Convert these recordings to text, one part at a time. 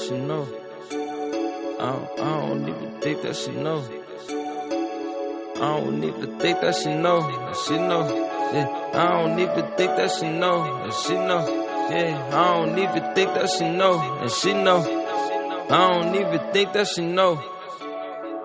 she know. I don't, I don't even think that she know. I don't even think that she know. That she know. Yeah, I don't even think that she know. That she know. Yeah, I don't even think that she know. And she know. I don't even think that she know.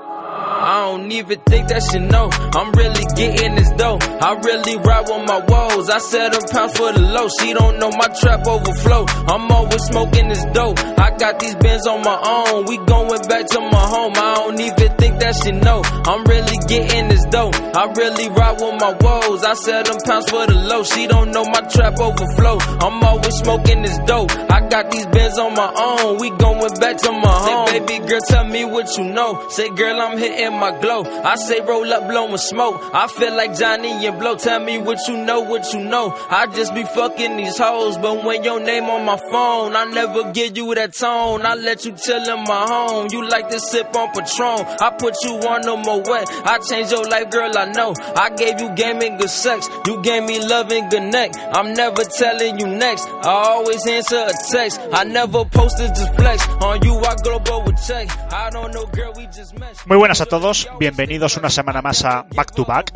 I don't even think that she know. I'm really getting this dough. I really ride with my woes. I set her pounds for the low. She don't know my trap overflow. I'm always smoking this dope. I got these bins on my own. We going back to my home. I don't even think that she know. I'm really getting this dough. I really ride with my woes. I set them pounds for the low. She don't know my trap overflow. I'm always smoking this dope. I got these bins on my own. We going back to my home. Say, baby girl, tell me what you know. Say, girl, I'm hitting my glow. I say roll up, blowing smoke. I feel like Johnny and Blow. Tell me what you know, what you know. I just be fucking these hoes, but when your name on my phone, I never give you that tone. I let you chill in my home. You like to sip on Patron. I put you on no more wet. I changed your life, girl. I know. I gave you game and good sex. You gave me love and good neck. I'm never telling you next. I always answer a text. I never posted just flex. On you, I global with check. I don't know, girl. We just met. Muy buenas a todos, bienvenidos una semana más a Back to Back.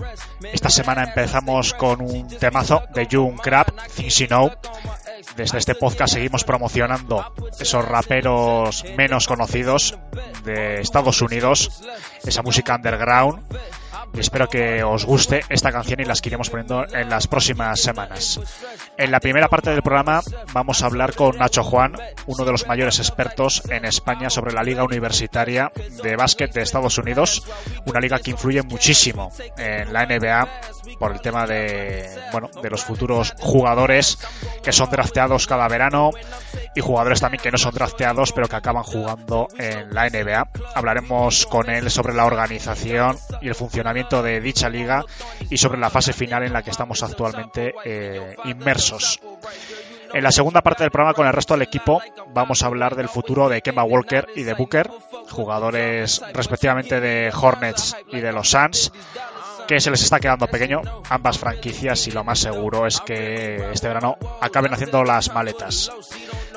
Esta semana empezamos con un temazo de June Crab, Things You Know. Desde este podcast seguimos promocionando esos raperos menos conocidos de Estados Unidos, esa música underground. Y espero que os guste esta canción y las que iremos poniendo en las próximas semanas. En la primera parte del programa vamos a hablar con Nacho Juan, uno de los mayores expertos en España sobre la Liga Universitaria de Básquet de Estados Unidos, una liga que influye muchísimo en la NBA por el tema de, bueno, de los futuros jugadores que son drafteados cada verano y jugadores también que no son drafteados pero que acaban jugando en la NBA. Hablaremos con él sobre la organización y el funcionamiento de dicha liga y sobre la fase final en la que estamos actualmente eh, inmersos. En la segunda parte del programa con el resto del equipo vamos a hablar del futuro de Kemba Walker y de Booker, jugadores respectivamente de Hornets y de los Suns, que se les está quedando pequeño ambas franquicias y lo más seguro es que este verano acaben haciendo las maletas.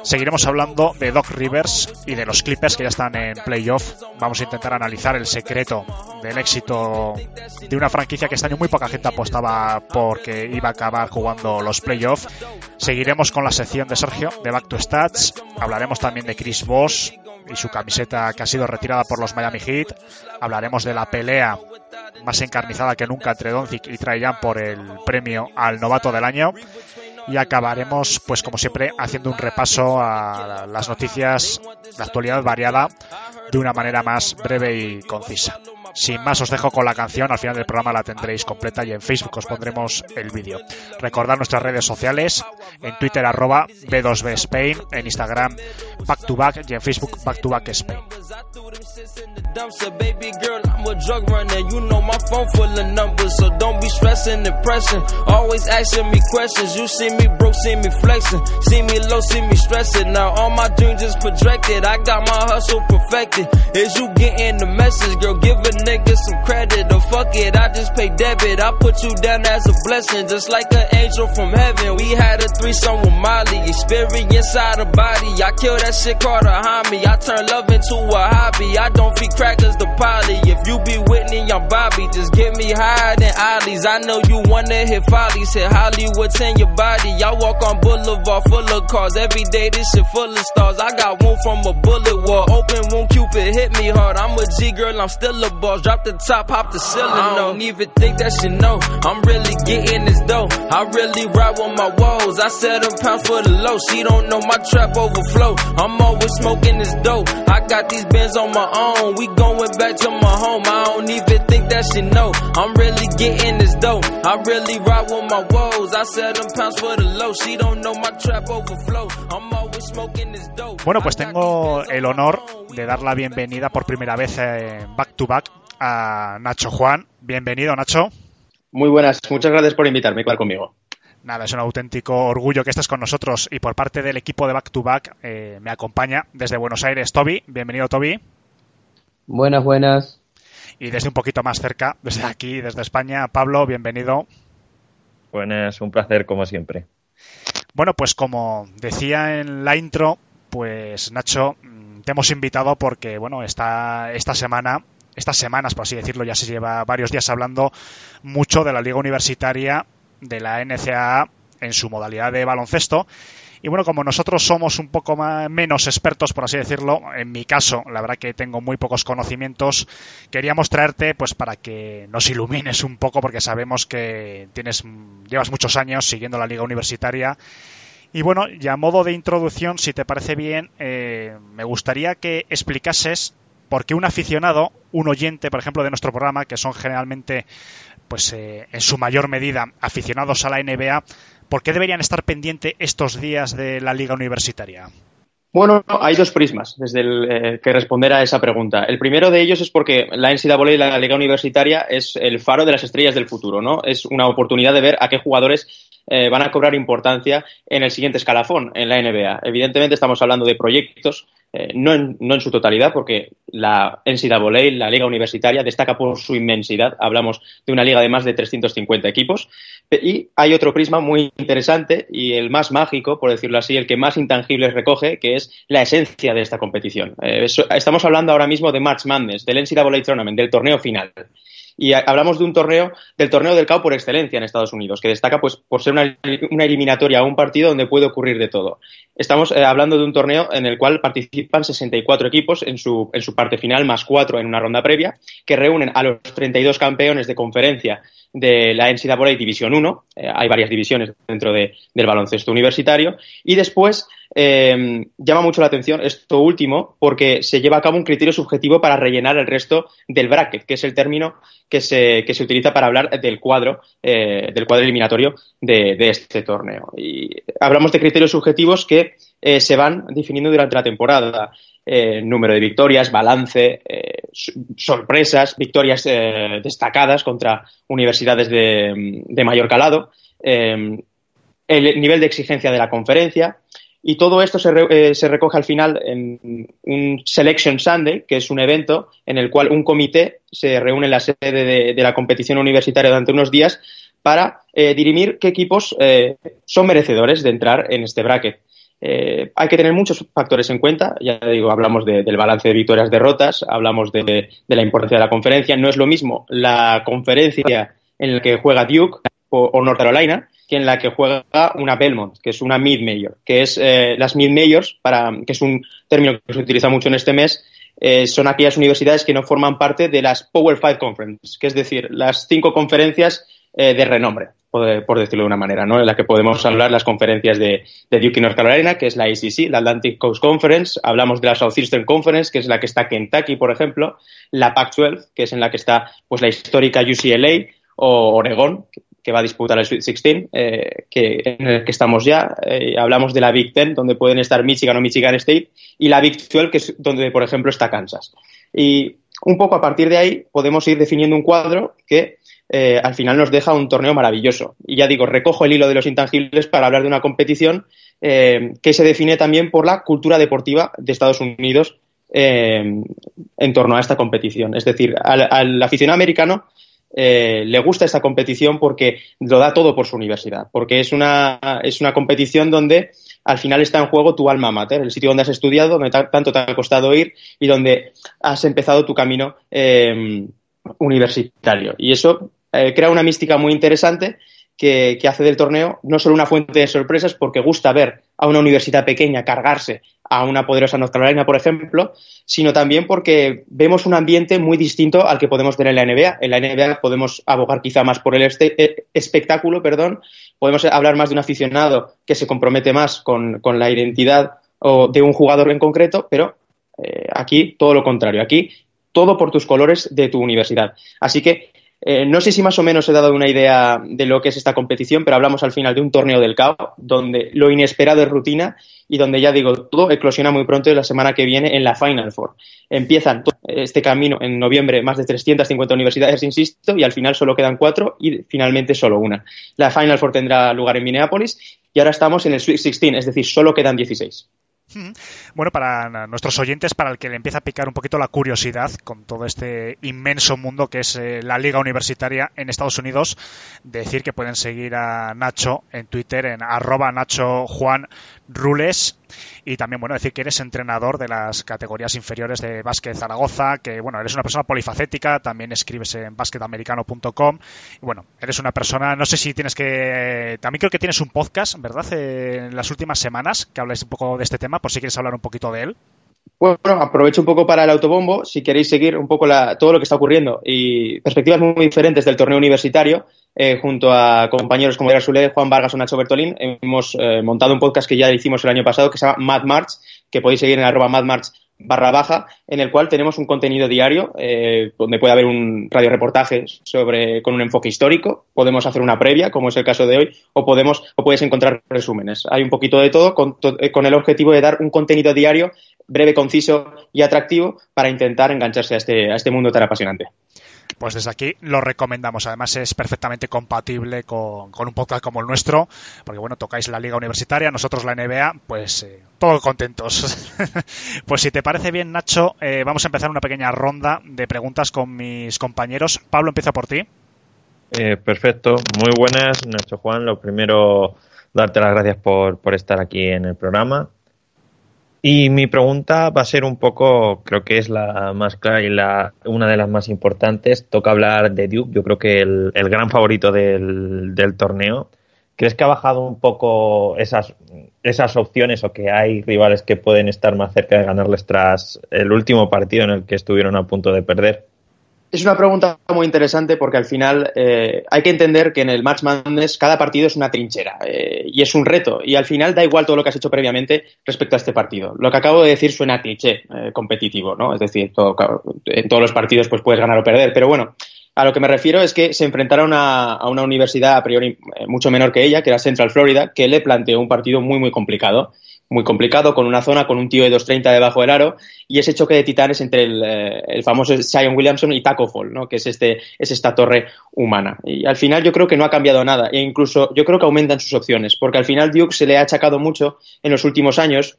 Seguiremos hablando de Doc Rivers y de los Clippers que ya están en playoff. Vamos a intentar analizar el secreto del éxito de una franquicia que este año muy poca gente apostaba porque iba a acabar jugando los playoffs. Seguiremos con la sección de Sergio de Back to Stats. Hablaremos también de Chris Voss y su camiseta que ha sido retirada por los Miami Heat. Hablaremos de la pelea más encarnizada que nunca entre Doncic y Trae por el premio al novato del año y acabaremos, pues como siempre, haciendo un repaso a las noticias de actualidad variada de una manera más breve y concisa. Sin más os dejo con la canción, al final del programa la tendréis completa y en Facebook os pondremos el vídeo. Recordad nuestras redes sociales, en Twitter arroba B2B Spain, en Instagram Back to Back. Y en Facebook Back to Back Spain. I got my hustle perfected. Is you getting the message, girl? Give nigga some credit or fuck it. I just pay debit. I put you down as a blessing, just like an angel from heaven. We had a threesome with Molly, experience out of body. I kill that shit called a homie. I turn love into a hobby. I don't feed crackers to Polly. If you be Whitney, I'm Bobby. Just get me higher than Ollie's. I know you wanna hit follies, hit Hollywood in your body. I walk on Boulevard full of cars. Every day this shit full of stars. I got one from a bullet wall. Open wound, Cupid hit me hard. I'm a G girl, I'm still a boss. Drop the top, hop the ceiling. I don't even think that she know. I'm really getting this dough. I really ride with my woes. I set them pounds for the low. She don't know my trap overflow. I'm always smoking this dope. I got these bins on my own. We going back to my home. I don't even think that she know. I'm really getting this dough. I really ride with my woes. I set them pounds for the low. She don't know my trap overflow. I'm always smoking this dope. Bueno, pues tengo el honor de dar la bienvenida por primera vez en Back to Back a Nacho Juan. Bienvenido, Nacho. Muy buenas, muchas gracias por invitarme y estar conmigo. Nada, es un auténtico orgullo que estés con nosotros y por parte del equipo de Back to Back eh, me acompaña desde Buenos Aires Toby. Bienvenido, Toby. Buenas, buenas. Y desde un poquito más cerca, desde aquí, desde España, Pablo, bienvenido. Buenas, un placer como siempre. Bueno, pues como decía en la intro, pues Nacho te hemos invitado porque, bueno, esta, esta semana estas semanas, por así decirlo, ya se lleva varios días hablando mucho de la liga universitaria de la NCAA en su modalidad de baloncesto y bueno, como nosotros somos un poco más, menos expertos, por así decirlo, en mi caso, la verdad que tengo muy pocos conocimientos, queríamos traerte pues para que nos ilumines un poco, porque sabemos que tienes, llevas muchos años siguiendo la liga universitaria. Y bueno, ya a modo de introducción, si te parece bien, eh, me gustaría que explicases por qué un aficionado, un oyente, por ejemplo, de nuestro programa, que son generalmente, pues eh, en su mayor medida, aficionados a la NBA, ¿Por qué deberían estar pendientes estos días de la liga universitaria? Bueno, hay dos prismas desde el eh, que responder a esa pregunta. El primero de ellos es porque la NCAA y la Liga Universitaria es el faro de las estrellas del futuro, ¿no? Es una oportunidad de ver a qué jugadores eh, van a cobrar importancia en el siguiente escalafón, en la NBA. Evidentemente estamos hablando de proyectos eh, no, en, no, en, su totalidad, porque la NCAA, la liga universitaria, destaca por su inmensidad. Hablamos de una liga de más de 350 equipos. Y hay otro prisma muy interesante y el más mágico, por decirlo así, el que más intangibles recoge, que es la esencia de esta competición. Eh, estamos hablando ahora mismo de March Madness, del NCAA Tournament, del torneo final. Y hablamos de un torneo, del torneo del CAO por excelencia en Estados Unidos, que destaca pues por ser una, eliminatoria a un partido donde puede ocurrir de todo. Estamos eh, hablando de un torneo en el cual participan 64 equipos en su, en su parte final, más cuatro en una ronda previa, que reúnen a los 32 campeones de conferencia de la NCAA División 1. Eh, hay varias divisiones dentro de, del baloncesto universitario. Y después eh, llama mucho la atención esto último porque se lleva a cabo un criterio subjetivo para rellenar el resto del bracket, que es el término que se, que se utiliza para hablar del cuadro, eh, del cuadro eliminatorio de, de, este torneo. Y hablamos de criterios subjetivos que eh, se van definiendo durante la temporada. Eh, número de victorias, balance, eh, sorpresas, victorias eh, destacadas contra universidades de, de mayor calado, el nivel de exigencia de la conferencia, y todo esto se, re, eh, se, recoge al final en un Selection Sunday, que es un evento en el cual un comité se reúne en la sede de, la competición universitaria durante unos días para eh, dirimir qué equipos son merecedores de entrar en este bracket. Eh, hay que tener muchos factores en cuenta. Ya digo, hablamos de, del balance de victorias-derrotas, hablamos de, la importancia de la conferencia. No es lo mismo la conferencia en la que juega Duke o, North Carolina que en la que juega una Belmont, que es una mid-major, que es eh, las mid-majors, que es un término que se utiliza mucho en este mes, eh, son aquellas universidades que no forman parte de las Power Five Conferences, que es decir, las cinco conferencias eh, de renombre, por, por, decirlo de una manera, ¿no? En la que podemos hablar las conferencias de, de, Duke y North Carolina, que es la ACC, la Atlantic Coast Conference, hablamos de la Southeastern Conference, que es la que está Kentucky, por ejemplo, la Pac-12, que es en la que está pues la histórica UCLA, o Oregón, que va a disputar el Sweet 16, eh, que, en el que estamos ya. Eh, hablamos de la Big Ten, donde pueden estar Michigan o Michigan State, y la Big 12, que es donde, por ejemplo, está Kansas. Y un poco a partir de ahí podemos ir definiendo un cuadro que eh, al final nos deja un torneo maravilloso. Y ya digo, recojo el hilo de los intangibles para hablar de una competición eh, que se define también por la cultura deportiva de Estados Unidos eh, en torno a esta competición. Es decir, al, aficionado americano le gusta esta competición porque lo da todo por su universidad, porque es una, es una competición donde al final está en juego tu alma mater, el sitio donde has estudiado, donde tanto te ha costado ir y donde has empezado tu camino universitario. Y eso eh, crea una mística muy interesante que, que, hace del torneo no solo una fuente de sorpresas, porque gusta ver a una universidad pequeña cargarse a una poderosa North Carolina, por ejemplo, sino también porque vemos un ambiente muy distinto al que podemos ver en la NBA. En la NBA podemos abogar quizá más por el este, eh, espectáculo, perdón, podemos hablar más de un aficionado que se compromete más con, con la identidad o de un jugador en concreto, pero eh, aquí todo lo contrario. Aquí todo por tus colores de tu universidad. Así que eh, no sé si más o menos he dado una idea de lo que es esta competición, pero hablamos al final de un torneo del CAO, donde lo inesperado es rutina y donde ya digo, todo eclosiona muy pronto la semana que viene en la Final Four. Empiezan este camino en noviembre, más de 350 universidades, insisto, y al final solo quedan cuatro y finalmente solo una. La Final Four tendrá lugar en Minneapolis y ahora estamos en el Sweet 16, es decir, solo quedan 16. Bueno, para nuestros oyentes, para el que le empieza a picar un poquito la curiosidad con todo este inmenso mundo que es eh, la Liga Universitaria en Estados Unidos, decir que pueden seguir a Nacho en Twitter en arroba Nacho Juan Rules y también, bueno, decir que eres entrenador de las categorías inferiores de Básquet Zaragoza, que, bueno, eres una persona polifacética, también escribes en basquetamericano.com, bueno, eres una persona, no sé si tienes que, también creo que tienes un podcast, ¿verdad?, eh, en las últimas semanas, que habláis un poco de este tema, por si quieres hablar un poquito de él. Bueno, aprovecho un poco para el autobombo, si queréis seguir un poco todo lo que está ocurriendo y perspectivas muy, diferentes del torneo universitario, eh, junto a compañeros como Era Juan Vargas o Nacho Bertolín, hemos eh, montado un podcast que ya hicimos el año pasado que se llama Mad March, que podéis seguir en arroba Mad March barra baja, en el cual tenemos un contenido diario, eh, donde puede haber un radio reportaje sobre, con un enfoque histórico, podemos hacer una previa, como es el caso de hoy, o podemos, o puedes encontrar resúmenes. Hay un poquito de todo con, con el objetivo de dar un contenido diario breve, conciso y atractivo para intentar engancharse a este, a este mundo tan apasionante. Pues desde aquí lo recomendamos. Además es perfectamente compatible con, un podcast como el nuestro, porque bueno, tocáis la liga universitaria, nosotros la NBA, pues eh, todos contentos. pues si te parece bien, Nacho, eh, vamos a empezar una pequeña ronda de preguntas con mis compañeros. Pablo, empieza por ti. Eh, perfecto, muy buenas, Nacho Juan. Lo primero, darte las gracias por, por estar aquí en el programa. Y mi pregunta va a ser un poco, creo que es la más clara y la, una de las más importantes. Toca hablar de Duke, yo creo que el, el gran favorito del, del, torneo. ¿Crees que ha bajado un poco esas, esas opciones o que hay rivales que pueden estar más cerca de ganarles tras el último partido en el que estuvieron a punto de perder? Es una pregunta muy interesante porque al final eh, hay que entender que en el March Madness cada partido es una trinchera eh, y es un reto y al final da igual todo lo que has hecho previamente respecto a este partido. Lo que acabo de decir suena cliché eh, competitivo, ¿no? Es decir, en todos los partidos pues puedes ganar o perder, pero bueno, a lo que me refiero es que se enfrentaron a, a una universidad a priori mucho menor que ella, que era Central Florida, que le planteó un partido muy muy complicado muy complicado, con una zona con un tío de 2.30 debajo del aro y ese choque de titanes entre el, eh, el famoso Zion Williamson y Taco Fall, ¿no? que es, este, es esta torre humana. Y al final yo creo que no ha cambiado nada e incluso yo creo que aumentan sus opciones, porque al final Duke se le ha achacado mucho en los últimos años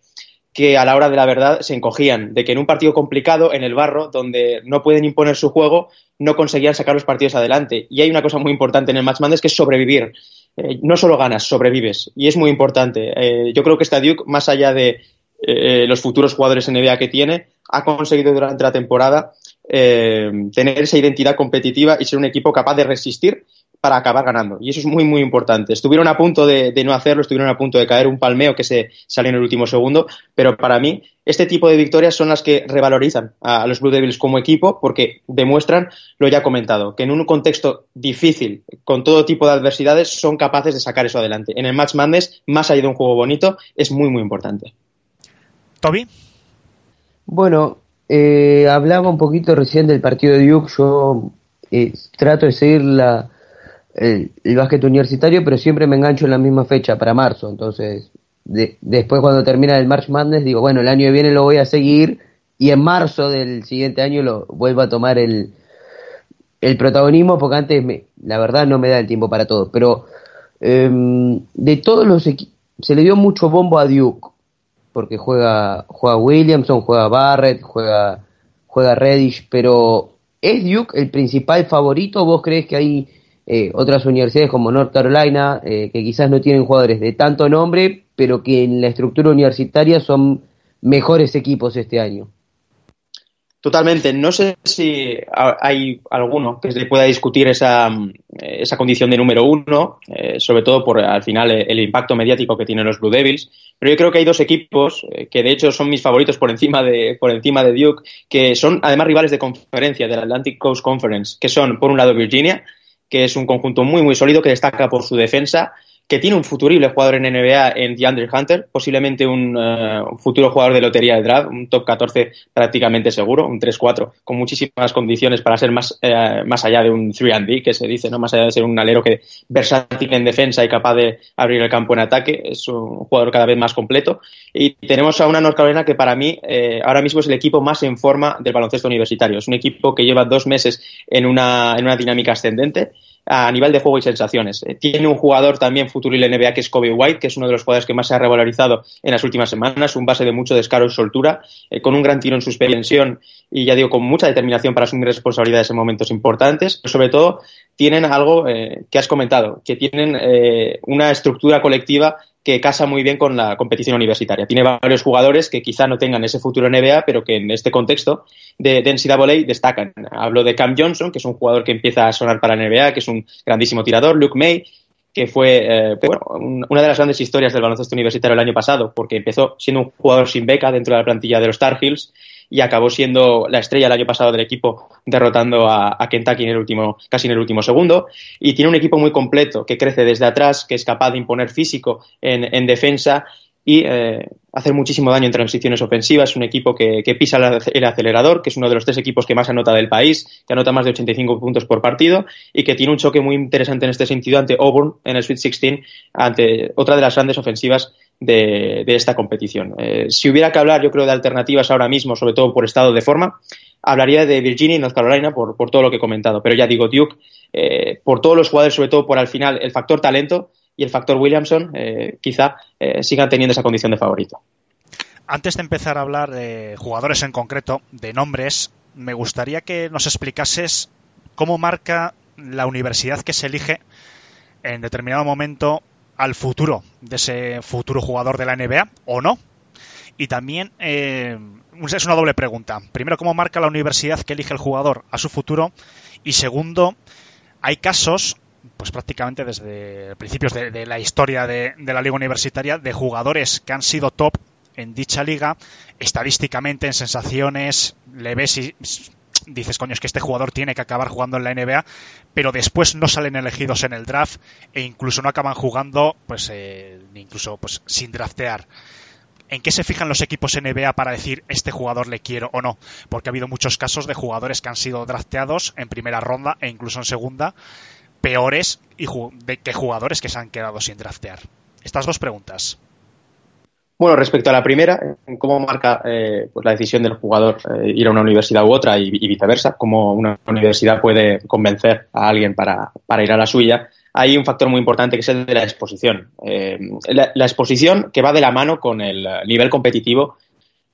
que a la hora de la verdad se encogían, de que en un partido complicado, en el barro, donde no pueden imponer su juego, no conseguían sacar los partidos adelante. Y hay una cosa muy importante en el match es que es sobrevivir. Eh, no solo ganas, sobrevives. Y es muy importante. Eh, yo creo que esta Duke, más allá de eh, los futuros jugadores NBA que tiene, ha conseguido durante la temporada tener esa identidad competitiva y ser un equipo capaz de resistir para acabar ganando. Y eso es muy, muy importante. Estuvieron a punto de, no hacerlo, estuvieron a punto de caer un palmeo que se salió en el último segundo, pero para mí este tipo de victorias son las que revalorizan a, los Blue Devils como equipo porque demuestran lo ya comentado, que en un contexto difícil, con todo tipo de adversidades, son capaces de sacar eso adelante. En el Match Madness, más allá de un juego bonito, es muy, muy importante. Toby. Bueno, eh, hablaba un poquito recién del partido de Duke. Yo eh, trato de seguir la, el, básquet universitario, pero siempre me engancho en la misma fecha, para marzo. Entonces, después cuando termina el March Madness, digo, bueno, el año que viene lo voy a seguir y en marzo del siguiente año lo vuelvo a tomar el, el protagonismo, porque antes, me, la verdad, no me da el tiempo para todo. Pero em, de todos los equipos, se le dio mucho bombo a Duke, porque juega, juega Williamson, juega Barrett, juega, juega Reddish, pero ¿es Duke el principal favorito? ¿Vos crees que hay eh, otras universidades como North Carolina, eh, que quizás no tienen jugadores de tanto nombre, pero que en la estructura universitaria son mejores equipos este año. Totalmente. No sé si hay alguno que se pueda discutir esa, esa condición de número uno, eh, sobre todo por al final el impacto mediático que tienen los Blue Devils. Pero yo creo que hay dos equipos que de hecho son mis favoritos por encima de por encima de Duke, que son además rivales de conferencia del Atlantic Coast Conference, que son por un lado Virginia que es un conjunto muy, muy sólido que destaca por su defensa que tiene un futurible jugador en NBA en DeAndre Hunter, posiblemente un, eh, futuro jugador de lotería de draft, un top 14 prácticamente seguro, un 3-4, con muchísimas condiciones para ser más, eh, más allá de un 3D, que se dice, ¿no? más allá de ser un alero que versátil en defensa y capaz de abrir el campo en ataque, es un jugador cada vez más completo. Y tenemos a una North Carolina que para mí eh, ahora mismo es el equipo más en forma del baloncesto universitario. Es un equipo que lleva dos meses en una, en una dinámica ascendente a nivel de juego y sensaciones. Eh, tiene un jugador también futuro en NBA que es Kobe White, que es uno de los jugadores que más se ha revalorizado en las últimas semanas, un base de mucho descaro y soltura, eh, con un gran tiro en suspensión y ya digo, con mucha determinación para asumir responsabilidades en momentos importantes, pero sobre todo tienen algo eh, que has comentado, que tienen una estructura colectiva que casa muy bien con la competición universitaria. Tiene varios jugadores que quizá no tengan ese futuro en NBA, pero que en este contexto de, de NCAA destacan. Hablo de Cam Johnson, que es un jugador que empieza a sonar para la NBA, que es un grandísimo tirador, Luke May, que fue eh, una de las grandes historias del baloncesto universitario el año pasado, porque empezó siendo un jugador sin beca dentro de la plantilla de los Tar Heels y acabó siendo la estrella el año pasado del equipo, derrotando a, Kentucky en el último, casi en el último segundo. Y tiene un equipo muy completo, que crece desde atrás, que es capaz de imponer físico en, en defensa y eh, hacer muchísimo daño en transiciones ofensivas. Un equipo que, pisa el acelerador, que es uno de los tres equipos que más anota del país, que anota más de 85 puntos por partido y que tiene un choque muy interesante en este sentido ante Auburn en el Sweet 16, ante otra de las grandes ofensivas de, esta competición. Eh, si hubiera que hablar, yo creo, de alternativas ahora mismo, sobre todo por estado de forma, hablaría de Virginia y North Carolina por, todo lo que he comentado. Pero ya digo, Duke, eh, por todos los jugadores, sobre todo por al final el factor talento, y el factor Williamson eh, quizá eh, sigan teniendo esa condición de favorito. Antes de empezar a hablar de jugadores en concreto, de nombres, me gustaría que nos explicases cómo marca la universidad que se elige en determinado momento al futuro de ese futuro jugador de la NBA o no. Y también eh, es una doble pregunta. Primero, ¿cómo marca la universidad que elige el jugador a su futuro? Y segundo, hay casos pues prácticamente desde principios de, la historia de, la liga universitaria de jugadores que han sido top en dicha liga, estadísticamente en sensaciones, le ves y dices, coño, es que este jugador tiene que acabar jugando en la NBA, pero después no salen elegidos en el draft e incluso no acaban jugando, pues, eh, incluso pues, sin draftear. ¿En qué se fijan los equipos NBA para decir este jugador le quiero o no? Porque ha habido muchos casos de jugadores que han sido drafteados en primera ronda e incluso en segunda peores y de que jugadores que se han quedado sin draftear? Estas dos preguntas. Bueno, respecto a la primera, ¿cómo marca eh, pues la decisión del jugador eh, ir a una universidad u otra y, viceversa? ¿Cómo una universidad puede convencer a alguien para, ir a la suya? Hay un factor muy importante que es el de la exposición. Eh, la, exposición que va de la mano con el nivel competitivo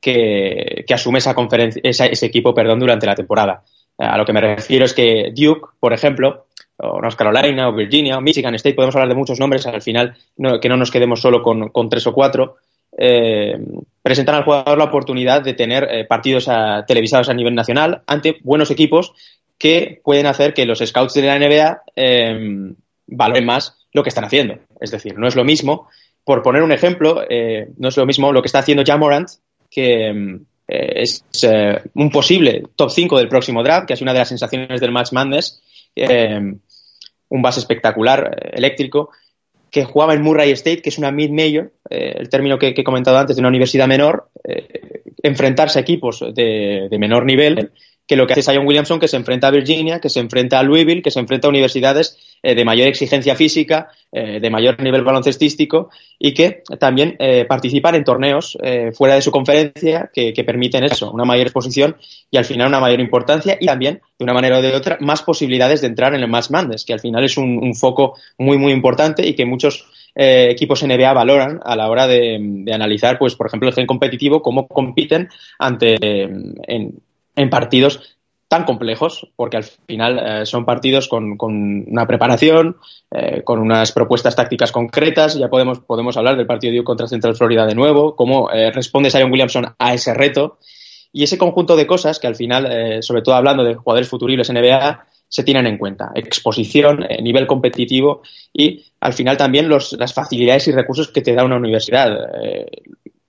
que, asume esa conferencia, ese equipo perdón, durante la temporada. A lo que me refiero es que Duke, por ejemplo, o North Carolina, o Virginia, o Michigan State, podemos hablar de muchos nombres al final, que no nos quedemos solo con, tres o cuatro, eh, presentan al jugador la oportunidad de tener eh, partidos televisados a nivel nacional ante buenos equipos que pueden hacer que los scouts de la NBA eh, valoren más lo que están haciendo. Es decir, no es lo mismo, por poner un ejemplo, no es lo mismo lo que está haciendo Jamorant, que es un posible top 5 del próximo draft, que es una de las sensaciones del Match Madness, un base espectacular, eh, eléctrico, que jugaba en Murray State, que es una mid-major, eh, el término que, he comentado antes de una universidad menor, eh, enfrentarse a equipos de, de, menor nivel que lo que hace Zion Williamson, que se enfrenta a Virginia, que se enfrenta a Louisville, que se enfrenta a universidades eh, de mayor exigencia física, eh, de mayor nivel baloncestístico y que también eh, participan en torneos fuera de su conferencia que, permiten eso, una mayor exposición y al final una mayor importancia y también, de una manera o de otra, más posibilidades de entrar en el Mass Madness, que al final es un, foco muy, muy importante y que muchos equipos NBA valoran a la hora de, analizar, pues, por ejemplo, el gen competitivo, cómo compiten ante en, en partidos tan complejos, porque al final eh, son partidos con, una preparación, eh, con unas propuestas tácticas concretas. Ya podemos, podemos hablar del partido de contra Central Florida de nuevo, cómo eh, responde Zion Williamson a ese reto. Y ese conjunto de cosas que al final, sobre todo hablando de jugadores futuribles NBA, se tienen en cuenta. Exposición, nivel competitivo y al final también los, las facilidades y recursos que te da una universidad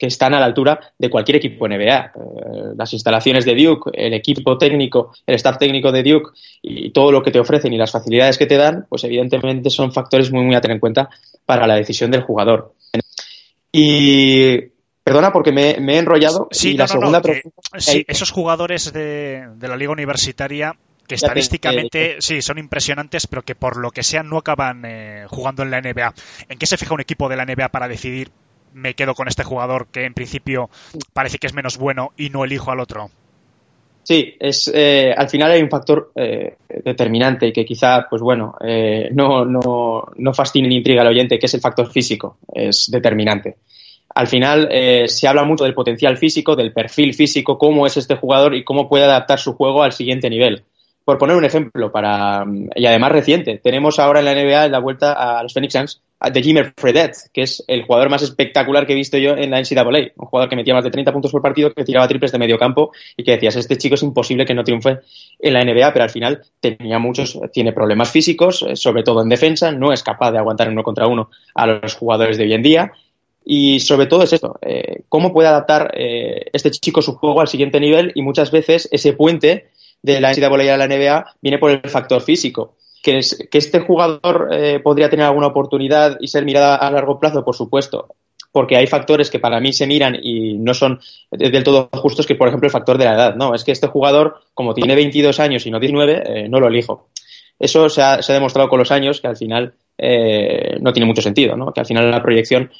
que están a la altura de cualquier equipo NBA. Eh, las instalaciones de Duke, el equipo técnico, el staff técnico de Duke y todo lo que te ofrecen y las facilidades que te dan, pues evidentemente son factores muy, muy a tener en cuenta para la decisión del jugador. Y perdona porque me, he enrollado. Sí, la segunda sí, esos jugadores de, la liga universitaria que estadísticamente sí son impresionantes, pero que por lo que sea no acaban eh, jugando en la NBA. ¿En qué se fija un equipo de la NBA para decidir me quedo con este jugador que en principio parece que es menos bueno y no elijo al otro. Sí, es, eh, al final hay un factor eh, determinante que quizá, pues bueno, eh, no, no, no fascine ni intriga al oyente, que es el factor físico, es determinante. Al final se habla mucho del potencial físico, del perfil físico, cómo es este jugador y cómo puede adaptar su juego al siguiente nivel. Por poner un ejemplo, para, y además reciente, tenemos ahora en la NBA la vuelta a los Phoenix Suns de Jimmer Fredet, que es el jugador más espectacular que he visto yo en la NCAA. Un jugador que metía más de 30 puntos por partido, que tiraba triples de medio campo y que decías, este chico es imposible que no triunfe en la NBA, pero al final tenía muchos, tiene problemas físicos, eh, sobre todo en defensa, no es capaz de aguantar uno contra uno a los jugadores de hoy en día. Y sobre todo es esto, eh, cómo puede adaptar eh, este chico su juego al siguiente nivel y muchas veces ese puente de la NCAA a la NBA viene por el factor físico que, este jugador eh, podría tener alguna oportunidad y ser mirada a largo plazo, por supuesto, porque hay factores que para mí se miran y no son del todo justos, que por ejemplo el factor de la edad. No, es que este jugador, como tiene 22 años y no 19, eh, no lo elijo. Eso se ha, demostrado con los años que al final eh, no tiene mucho sentido, ¿no? que al final la proyección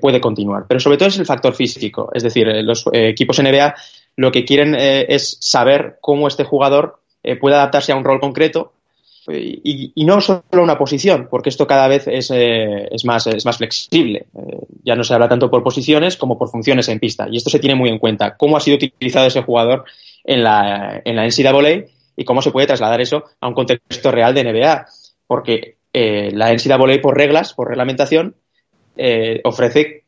puede continuar. Pero sobre todo es el factor físico, es decir, los equipos NBA lo que quieren es saber cómo este jugador puede adaptarse a un rol concreto y, no solo una posición, porque esto cada vez es, eh, es, más, es más flexible. Eh, ya no se habla tanto por posiciones como por funciones en pista. Y esto se tiene muy en cuenta. Cómo ha sido utilizado ese jugador en la, en la NCAA y cómo se puede trasladar eso a un contexto real de NBA. Porque eh, la NCAA, por reglas, por reglamentación, ofrece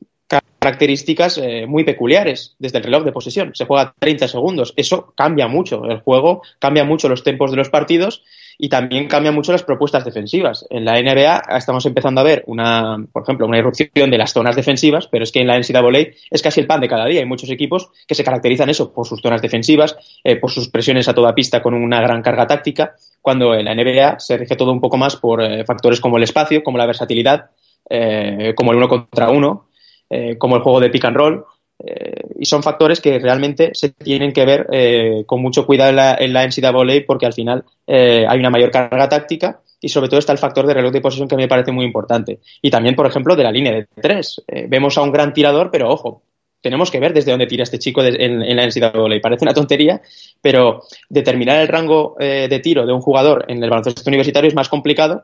características muy peculiares desde el reloj de posesión. Se juega 30 segundos. Eso cambia mucho el juego, cambia mucho los tempos de los partidos y también cambian mucho las propuestas defensivas. En la NBA estamos empezando a ver una, por ejemplo, una irrupción de las zonas defensivas, pero es que en la NCAA es casi el pan de cada día. Hay muchos equipos que se caracterizan eso por sus zonas defensivas, eh, por sus presiones a toda pista con una gran carga táctica, cuando en la NBA se rige todo un poco más por eh, factores como el espacio, como la versatilidad, eh, como el uno contra uno, como el juego de pick and roll eh, y son factores que realmente se tienen que ver eh, con mucho cuidado en la, en la NCAA porque al final eh, hay una mayor carga táctica y sobre todo está el factor de reloj de posesión que me parece muy importante. Y también, por ejemplo, de la línea de tres. vemos a un gran tirador, pero ojo, tenemos que ver desde dónde tira este chico en, en, la NCAA. Parece una tontería, pero determinar el rango de tiro de un jugador en el baloncesto universitario es más complicado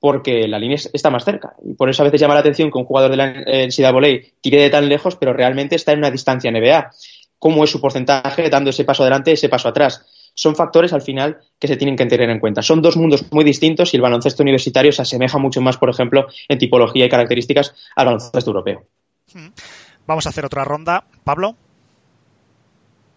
porque la línea está más cerca. Y por eso a veces llama la atención que un jugador de la NCAA tire de tan lejos, pero realmente está en una distancia NBA. ¿Cómo es su porcentaje dando ese paso adelante, ese paso atrás? Son factores al final que se tienen que tener en cuenta. Son dos mundos muy distintos y el baloncesto universitario se asemeja mucho más, por ejemplo, en tipología y características al baloncesto europeo. Hmm. Vamos a hacer otra ronda. Pablo.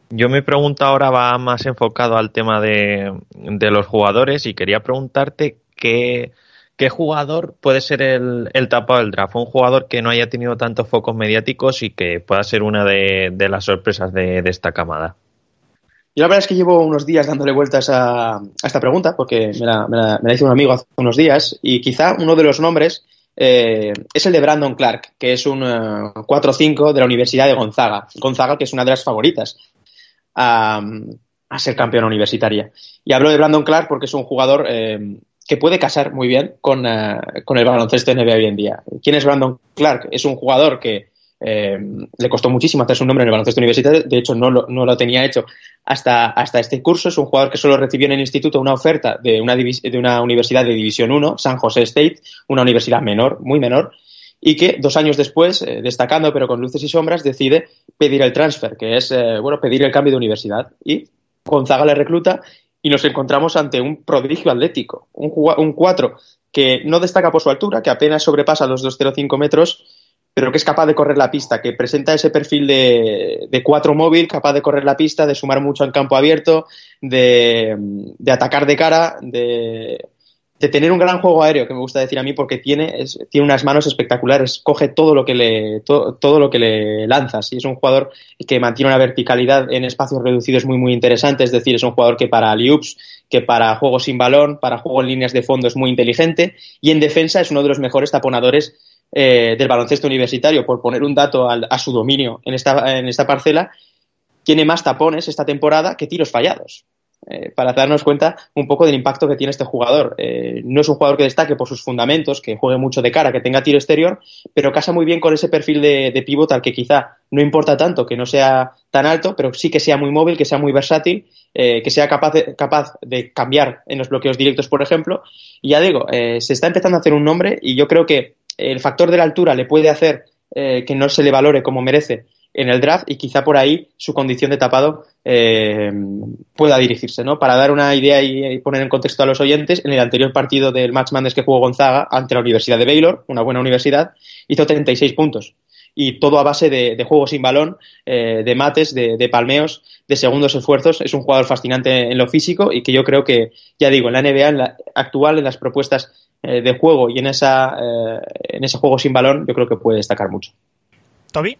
Yo mi pregunta ahora va más enfocado al tema de, de los jugadores y quería preguntarte qué, ¿Qué jugador puede ser el, el tapado del draft? Un jugador que no haya tenido tantos focos mediáticos y que pueda ser una de, las sorpresas de, esta camada. Yo la verdad es que llevo unos días dándole vueltas a, esta pregunta, porque me la, me, hizo un amigo hace unos días, y quizá uno de los nombres eh, es el de Brandon Clark, que es un 4-5 eh, de la Universidad de Gonzaga. Gonzaga, que es una de las favoritas a, ser campeona universitaria. Y hablo de Brandon Clark porque es un jugador eh, que puede casar muy bien con, eh, con, el baloncesto NBA hoy en día. ¿Quién es Brandon Clark? Es un jugador que eh, le costó muchísimo hacer su nombre en el baloncesto universitario, de hecho no lo, no lo tenía hecho hasta, hasta este curso, es un jugador que solo recibió en el instituto una oferta de una, de una universidad de División 1, San José State, una universidad menor, muy menor, y que dos años después, eh, destacando pero con luces y sombras, decide pedir el transfer, que es bueno pedir el cambio de universidad. Y Gonzaga le recluta y nos encontramos ante un prodigio atlético, un, un 4 que no destaca por su altura, que apenas sobrepasa los 2,05 metros, pero que es capaz de correr la pista, que presenta ese perfil de, de cuatro móvil, capaz de correr la pista, de sumar mucho en campo abierto, de, de atacar de cara, de, de tener un gran juego aéreo, que me gusta decir a mí, porque tiene, tiene unas manos espectaculares, coge todo lo que le, todo lo que le lanzas. Y es un jugador que mantiene una verticalidad en espacios reducidos muy, muy interesante. Es decir, es un jugador que para loops, que para juegos sin balón, para juego en líneas de fondo es muy inteligente. Y en defensa es uno de los mejores taponadores eh, del baloncesto universitario. Por poner un dato a su dominio en esta, en esta parcela, tiene más tapones esta temporada que tiros fallados. Eh, para darnos cuenta un poco del impacto que tiene este jugador. Eh, no es un jugador que destaque por sus fundamentos, que juegue mucho de cara, que tenga tiro exterior, pero casa muy bien con ese perfil de, de al que quizá no importa tanto que no sea tan alto, pero sí que sea muy móvil, que sea muy versátil, eh, que sea capaz de, capaz de cambiar en los bloqueos directos, por ejemplo. Y ya digo, se está empezando a hacer un nombre y yo creo que el factor de la altura le puede hacer que no se le valore como merece en el draft y quizá por ahí su condición de tapado eh, pueda dirigirse, ¿no? Para dar una idea y, poner en contexto a los oyentes, en el anterior partido del Match Mandes que jugó Gonzaga ante la Universidad de Baylor, una buena universidad, hizo 36 puntos. Y todo a base de, juego sin balón, eh, de mates, de, palmeos, de segundos esfuerzos. Es un jugador fascinante en lo físico y que yo creo que, ya digo, en la NBA en la, actual, en las propuestas eh, de juego y en, esa, en ese juego sin balón, yo creo que puede destacar mucho. Toby.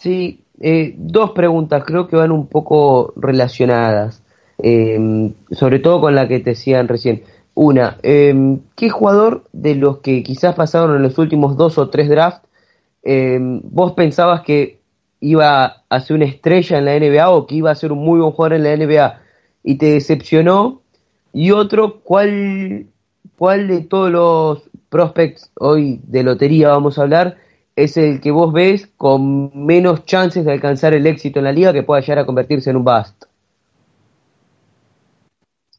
Sí, eh, dos preguntas creo que van un poco relacionadas, em, sobre todo con la que te decían recién. Una, em, ¿qué jugador de los que quizás pasaron en los últimos dos o tres drafts em, vos pensabas que iba a ser una estrella en la NBA o que iba a ser un muy buen jugador en la NBA y te decepcionó? Y otro, ¿cuál, cuál de todos los prospects hoy de lotería vamos a hablar? Es el que vos ves con menos chances de alcanzar el éxito en la liga que pueda llegar a convertirse en un bust?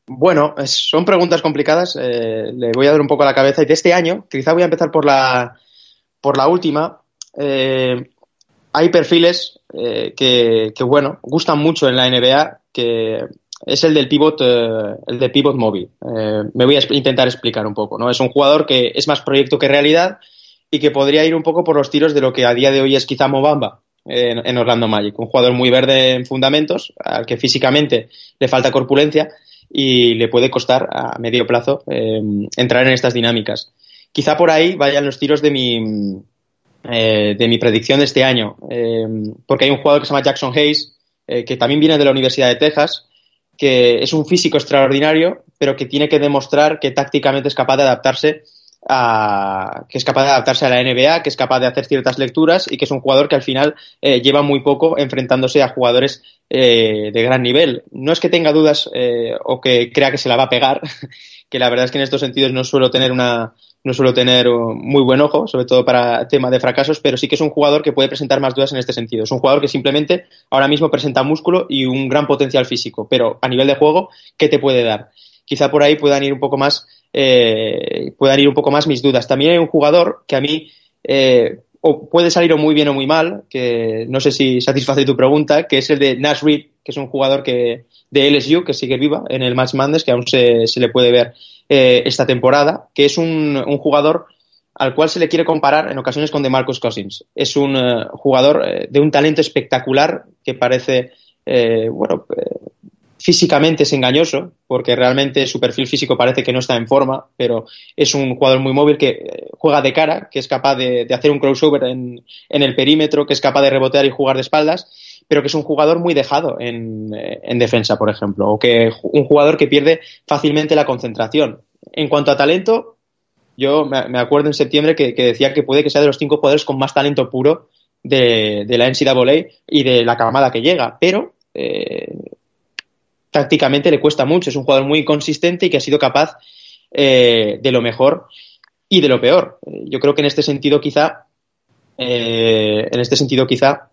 Bueno, son preguntas complicadas. Eh, le voy a dar un poco a la cabeza. Y de este año, quizá voy a empezar por la, por la última. Eh, hay perfiles eh, que, bueno, gustan mucho en la NBA, que es el del pivot, el de pivot móvil. me voy a intentar explicar un poco. ¿no? Es un jugador que es más proyecto que realidad y que podría ir un poco por los tiros de lo que a día de hoy es quizá Mobamba en, Orlando Magic. Un jugador muy verde en fundamentos, al que físicamente le falta corpulencia y le puede costar a medio plazo em, entrar en estas dinámicas. Quizá por ahí vayan los tiros de mi, eh, de mi predicción de este año, em, porque hay un jugador que se llama Jackson Hayes, eh, que también viene de la Universidad de Texas, que es un físico extraordinario, pero que tiene que demostrar que tácticamente es capaz de adaptarse que es capaz de adaptarse a la NBA, que es capaz de hacer ciertas lecturas y que es un jugador que al final eh, lleva muy poco enfrentándose a jugadores eh, de gran nivel. No es que tenga dudas eh, o que crea que se la va a pegar, que la verdad es que en estos sentidos no suelo tener una no suelo tener muy buen ojo, sobre todo para tema de fracasos, pero sí que es un jugador que puede presentar más dudas en este sentido. Es un jugador que simplemente ahora mismo presenta músculo y un gran potencial físico, pero a nivel de juego, ¿qué te puede dar? Quizá por ahí puedan ir un poco más eh, puedan ir un poco más mis dudas. También hay un jugador que a mí eh, o puede salir o muy bien o muy mal, que no sé si satisface tu pregunta, que es el de Nash Reed, que es un jugador que, de LSU que sigue viva en el Match Madness, que aún se, se le puede ver eh, esta temporada, que es un, un, jugador al cual se le quiere comparar en ocasiones con DeMarcus Cousins. Es un uh, jugador uh, de un talento espectacular que parece, eh, bueno, Físicamente es engañoso, porque realmente su perfil físico parece que no está en forma, pero es un jugador muy móvil que eh, juega de cara, que es capaz de, hacer un crossover en, el perímetro, que es capaz de rebotear y jugar de espaldas, pero que es un jugador muy dejado en, eh, defensa, por ejemplo, o que un jugador que pierde fácilmente la concentración. En cuanto a talento, yo me acuerdo en septiembre que, decía que puede que sea de los cinco jugadores con más talento puro de, la NCAA y de la camada que llega, pero eh, tácticamente le cuesta mucho. Es un jugador muy consistente y que ha sido capaz eh, de lo mejor y de lo peor. Yo creo que en este sentido quizá, eh, en este sentido quizá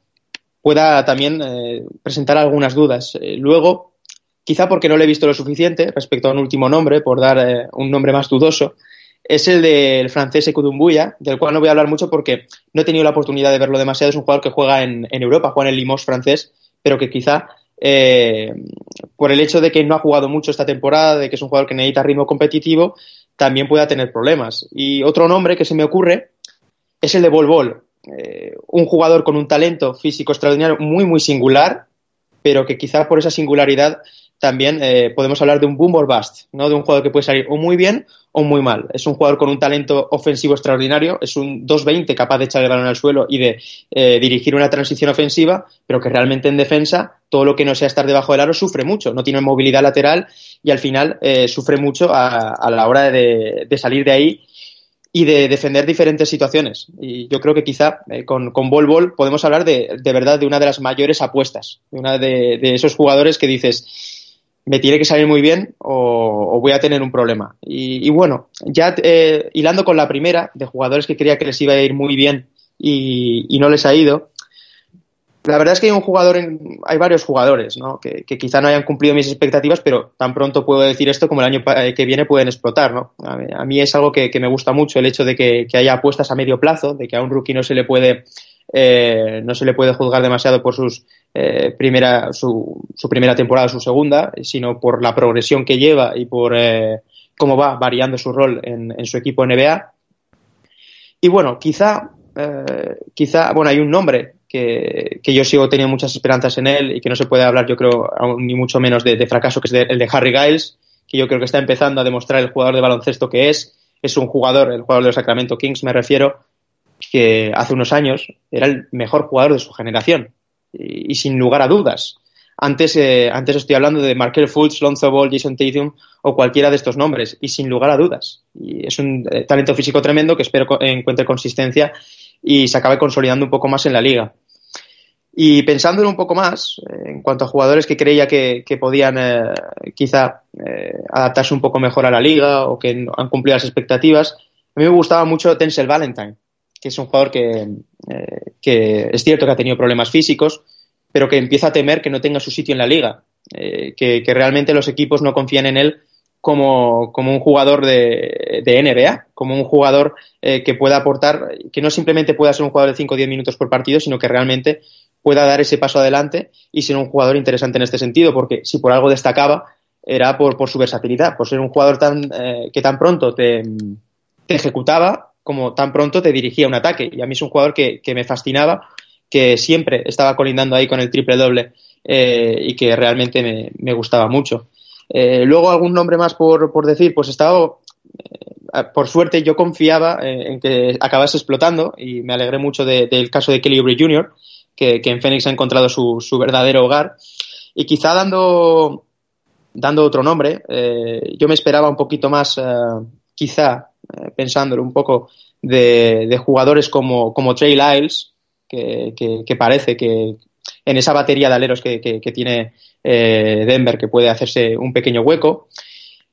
pueda también eh, presentar algunas dudas. luego, quizá porque no le he visto lo suficiente respecto a un último nombre, por dar un nombre más dudoso, es el del francés Ekudumbuya, del cual no voy a hablar mucho porque no he tenido la oportunidad de verlo demasiado. Es un jugador que juega en, en Europa, juega en el Limos francés, pero que quizá eh, por el hecho de que no ha jugado mucho esta temporada, de que es un jugador que necesita ritmo competitivo, también pueda tener problemas. Y otro nombre que se me ocurre es el de Bol Bol, eh, un jugador con un talento físico extraordinario muy, muy singular, pero que quizás por esa singularidad también eh, podemos hablar de un boom or bust, ¿no? de un jugador que puede salir o muy bien o muy mal. Es un jugador con un talento ofensivo extraordinario, es un 2-20 capaz de echar el balón al suelo y de eh, dirigir una transición ofensiva, pero que realmente en defensa todo lo que no sea estar debajo del aro sufre mucho, no tiene movilidad lateral y al final eh, sufre mucho a, la hora de, salir de ahí y de defender diferentes situaciones. Y yo creo que quizá con, con Bol Bol podemos hablar de, de verdad de una de las mayores apuestas, de una de, de esos jugadores que dices, me tiene que salir muy bien o, voy a tener un problema. Y, bueno, ya eh, hilando con la primera, de jugadores que creía que les iba a ir muy bien y, no les ha ido, la verdad es que hay un jugador, hay varios jugadores, ¿no? Que, quizá no hayan cumplido mis expectativas, pero tan pronto puedo decir esto como el año eh, que viene pueden explotar, ¿no? A mí, es algo que, me gusta mucho, el hecho de que, haya apuestas a medio plazo, de que a un rookie no se le puede eh, no se le puede juzgar demasiado por sus, eh, primera, su, su, primera temporada o su segunda, sino por la progresión que lleva y por eh, cómo va variando su rol en, en, su equipo NBA. Y bueno, quizá, eh, quizá, bueno, hay un nombre que, que, yo sigo teniendo muchas esperanzas en él y que no se puede hablar, yo creo, ni mucho menos de, de fracaso, que es de, el de Harry Giles, que yo creo que está empezando a demostrar el jugador de baloncesto que es. Es un jugador, el jugador de los Sacramento Kings, me refiero, que hace unos años era el mejor jugador de su generación y, sin lugar a dudas. Antes, eh, antes estoy hablando de Markel Fultz, Lonzo Ball, Jason Tatum o cualquiera de estos nombres y sin lugar a dudas. Y es un eh, talento físico tremendo que espero encuentre consistencia y se acabe consolidando un poco más en la liga. Y pensándolo un poco más, eh, en cuanto a jugadores que creía que, podían quizá adaptarse un poco mejor a la liga o que han cumplido las expectativas, a mí me gustaba mucho Tensel Valentine, que es un jugador que, que es cierto que ha tenido problemas físicos, pero que empieza a temer que no tenga su sitio en la liga, que, que, realmente los equipos no confían en él como, como un jugador de, de, NBA, como un jugador eh, que pueda aportar, que no simplemente pueda ser un jugador de 5 o 10 minutos por partido, sino que realmente pueda dar ese paso adelante y ser un jugador interesante en este sentido, porque si por algo destacaba era por, por su versatilidad, por ser un jugador tan, eh, que tan pronto te, ejecutaba como tan pronto te dirigía un ataque. Y a mí es un jugador que, que me fascinaba, que siempre estaba colindando ahí con el triple doble eh, y que realmente me, me gustaba mucho. Eh, luego algún nombre más por, por decir, pues estaba, eh, por suerte yo confiaba eh, en que acabase explotando y me alegré mucho de, del caso de Kelly Oubre Jr., que, que, en Phoenix ha encontrado su, su, verdadero hogar. Y quizá dando, dando otro nombre, yo me esperaba un poquito más, quizá, pensándolo un poco, de, jugadores como, como Trey Lyles, que, que, parece que en esa batería de aleros que, que tiene eh, Denver, que puede hacerse un pequeño hueco.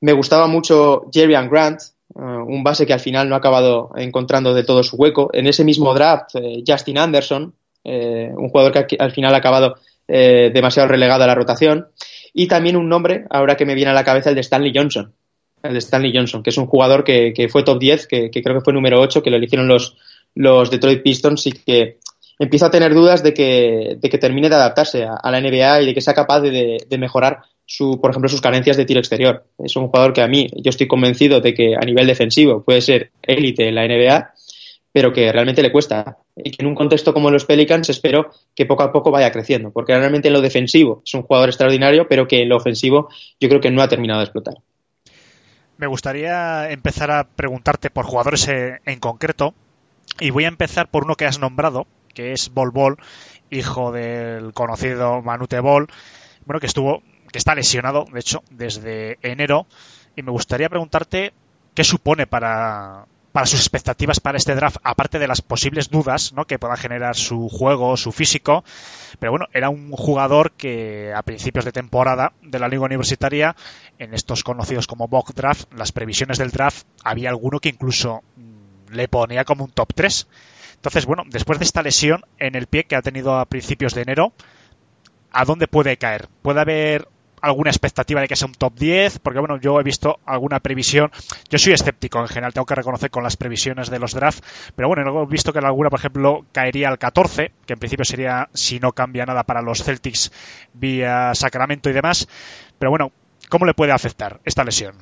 Me gustaba mucho Jerry Grant, uh, un base que al final no ha acabado encontrando de todo su hueco. En ese mismo draft, eh, Justin Anderson, eh, un jugador que al final ha acabado eh, demasiado relegado a la rotación. Y también un nombre, ahora que me viene a la cabeza, el de Stanley Johnson. El de Stanley Johnson, que es un jugador que, que fue top 10, que, creo que fue número 8, que lo eligieron los, los Detroit Pistons y que empiezo a tener dudas de que, de que termine de adaptarse a, la NBA y de que sea capaz de, de, mejorar, su, por ejemplo, sus carencias de tiro exterior. Es un jugador que a mí, yo estoy convencido de que a nivel defensivo puede ser élite en la NBA, pero que realmente le cuesta. Y que en un contexto como los Pelicans espero que poco a poco vaya creciendo, porque realmente en lo defensivo es un jugador extraordinario, pero que en lo ofensivo yo creo que no ha terminado de explotar. Me gustaría empezar a preguntarte por jugadores en concreto, y voy a empezar por uno que has nombrado, que es Bol Bol, hijo del conocido Manute Bol, bueno, que estuvo, que está lesionado, de hecho, desde enero, y me gustaría preguntarte qué supone para, para sus expectativas para este draft, aparte de las posibles dudas ¿no? que pueda generar su juego, su físico. Pero bueno, era un jugador que a principios de temporada de la liga universitaria, en estos conocidos como mock draft, las previsiones del draft, había alguno que incluso le ponía como un top 3. Entonces, bueno, después de esta lesión en el pie que ha tenido a principios de enero, ¿a dónde puede caer? ¿Puede haber alguna expectativa de que sea un top 10? Porque, bueno, yo he visto alguna previsión. Yo soy escéptico en general, tengo que reconocer con las previsiones de los drafts. Pero bueno, he visto que alguna, por ejemplo, caería al 14, que en principio sería, si no cambia nada, para los Celtics vía Sacramento y demás. Pero bueno, ¿cómo le puede afectar esta lesión?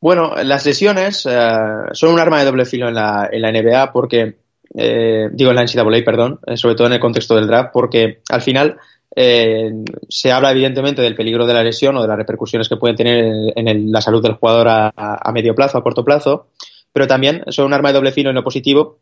Bueno, las lesiones eh, son un arma de doble filo en la, en la NBA porque eh, digo en la NCAA, perdón, eh, sobre todo en el contexto del draft, porque al final eh, se habla evidentemente del peligro de la lesión o de las repercusiones que pueden tener en, el, la salud del jugador a, a, medio plazo, a corto plazo, pero también son un arma de doble filo en lo positivo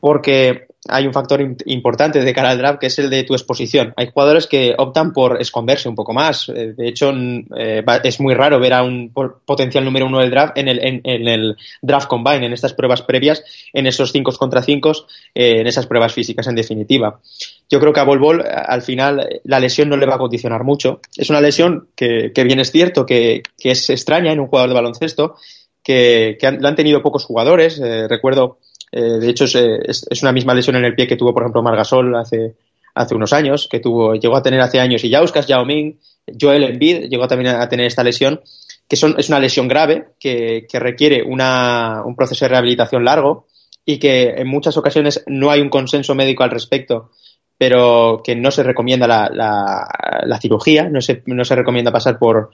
porque hay un factor importante de cara al draft que es el de tu exposición. Hay jugadores que optan por esconderse un poco más. De hecho, eh, es muy raro ver a un potencial número uno del draft en el, en, el draft combine, en estas pruebas previas, en esos 5 contra 5, eh, en esas pruebas físicas en definitiva. Yo creo que a Bol Bol al final la lesión no le va a condicionar mucho. Es una lesión que, bien es cierto, que, es extraña en un jugador de baloncesto, que, que han, lo han tenido pocos jugadores. Eh, recuerdo eh, de hecho, es, una misma lesión en el pie que tuvo, por ejemplo, Margasol hace, hace unos años, que tuvo, llegó a tener hace años y Yauskas, Yao Ming, Joel Embiid llegó también a tener esta lesión, que son, es una lesión grave que, que requiere una, un proceso de rehabilitación largo y que en muchas ocasiones no hay un consenso médico al respecto, pero que no se recomienda la, la, cirugía, no se, no se recomienda pasar por,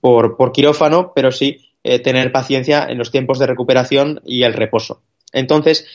por, por quirófano, pero sí eh, tener paciencia en los tiempos de recuperación y el reposo. Entonces,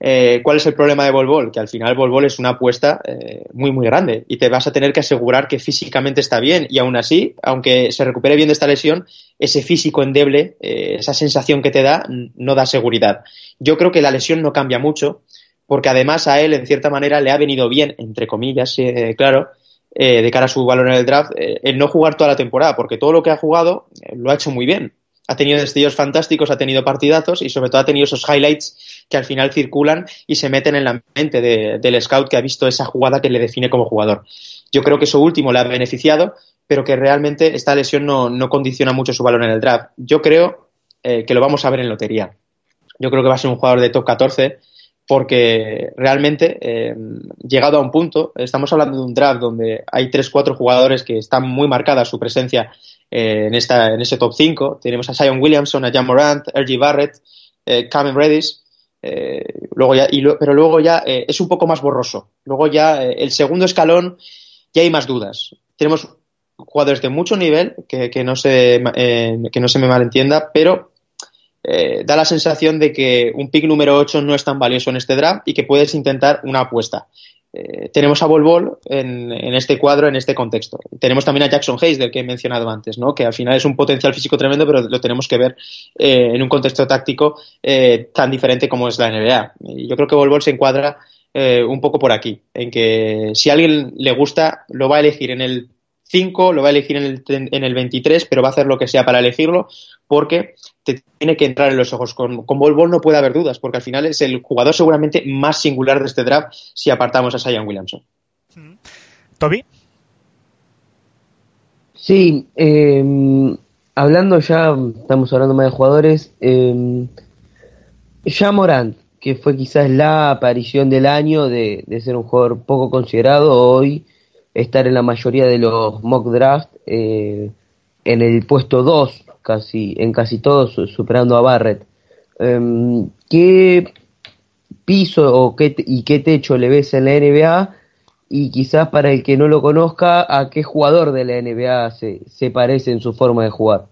eh, ¿cuál es el problema de Volvol? Que al final Volvol es una apuesta eh, muy, muy grande y te vas a tener que asegurar que físicamente está bien y aún así, aunque se recupere bien de esta lesión, ese físico endeble, esa sensación que te da, no da seguridad. Yo creo que la lesión no cambia mucho porque además a él, en cierta manera, le ha venido bien, entre comillas, claro, de cara a su valor en el draft, el no jugar toda la temporada, porque todo lo que ha jugado lo ha hecho muy bien ha tenido destellos fantásticos, ha tenido partidazos y sobre todo ha tenido esos highlights que al final circulan y se meten en la mente del scout que ha visto esa jugada que le define como jugador. Yo creo que eso último le ha beneficiado, pero que realmente esta lesión no, condiciona mucho su valor en el draft. Yo creo eh, que lo vamos a ver en lotería. Yo creo que va a ser un jugador de top 14 porque realmente, eh, llegado a un punto, estamos hablando de un draft donde hay 3-4 jugadores que están muy marcada su presencia eh, en, esta, en ese top 5. Tenemos a Zion Williamson, a Jan Morant, R.G. Barrett, eh, Cameron Redis, eh, luego ya, pero luego ya es un poco más borroso. Luego ya el segundo escalón ya hay más dudas. Tenemos jugadores de mucho nivel, que, que no, se, que no se me malentienda, pero da la sensación de que un pick número 8 no es tan valioso en este draft y que puedes intentar una apuesta. Eh, tenemos a Bol en, en, este cuadro, en este contexto. Tenemos también a Jackson Hayes, del que he mencionado antes, ¿no? que al final es un potencial físico tremendo, pero lo tenemos que ver eh, en un contexto táctico eh, tan diferente como es la NBA. Yo creo que Bol se encuadra un poco por aquí, en que si a alguien le gusta, lo va a elegir en el 5, lo va a elegir en el, en el 23, pero va a hacer lo que sea para elegirlo, porque te tiene que entrar en los ojos. Con, con Bol Bol no puede haber dudas, porque al final es el jugador seguramente más singular de este draft si apartamos a Zion Williamson. ¿Toby? Sí, em, hablando ya, estamos hablando más de jugadores. Eh, ya Morant, que fue quizás la aparición del año de, de, ser un jugador poco considerado, hoy estar en la mayoría de los mock draft eh, en el puesto 2 casi, en casi todos, superando a Barrett. Em, ¿Qué piso o qué, y qué techo le ves en la NBA? Y quizás para el que no lo conozca, ¿a qué jugador de la NBA se, se parece en su forma de jugar?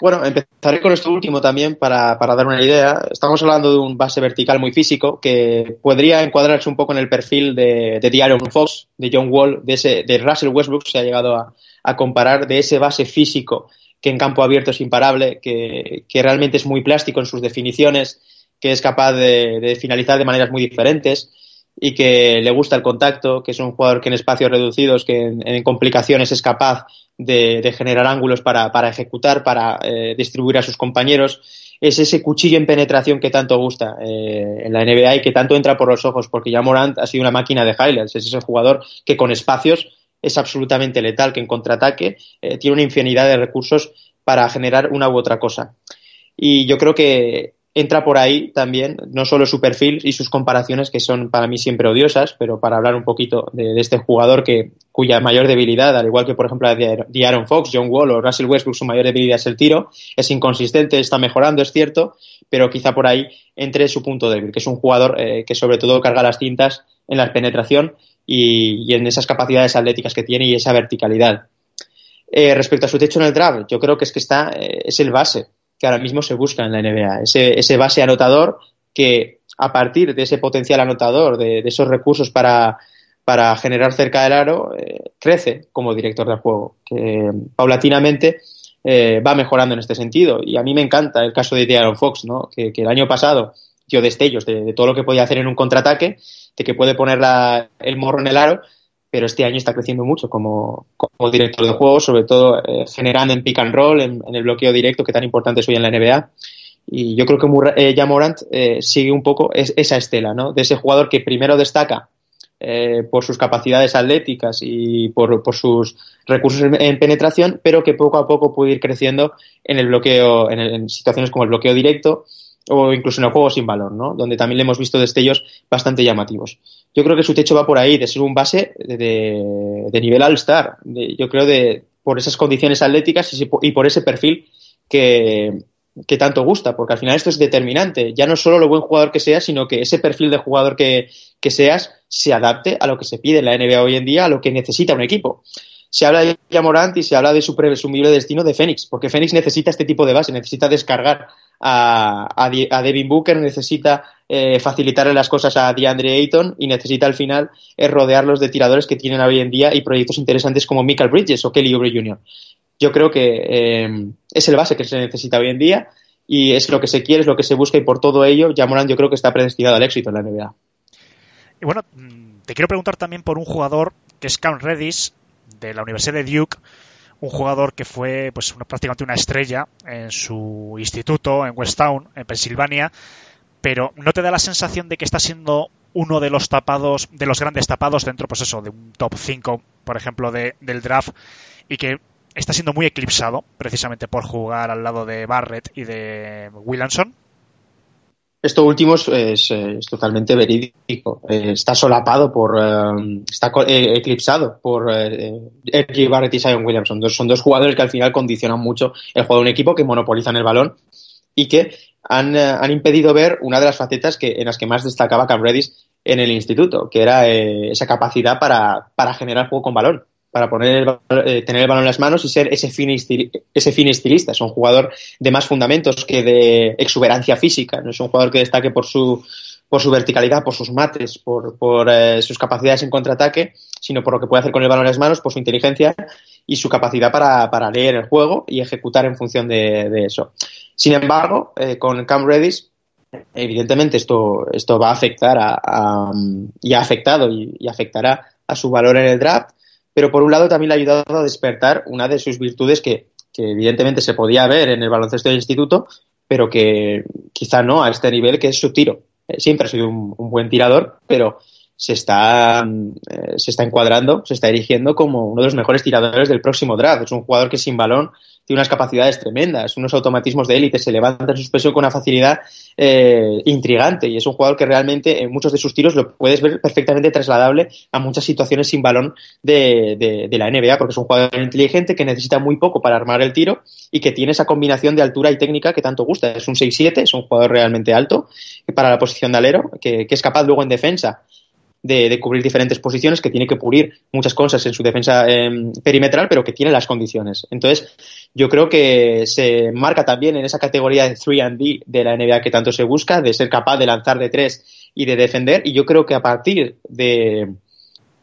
Bueno, empezaré con esto último también para, para, dar una idea. Estamos hablando de un base vertical muy físico que podría encuadrarse un poco en el perfil de, de Diario Fox, de John Wall, de, ese, de Russell Westbrook, se ha llegado a, a comparar, de ese base físico que en campo abierto es imparable, que, que realmente es muy plástico en sus definiciones, que es capaz de, de, finalizar de maneras muy diferentes y que le gusta el contacto, que es un jugador que en espacios reducidos, que en, complicaciones es capaz de, generar ángulos para, para ejecutar, para eh, distribuir a sus compañeros. Es ese cuchillo en penetración que tanto gusta eh, en la NBA y que tanto entra por los ojos, porque ya Morant ha sido una máquina de highlights. Es ese jugador que con espacios es absolutamente letal, que en contraataque eh, tiene una infinidad de recursos para generar una u otra cosa. Y yo creo que entra por ahí también, no solo su perfil y sus comparaciones, que son para mí siempre odiosas, pero para hablar un poquito de, este jugador que, cuya mayor debilidad, al igual que por ejemplo de Aaron Fox, John Wall o Russell Westbrook, su mayor debilidad es el tiro, es inconsistente, está mejorando, es cierto, pero quizá por ahí entre su punto débil, que es un jugador eh, que sobre todo carga las cintas en la penetración y, y en esas capacidades atléticas que tiene y esa verticalidad. Eh, respecto a su techo en el draft, yo creo que es que está, eh, es el base que ahora mismo se busca en la NBA, ese, ese base anotador que a partir de ese potencial anotador, de, de esos recursos para, para generar cerca del aro, eh, crece como director de juego, que paulatinamente eh, va mejorando en este sentido. Y a mí me encanta el caso de Aaron Fox, ¿no? que, que el año pasado dio destellos de, de, todo lo que podía hacer en un contraataque, de que puede poner la, el morro en el aro, pero este año está creciendo mucho como, director de juego, sobre todo eh, generando en pick and roll, en, el bloqueo directo, que tan importante es hoy en la NBA. Y yo creo que Murray, eh, Jamorant eh, sigue un poco es, esa estela, ¿no? De ese jugador que primero destaca por sus capacidades atléticas y por, por sus recursos en, en, penetración, pero que poco a poco puede ir creciendo en el bloqueo, en, el, en situaciones como el bloqueo directo, o incluso en el juego sin valor, ¿no? Donde también le hemos visto destellos bastante llamativos. Yo creo que su techo va por ahí, de ser un base de, de, nivel All-Star. Yo creo de por esas condiciones atléticas y, y, por ese perfil que, que tanto gusta, porque al final esto es determinante. Ya no solo lo buen jugador que seas, sino que ese perfil de jugador que, que seas se adapte a lo que se pide en la NBA hoy en día, a lo que necesita un equipo se habla de Jamorant y se habla de su presumible destino de Fénix, porque Fénix necesita este tipo de base, necesita descargar a, a, Devin Booker, necesita eh, facilitarle las cosas a DeAndre Ayton y necesita al final eh, rodearlos de tiradores que tienen hoy en día y proyectos interesantes como Michael Bridges o Kelly Oubre Jr. Yo creo que eh, es el base que se necesita hoy en día y es lo que se quiere, es lo que se busca y por todo ello Jamorant yo creo que está predestinado al éxito en la NBA. Y bueno, mm, te quiero preguntar también por un jugador que es Cam Reddish, de la Universidad de Duke, un jugador que fue pues prácticamente una estrella en su instituto en Westtown, en Pensilvania, pero no te da la sensación de que está siendo uno de los tapados, de los grandes tapados dentro, pues eso, de un top 5, por ejemplo, de, del draft, y que está siendo muy eclipsado precisamente por jugar al lado de Barrett y de Williamson. Esto último es, totalmente verídico. Eh, está solapado por. Eh, está eh, eclipsado por R.J. Barrett y Zion Williamson. son dos jugadores que al final condicionan mucho el juego de un equipo, que monopolizan el balón y que han, impedido ver una de las facetas que, en las que más destacaba Cam Reddish en el instituto, que era esa capacidad para, para generar juego con balón para poner eh, tener el balón en las manos y ser ese fin, ese fin estilista. Es un jugador de más fundamentos que de exuberancia física. No es un jugador que destaque por su, por su verticalidad, por sus mates, por, por eh, sus capacidades en contraataque, sino por lo que puede hacer con el balón en las manos, por su inteligencia y su capacidad para, para leer el juego y ejecutar en función de, eso. Sin embargo, eh, con Cam Redis, evidentemente esto, esto va a afectar a, y ha afectado y afectará a su valor en el draft pero por un lado también le ha ayudado a despertar una de sus virtudes que, evidentemente se podía ver en el baloncesto del instituto, pero que quizá no a este nivel, que es su tiro. Eh, siempre ha sido un, buen tirador, pero se está, eh, se está encuadrando, se está erigiendo como uno de los mejores tiradores del próximo draft. Es un jugador que sin balón tiene unas capacidades tremendas, unos automatismos de élite, se levanta en suspensión con una facilidad eh, intrigante y es un jugador que realmente en muchos de sus tiros lo puedes ver perfectamente trasladable a muchas situaciones sin balón de, de, la NBA, porque es un jugador inteligente que necesita muy poco para armar el tiro y que tiene esa combinación de altura y técnica que tanto gusta. Es un 6-7, es un jugador realmente alto para la posición de alero, que, que es capaz luego en defensa de, cubrir diferentes posiciones, que tiene que pulir muchas cosas en su defensa em, perimetral, pero que tiene las condiciones. Entonces, yo creo que se marca también en esa categoría de 3 and D de la NBA que tanto se busca, de ser capaz de lanzar de tres y de defender. Y yo creo que a partir de,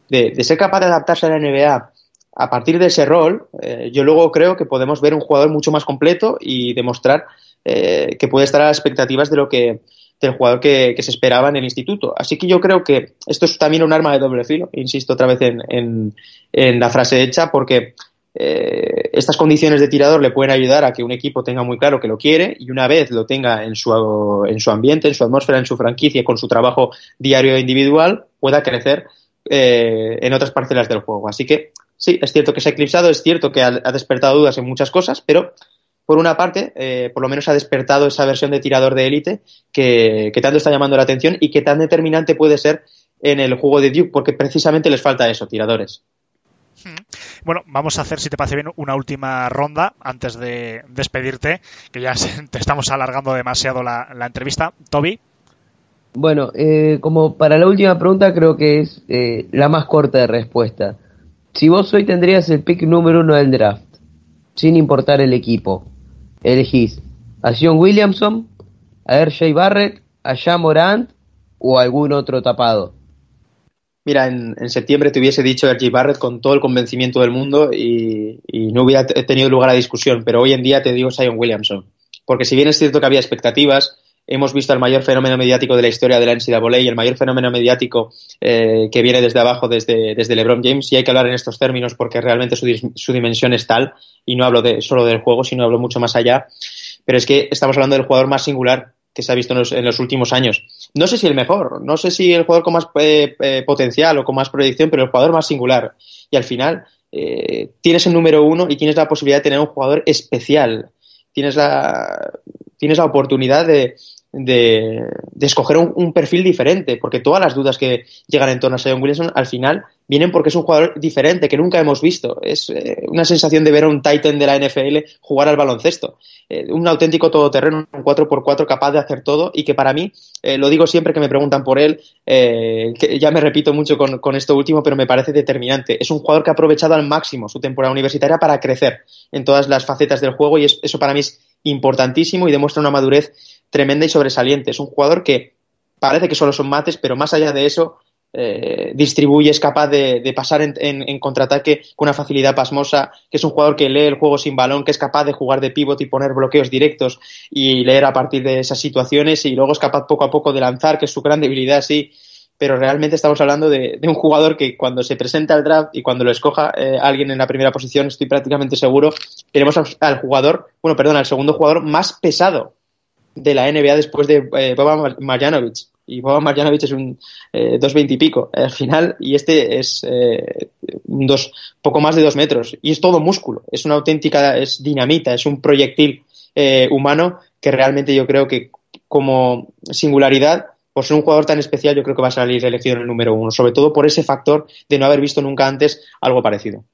de, ser capaz de adaptarse a la NBA, a partir de ese rol, eh, yo luego creo que podemos ver un jugador mucho más completo y demostrar eh, que puede estar a las expectativas de lo que del jugador que, se esperaba en el instituto. Así que yo creo que esto es también un arma de doble filo, insisto otra vez en, la frase hecha, porque eh, estas condiciones de tirador le pueden ayudar a que un equipo tenga muy claro que lo quiere y una vez lo tenga en su, en su ambiente, en su atmósfera, en su franquicia, con su trabajo diario e individual, pueda crecer eh, en otras parcelas del juego. Así que sí, es cierto que se ha eclipsado, es cierto que ha despertado dudas en muchas cosas, pero por una parte, eh, por lo menos ha despertado esa versión de tirador de élite que, tanto está llamando la atención y que tan determinante puede ser en el juego de Duke, porque precisamente les falta eso, tiradores. Hmm. Bueno, vamos a hacer, si te parece bien, una última ronda antes de despedirte, que ya te estamos alargando demasiado la, entrevista. Toby. Bueno, eh, como para la última pregunta creo que es eh, la más corta de respuesta. Si vos hoy tendrías el pick número uno del draft, sin importar el equipo, elegís a John Williamson, a R.J. Barrett, a Jean Morant o algún otro tapado? Mira, en, septiembre te hubiese dicho R.J. Barrett con todo el convencimiento del mundo y, no hubiera tenido lugar a discusión, pero hoy en día te digo Zion Williamson. Porque si bien es cierto que había expectativas, hemos visto el mayor fenómeno mediático de la historia de la NCAA y el mayor fenómeno mediático eh, que viene desde abajo, desde, desde LeBron James, y hay que hablar en estos términos porque realmente su, su, dimensión es tal, y no hablo de, solo del juego, sino hablo mucho más allá, pero es que estamos hablando del jugador más singular que se ha visto en los, últimos años. No sé si el mejor, no sé si el jugador con más eh, eh, potencial o con más proyección, pero el jugador más singular. Y al final tienes el número uno y tienes la posibilidad de tener un jugador especial. Tienes la, tienes la oportunidad de, de, escoger un, perfil diferente, porque todas las dudas que llegan en torno a Sion Williamson al final vienen porque es un jugador diferente que nunca hemos visto. Es eh, una sensación de ver a un Titan de la NFL jugar al baloncesto. Eh, un auténtico todoterreno, un 4x4 capaz de hacer todo y que para mí, eh, lo digo siempre que me preguntan por él, que ya me repito mucho con, con, esto último, pero me parece determinante. Es un jugador que ha aprovechado al máximo su temporada universitaria para crecer en todas las facetas del juego y eso para mí es importantísimo y demuestra una madurez tremenda y sobresaliente. Es un jugador que parece que solo son mates, pero más allá de eso, eh, distribuye, es capaz de, pasar en, contraataque con una facilidad pasmosa, que es un jugador que lee el juego sin balón, que es capaz de jugar de pivot y poner bloqueos directos y leer a partir de esas situaciones y luego es capaz poco a poco de lanzar, que es su gran debilidad, sí, pero realmente estamos hablando de, un jugador que cuando se presenta al draft y cuando lo escoja eh, alguien en la primera posición, estoy prácticamente seguro, tenemos al jugador, bueno, perdón, al segundo jugador más pesado de la NBA después de eh, Boba Marjanovic. Y Boba Marjanovic es un eh, 2.20 y pico al final, y este es eh, dos, poco más de dos metros. Y es todo músculo, es una auténtica, es dinamita, es un proyectil eh, humano que realmente yo creo que como singularidad, por ser un jugador tan especial, yo creo que va a salir elegido en el número uno, sobre todo por ese factor de no haber visto nunca antes algo parecido.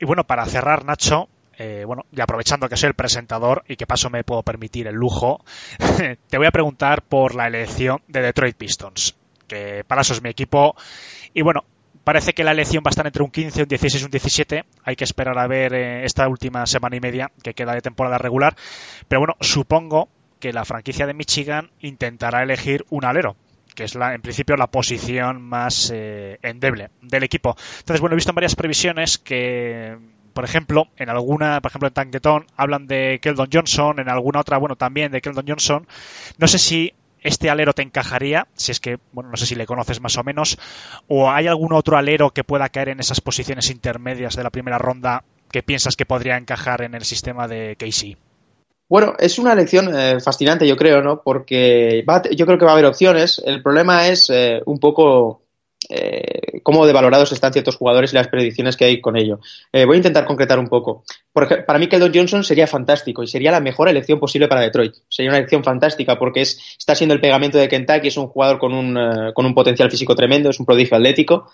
Y bueno, para cerrar, Nacho, eh, bueno, y aprovechando que soy el presentador y que paso me puedo permitir el lujo, te voy a preguntar por la elección de Detroit Pistons, que para eso es mi equipo. Y bueno, parece que la elección va a estar entre un 15, un 16 y un 17. Hay que esperar a ver eh, esta última semana y media que queda de temporada regular. Pero bueno, supongo que la franquicia de Michigan intentará elegir un alero que es la, en principio la posición más eh, endeble del equipo. Entonces, bueno, he visto en varias previsiones que por ejemplo, en alguna, por ejemplo en Tanquetón, hablan de Keldon Johnson, en alguna otra, bueno, también de Keldon Johnson. No sé si este alero te encajaría, si es que, bueno, no sé si le conoces más o menos, o hay algún otro alero que pueda caer en esas posiciones intermedias de la primera ronda que piensas que podría encajar en el sistema de Casey. Bueno, es una elección eh, fascinante, yo creo, ¿no? Porque yo creo que va a haber opciones. El problema es eh, un poco eh, cómo devalorados están ciertos jugadores y las predicciones que hay con ello. Eh, voy a intentar concretar un poco. Porque para mí, Keldon Johnson sería fantástico y sería la mejor elección posible para Detroit. Sería una elección fantástica porque es, está siendo el pegamento de Kentucky, es un jugador con un, eh, con un potencial físico tremendo, es un prodigio atlético,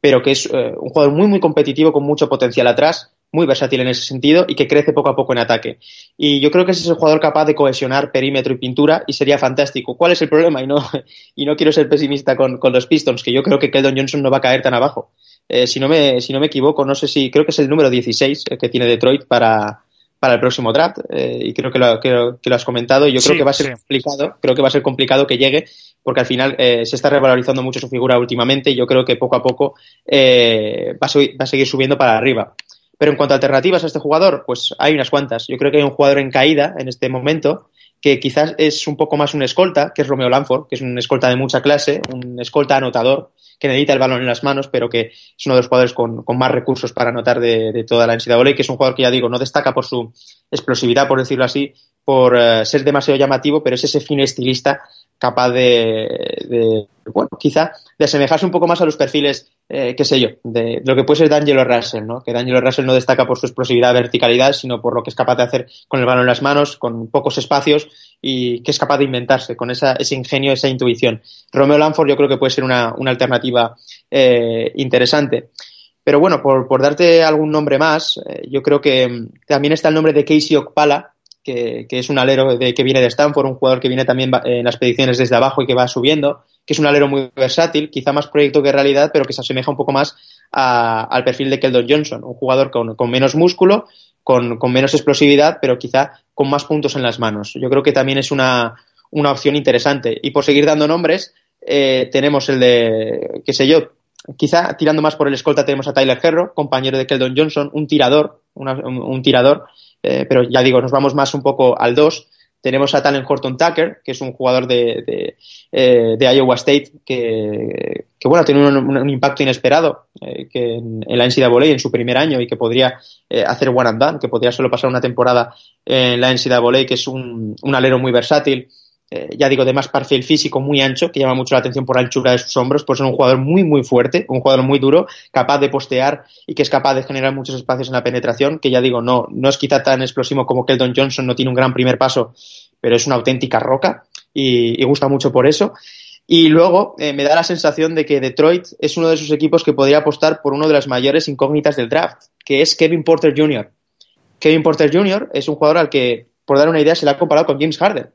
pero que es un jugador muy, muy competitivo con mucho potencial atrás muy versátil en ese sentido y que crece poco a poco en ataque. Y yo creo que ese es el jugador capaz de cohesionar perímetro y pintura y sería fantástico. ¿Cuál es el problema? Y no, y no quiero ser pesimista con, los Pistons, que yo creo que Keldon Johnson no va a caer tan abajo. Eh, si, no me, si no me equivoco, no sé si, creo que es el número 16 que tiene Detroit para, para el próximo draft eh, y creo que lo, que, lo, has comentado y yo creo que va a ser complicado creo que va a ser complicado que llegue porque al final eh, se está revalorizando mucho su figura últimamente y yo creo que poco a poco va, a va, a seguir subiendo para arriba pero en cuanto a alternativas a este jugador, pues hay unas cuantas. Yo creo que hay un jugador en caída en este momento que quizás es un poco más un escolta, que es Romeo Lanford, que es un escolta de mucha clase, un escolta anotador, que necesita el balón en las manos, pero que es uno de los jugadores con, más recursos para anotar de, toda la NCAA, que es un jugador que ya digo, no destaca por su explosividad, por decirlo así, por eh, ser demasiado llamativo, pero es ese fino estilista capaz de, bueno, quizá de asemejarse un poco más a los perfiles, eh, qué sé yo, de, lo que puede ser D'Angelo Russell, ¿no? Que D'Angelo Russell no destaca por su explosividad, verticalidad, sino por lo que es capaz de hacer con el balón en las manos, con pocos espacios y que es capaz de inventarse con esa, ese ingenio, esa intuición. Romeo Lanford yo creo que puede ser una, una alternativa eh, interesante. Pero bueno, por, por, darte algún nombre más, eh, yo creo que mm, también está el nombre de Casey Okpala, que, es un alero de, que viene de Stanford, un jugador que viene también en las predicciones desde abajo y que va subiendo, que es un alero muy versátil, quizá más proyecto que realidad, pero que se asemeja un poco más al perfil de Keldon Johnson, un jugador con, menos músculo, con, menos explosividad, pero quizá con más puntos en las manos. Yo creo que también es una, opción interesante. Y por seguir dando nombres, eh, tenemos el de, qué sé yo, quizá tirando más por el escolta tenemos a Tyler Herro, compañero de Keldon Johnson, un tirador, un, tirador, eh, pero ya digo, nos vamos más un poco al 2. Tenemos a Talen Horton Tucker, que es un jugador de, de, eh, Iowa State que, que bueno, tiene un, impacto inesperado eh, que en, en, la NCAA en su primer año y que podría hacer one and done, que podría solo pasar una temporada en la NCAA, que es un, un alero muy versátil. Eh, ya digo, de más perfil físico muy ancho, que llama mucho la atención por la anchura de sus hombros, pues es un jugador muy, muy fuerte, un jugador muy duro, capaz de postear y que es capaz de generar muchos espacios en la penetración, que ya digo, no, no es quizá tan explosivo como Keldon Johnson, no tiene un gran primer paso, pero es una auténtica roca y, gusta mucho por eso. Y luego eh, me da la sensación de que Detroit es uno de esos equipos que podría apostar por uno de las mayores incógnitas del draft, que es Kevin Porter Jr. Kevin Porter Jr. es un jugador al que, por dar una idea, se le ha comparado con James Harden.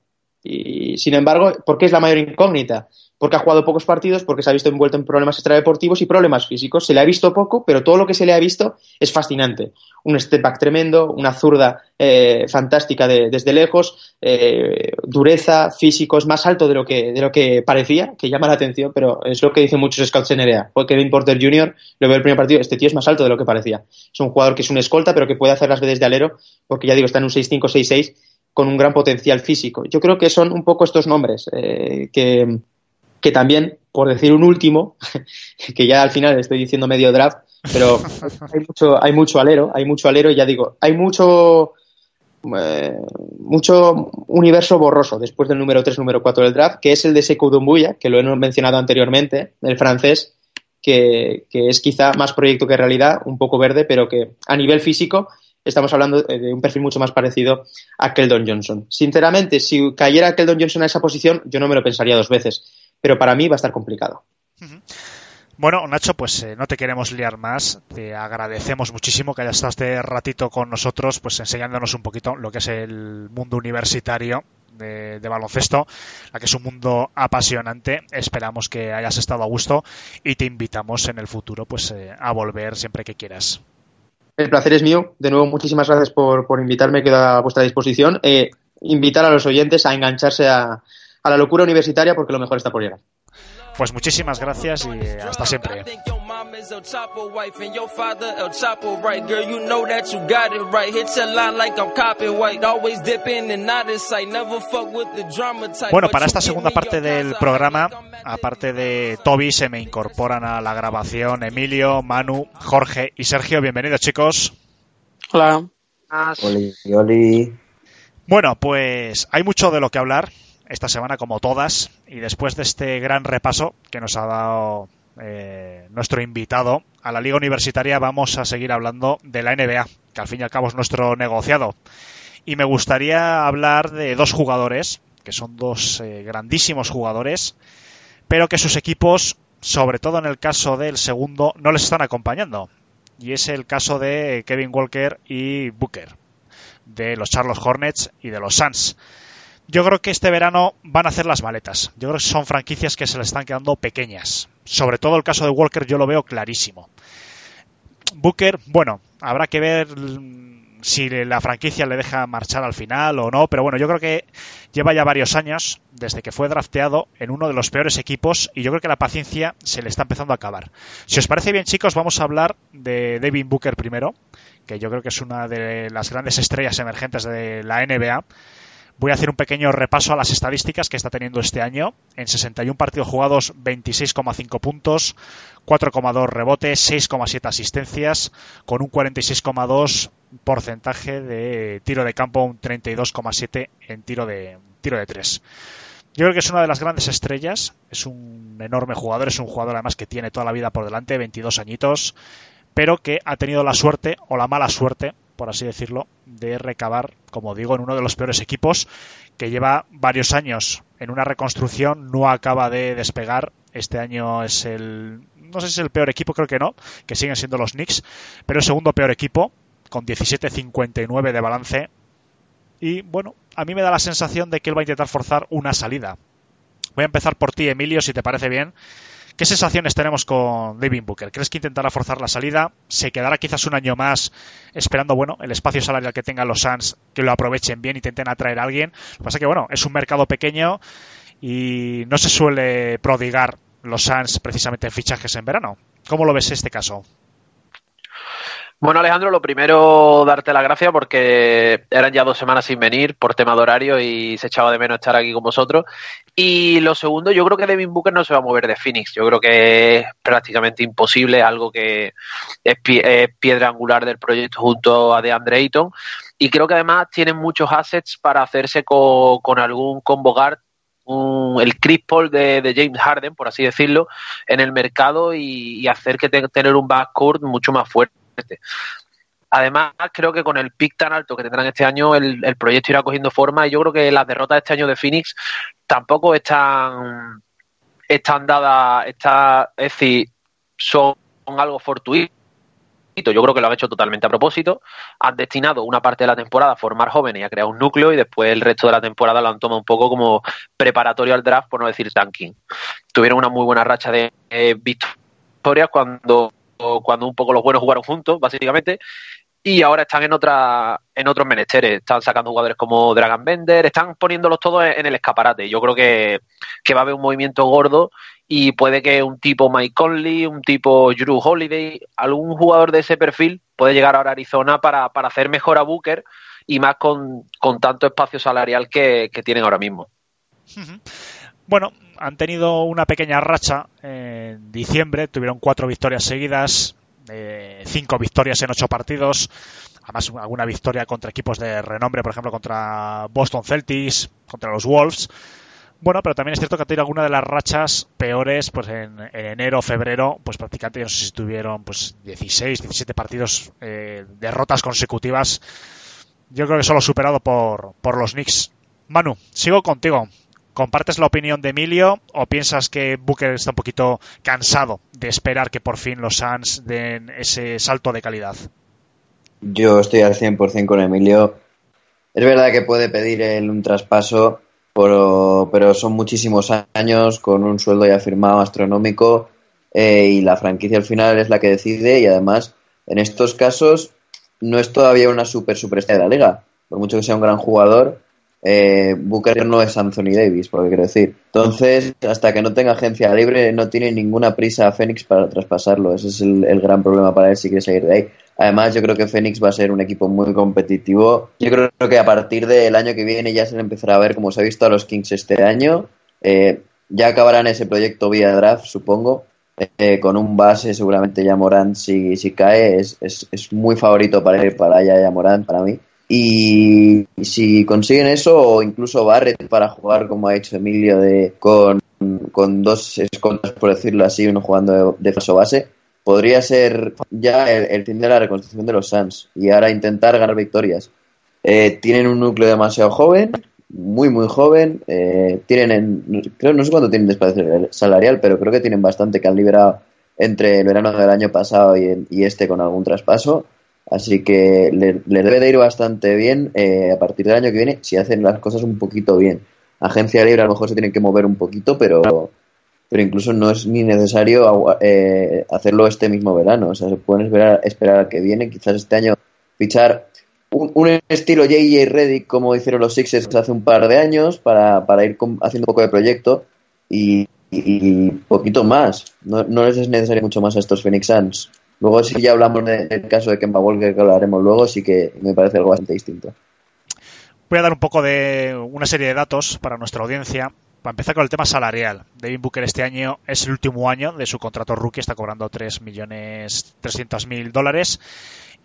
Y sin embargo, ¿por qué es la mayor incógnita? Porque ha jugado pocos partidos, porque se ha visto envuelto en problemas extradeportivos y problemas físicos. Se le ha visto poco, pero todo lo que se le ha visto es fascinante. Un step back tremendo, una zurda eh, fantástica desde lejos, eh, dureza, físicos, más alto de lo, que, de lo que parecía, que llama la atención, pero es lo que dicen muchos scouts en NBA. Porque Kevin Porter Jr., lo veo el primer partido, este tío es más alto de lo que parecía. Es un jugador que es un escolta, pero que puede hacer las veces de alero, porque ya digo, está en un 6'5, 6'6 con un gran potencial físico. Yo creo que son un poco estos nombres eh, que, que también, por decir un último, que ya al final estoy diciendo medio draft, pero hay mucho, hay mucho alero, hay mucho alero y ya digo, hay mucho, eh, mucho universo borroso después del número 3, número 4 del draft, que es el de Sekou Dumbuya, que lo hemos mencionado anteriormente, el francés, que, que, es quizá más proyecto que realidad, un poco verde, pero que a nivel físico estamos hablando de un perfil mucho más parecido a Keldon Johnson. Sinceramente, si cayera Keldon Johnson a esa posición, yo no me lo pensaría dos veces, pero para mí va a estar complicado. Bueno, Nacho, pues eh, no te queremos liar más. Te agradecemos muchísimo que hayas estado este ratito con nosotros, pues enseñándonos un poquito lo que es el mundo universitario de, baloncesto, la que es un mundo apasionante. Esperamos que hayas estado a gusto y te invitamos en el futuro, pues, eh, a volver siempre que quieras. El placer es mío. De nuevo, muchísimas gracias por, por invitarme, quedo a vuestra disposición. Eh, invitar a los oyentes a engancharse a, a la locura universitaria porque lo mejor está por llegar. Pues muchísimas gracias y hasta siempre. Bueno, para esta segunda parte del programa, aparte de Toby, se me incorporan a la grabación Emilio, Manu, Jorge y Sergio. Bienvenidos, chicos. Hola. Bueno, pues hay mucho de lo que hablar esta semana como todas y después de este gran repaso que nos ha dado eh, nuestro invitado a la liga universitaria vamos a seguir hablando de la NBA que al fin y al cabo es nuestro negociado. Y me gustaría hablar de dos jugadores que son dos eh, grandísimos jugadores pero que sus equipos sobre todo en el caso del segundo no les están acompañando. Y es el caso de Kevin Walker y Booker de los Charlotte Hornets y de los Suns yo creo que este verano van a hacer las maletas. Yo creo que son franquicias que se les están quedando pequeñas. Sobre todo el caso de Walker yo lo veo clarísimo. Booker, bueno, habrá que ver si la franquicia le deja marchar al final o no, pero bueno, yo creo que lleva ya varios años desde que fue drafteado en uno de los peores equipos y yo creo que la paciencia se le está empezando a acabar. Si os parece bien, chicos, vamos a hablar de Devin Booker primero, que yo creo que es una de las grandes estrellas emergentes de la NBA Voy a hacer un pequeño repaso a las estadísticas que está teniendo este año. En 61 partidos jugados, 26,5 puntos, 4,2 rebotes, 6,7 asistencias, con un 46,2 porcentaje de tiro de campo, un 32,7 en tiro de, tiro de 3. Yo creo que es una de las grandes estrellas, es un enorme jugador, es un jugador además que tiene toda la vida por delante, 22 añitos, pero que ha tenido la suerte o la mala suerte por así decirlo, de recabar, como digo, en uno de los peores equipos que lleva varios años en una reconstrucción, no acaba de despegar. Este año es el, no sé si es el peor equipo, creo que no, que siguen siendo los Knicks, pero el segundo peor equipo, con 17-59 de balance. Y bueno, a mí me da la sensación de que él va a intentar forzar una salida. Voy a empezar por ti, Emilio, si te parece bien. ¿Qué sensaciones tenemos con David Booker? ¿Crees que intentará forzar la salida? ¿Se quedará quizás un año más esperando, bueno, el espacio salarial que tengan los Suns, que lo aprovechen bien, intenten atraer a alguien? Lo que pasa es que, bueno, es un mercado pequeño y no se suele prodigar los Suns precisamente en fichajes en verano. ¿Cómo lo ves este caso? Bueno, Alejandro, lo primero, darte la gracia porque eran ya dos semanas sin venir por tema de horario y se echaba de menos estar aquí con vosotros. Y lo segundo, yo creo que Devin Booker no se va a mover de Phoenix. Yo creo que es prácticamente imposible, algo que es, piedra angular del proyecto junto a DeAndre Ayton. Y creo que además tienen muchos assets para hacerse con, algún combo guard el Chris Paul de, James Harden, por así decirlo, en el mercado y, hacer que tener un backcourt mucho más fuerte. Además, creo que con el pick tan alto que tendrán este año, el, proyecto irá cogiendo forma y yo creo que las derrotas de este año de Phoenix tampoco están, están dadas, está, es decir, son algo fortuito yo creo que lo han hecho totalmente a propósito. Han destinado una parte de la temporada a formar jóvenes y a crear un núcleo y después el resto de la temporada lo han tomado un poco como preparatorio al draft, por no decir tanking. Tuvieron una muy buena racha de eh, victorias cuando, cuando un poco los buenos jugaron juntos, básicamente. Y ahora están en otra, en otros menesteres. Están sacando jugadores como Dragon Bender, están poniéndolos todos en el escaparate. Yo creo que, que va a haber un movimiento gordo y puede que un tipo Mike Conley, un tipo Drew Holiday, algún jugador de ese perfil puede llegar ahora a Arizona para, hacer mejor a Booker y más con, tanto espacio salarial que, tienen ahora mismo. Bueno, han tenido una pequeña racha en diciembre, tuvieron cuatro victorias seguidas, eh, cinco victorias en ocho partidos, además alguna victoria contra equipos de renombre, por ejemplo contra Boston Celtics, contra los Wolves. Bueno, pero también es cierto que ha tenido alguna de las rachas peores, pues en, enero, febrero, pues prácticamente no sé si tuvieron pues 16, 17 partidos, eh, derrotas consecutivas. Yo creo que solo superado por, por los Knicks. Manu, sigo contigo. ¿Compartes la opinión de Emilio o piensas que Booker está un poquito cansado de esperar que por fin los Suns den ese salto de calidad? Yo estoy al 100% con Emilio. Es verdad que puede pedir un traspaso, pero, pero son muchísimos años con un sueldo ya firmado astronómico eh, y la franquicia al final es la que decide y además en estos casos no es todavía una super superestrella de la liga. Por mucho que sea un gran jugador, eh, Booker no es Anthony Davis, por que quiero decir. Entonces, hasta que no tenga agencia libre, no tiene ninguna prisa a Phoenix para traspasarlo. Ese es el, gran problema para él si quiere seguir de ahí. Además, yo creo que Phoenix va a ser un equipo muy competitivo. Yo creo que a partir del año que viene ya se empezará a ver como se ha visto a los Kings este año. Eh, ya acabarán ese proyecto vía draft, supongo. Eh, con un base, seguramente ya Morant, si, si cae, es, es, es, muy favorito para ir para allá, ya Morant, para mí. Y si consiguen eso, o incluso Barrett para jugar, como ha hecho Emilio, de, con, con dos escoltas, por decirlo así, uno jugando de, falso base, podría ser ya el, fin de la reconstrucción de los Suns y ahora intentar ganar victorias. Eh, tienen un núcleo demasiado joven, muy muy joven, eh, tienen, creo, no sé cuánto tienen de salarial, pero creo que tienen bastante que han liberado entre el verano del año pasado y, este con algún traspaso. Así que le, debe de ir bastante bien eh, a partir del año que viene si hacen las cosas un poquito bien. Agencia libre a lo mejor se tienen que mover un poquito, pero pero incluso no es ni necesario eh, hacerlo este mismo verano. O sea, se pueden esperar, esperar a que viene. Quizás este año fichar un, estilo J.J. Reddick como hicieron los Sixers hace un par de años para, para ir haciendo un poco de proyecto y, y, poquito más. No, no, les es necesario mucho más a estos Phoenix Suns. Luego, si ya hablamos del caso de Kemba Walker, que hablaremos luego, sí que me parece algo bastante distinto. Voy a dar un poco de una serie de datos para nuestra audiencia. Para empezar con el tema salarial, Devin Booker este año es el último año de su contrato rookie, está cobrando 3.300.000 dólares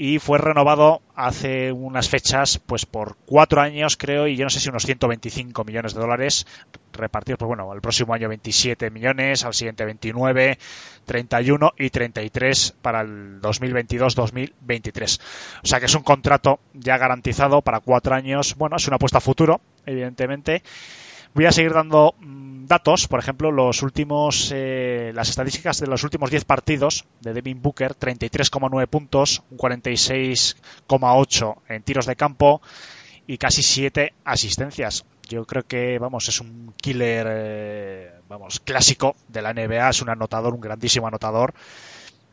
y fue renovado hace unas fechas pues por cuatro años creo y yo no sé si unos 125 millones de dólares repartidos pues bueno el próximo año 27 millones al siguiente 29 31 y 33 para el 2022-2023 o sea que es un contrato ya garantizado para cuatro años. Bueno es una apuesta a futuro evidentemente Voy a seguir dando mm, datos, por ejemplo, los últimos, eh, las estadísticas de los últimos 10 partidos de Devin Booker, 33,9 puntos, un 46,8 en tiros de campo y casi 7 asistencias. Yo creo que, vamos, es un killer, eh, vamos, clásico de la NBA, es un anotador, un grandísimo anotador.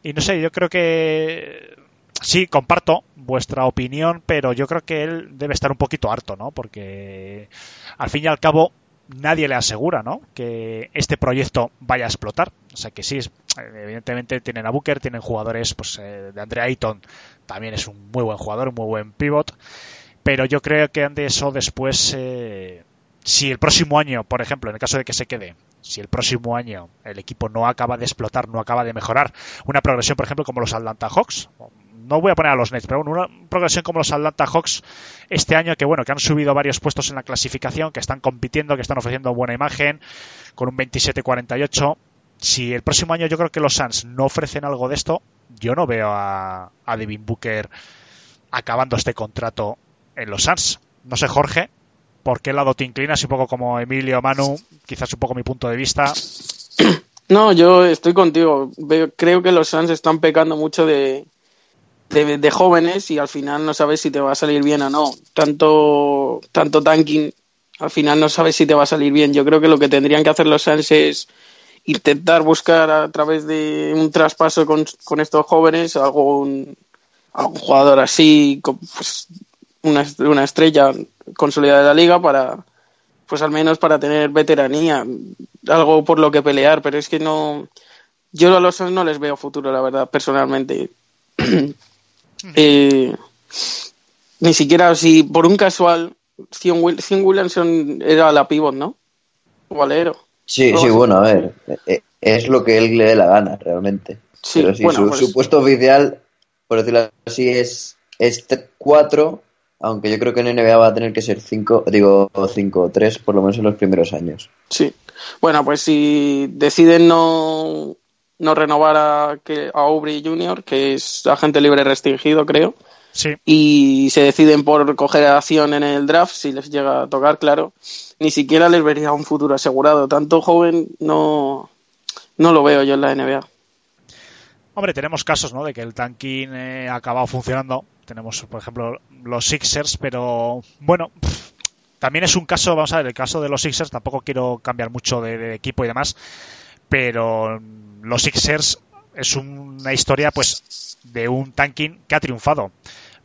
Y no sé, yo creo que sí, comparto vuestra opinión, pero yo creo que él debe estar un poquito harto, ¿no? Porque al fin y al cabo nadie le asegura ¿no? que este proyecto vaya a explotar. O sea que sí, evidentemente tienen a Booker, tienen jugadores pues, eh, de Andre Ayton, también es un muy buen jugador, un muy buen pivot, pero yo creo que de eso después, eh, si el próximo año, por ejemplo, en el caso de que se quede, si el próximo año el equipo no acaba de explotar, no acaba de mejorar, una progresión, por ejemplo, como los Atlanta Hawks, no voy a poner a los Nets, pero una progresión como los Atlanta Hawks este año que bueno, que han subido varios puestos en la clasificación, que están compitiendo, que están ofreciendo buena imagen con un 27-48. Si el próximo año yo creo que los Suns no ofrecen algo de esto, yo no veo a, a Devin Booker acabando este contrato en los Suns. No sé, Jorge, ¿por qué lado te inclinas? Un poco como Emilio, Manu, quizás un poco mi punto de vista. No, yo estoy contigo. creo que los Suns están pecando mucho de, de, jóvenes y al final no sabes si te va a salir bien o no. Tanto, tanto tanking, al final no sabes si te va a salir bien. Yo creo que lo que tendrían que hacer los Suns es intentar buscar a través de un traspaso con, con estos jóvenes algún, algún jugador así, pues, una, una estrella consolidada de la liga para, pues al menos para tener veteranía, algo por lo que pelear, pero es que no, yo a los no les veo futuro, la verdad, personalmente. Eh, ni siquiera si por un casual, Cian Williamson era la pivot, ¿no? Valero. Sí, sí, bueno, a ver, eh, es lo que él le dé la gana, realmente. Sí, Pero si su, pues puesto oficial, por decirlo así, es, es 4 aunque yo creo que en NBA va a tener que ser 5, digo 5 o 3 por lo menos en los primeros años. Sí. Bueno, pues si deciden no, no renovar a, que, a Aubrey Jr., que es agente libre restringido, creo, sí. y se deciden por coger acción en el draft, si les llega a tocar, claro, ni siquiera les vería un futuro asegurado. Tanto joven no, no lo veo yo en la NBA. Hombre, tenemos casos, ¿no? De que el tanking eh, ha acabado funcionando tenemos, por ejemplo, los Sixers, pero bueno, también es un caso, vamos a ver, el caso de los Sixers, tampoco quiero cambiar mucho de, equipo y demás, pero los Sixers es una historia, pues, de un tanking que ha triunfado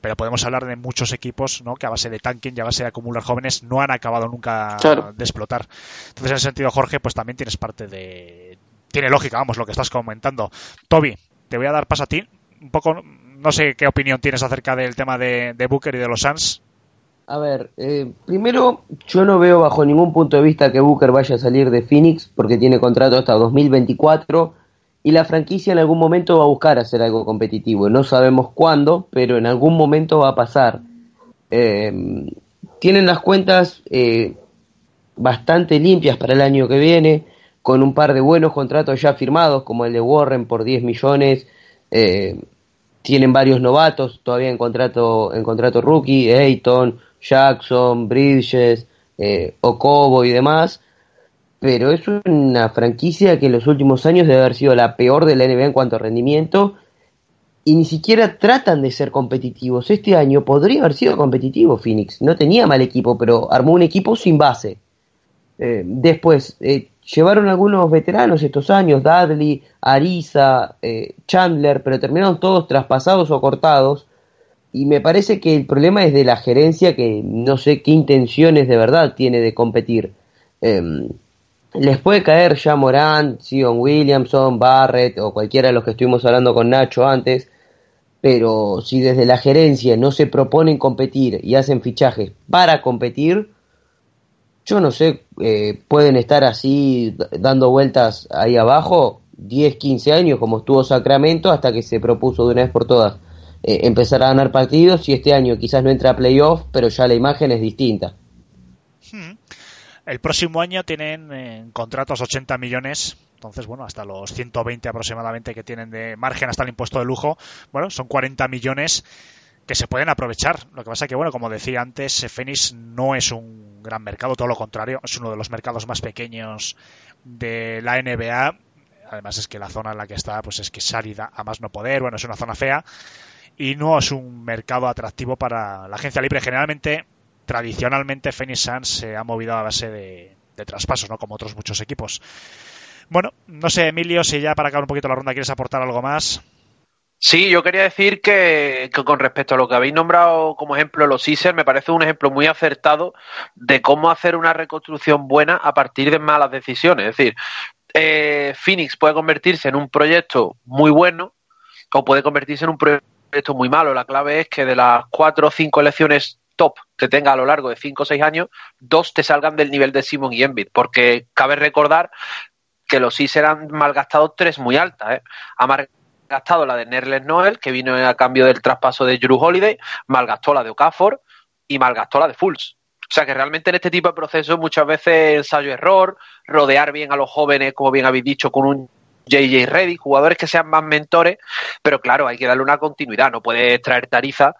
pero podemos hablar de muchos equipos ¿no? que a base de tanking y a base de acumular jóvenes no han acabado nunca de explotar. Entonces, en ese sentido, Jorge, pues también tienes parte de... Tiene lógica, vamos, lo que estás comentando. Toby, te voy a dar paso a ti. Un poco no sé qué opinión tienes acerca del tema de, Booker y de los Suns. A ver, eh, primero, yo no veo bajo ningún punto de vista que Booker vaya a salir de Phoenix porque tiene contrato hasta 2024 y la franquicia en algún momento va a buscar hacer algo competitivo. No sabemos cuándo, pero en algún momento va a pasar. Eh, tienen las cuentas eh, bastante limpias para el año que viene, con un par de buenos contratos ya firmados, como el de Warren por 10 millones. Eh, tienen varios novatos todavía en contrato, en contrato rookie, Ayton, Jackson, Bridges, eh, Okobo y demás, pero es una franquicia que en los últimos años debe haber sido la peor de la NBA en cuanto a rendimiento y ni siquiera tratan de ser competitivos. Este año podría haber sido competitivo Phoenix, no tenía mal equipo, pero armó un equipo sin base. Eh, después, eh, llevaron algunos veteranos estos años, Dudley, Ariza, eh, Chandler, pero terminaron todos traspasados o cortados. Y me parece que el problema es de la gerencia que no sé qué intenciones de verdad tiene de competir. Em, les puede caer ya Morant, Sion Williamson, Barrett o cualquiera de los que estuvimos hablando con Nacho antes, pero si desde la gerencia no se proponen competir y hacen fichajes para competir, yo no sé, eh, pueden estar así dando vueltas ahí abajo 10, 15 años como estuvo Sacramento hasta que se propuso de una vez por todas eh, empezar a ganar partidos y este año quizás no entra a playoff, pero ya la imagen es distinta. Hmm. El próximo año tienen en contratos 80 millones, entonces bueno, hasta los 120 aproximadamente que tienen de margen hasta el impuesto de lujo, bueno, son 40 millones que se pueden aprovechar. Lo que pasa que, bueno, como decía antes, Phoenix no es un gran mercado, todo lo contrario, es uno de los mercados más pequeños de la NBA. Además es que la zona en la que está, pues es que es árida a más no poder, bueno, es una zona fea y no es un mercado atractivo para la agencia libre. Generalmente, tradicionalmente, Phoenix Suns se ha movido a base de, de traspasos, ¿no? Como otros muchos equipos. Bueno, no sé, Emilio, si ya para acabar un poquito la ronda quieres aportar algo más. Sí, yo quería decir que, con respecto a lo que habéis nombrado como ejemplo los Caesar, me parece un ejemplo muy acertado de cómo hacer una reconstrucción buena a partir de malas decisiones. Es decir, eh, Phoenix puede convertirse en un proyecto muy bueno o puede convertirse en un proyecto muy malo. La clave es que de las cuatro o cinco elecciones top que tenga a lo largo de cinco o seis años, dos te salgan del nivel de Simon y Embiid, porque cabe recordar que los Caesar han malgastado tres muy altas. ¿eh? malgastado la de Nerles Noel, que vino a cambio del traspaso de Drew Holiday, malgastó la de Okafor y malgastó la de Fulls. O sea que realmente en este tipo de procesos muchas veces ensayo-error, rodear bien a los jóvenes, como bien habéis dicho, con un JJ Reddy, jugadores que sean más mentores, pero claro, hay que darle una continuidad, no puedes traer Tariza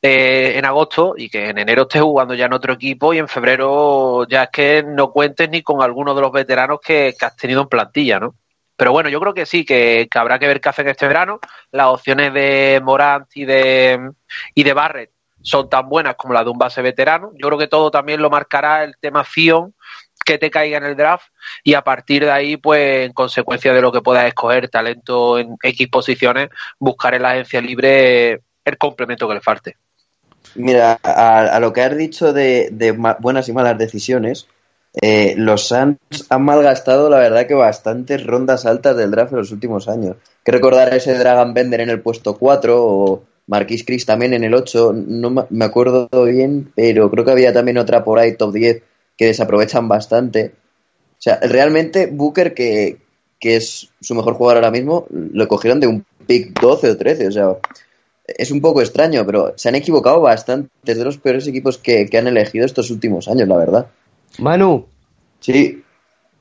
eh, en agosto y que en enero estés jugando ya en otro equipo y en febrero ya es que no cuentes ni con alguno de los veteranos que, has tenido en plantilla, ¿no? Pero bueno, yo creo que sí, que, que, habrá que ver qué hacen este verano. Las opciones de Morant y de, y de Barrett son tan buenas como las de un base veterano. Yo creo que todo también lo marcará el tema Fion que te caiga en el draft y a partir de ahí, pues en consecuencia de lo que puedas escoger, talento en X posiciones, buscar en la agencia libre el complemento que le falte. Mira, a, a lo que has dicho de, buenas y malas decisiones, eh, los Suns han malgastado, la verdad, que bastantes rondas altas del draft en los últimos años. Que recordar ese Dragon Bender en el puesto 4 o Marquis Chris también en el 8, no me acuerdo bien, pero creo que había también otra por ahí, top 10, que desaprovechan bastante. O sea, realmente Booker, que, que es su mejor jugador ahora mismo, lo cogieron de un pick 12 o 13, o sea, es un poco extraño, pero se han equivocado bastante. Es de los peores equipos que, que han elegido estos últimos años, la verdad. Manu. Sí.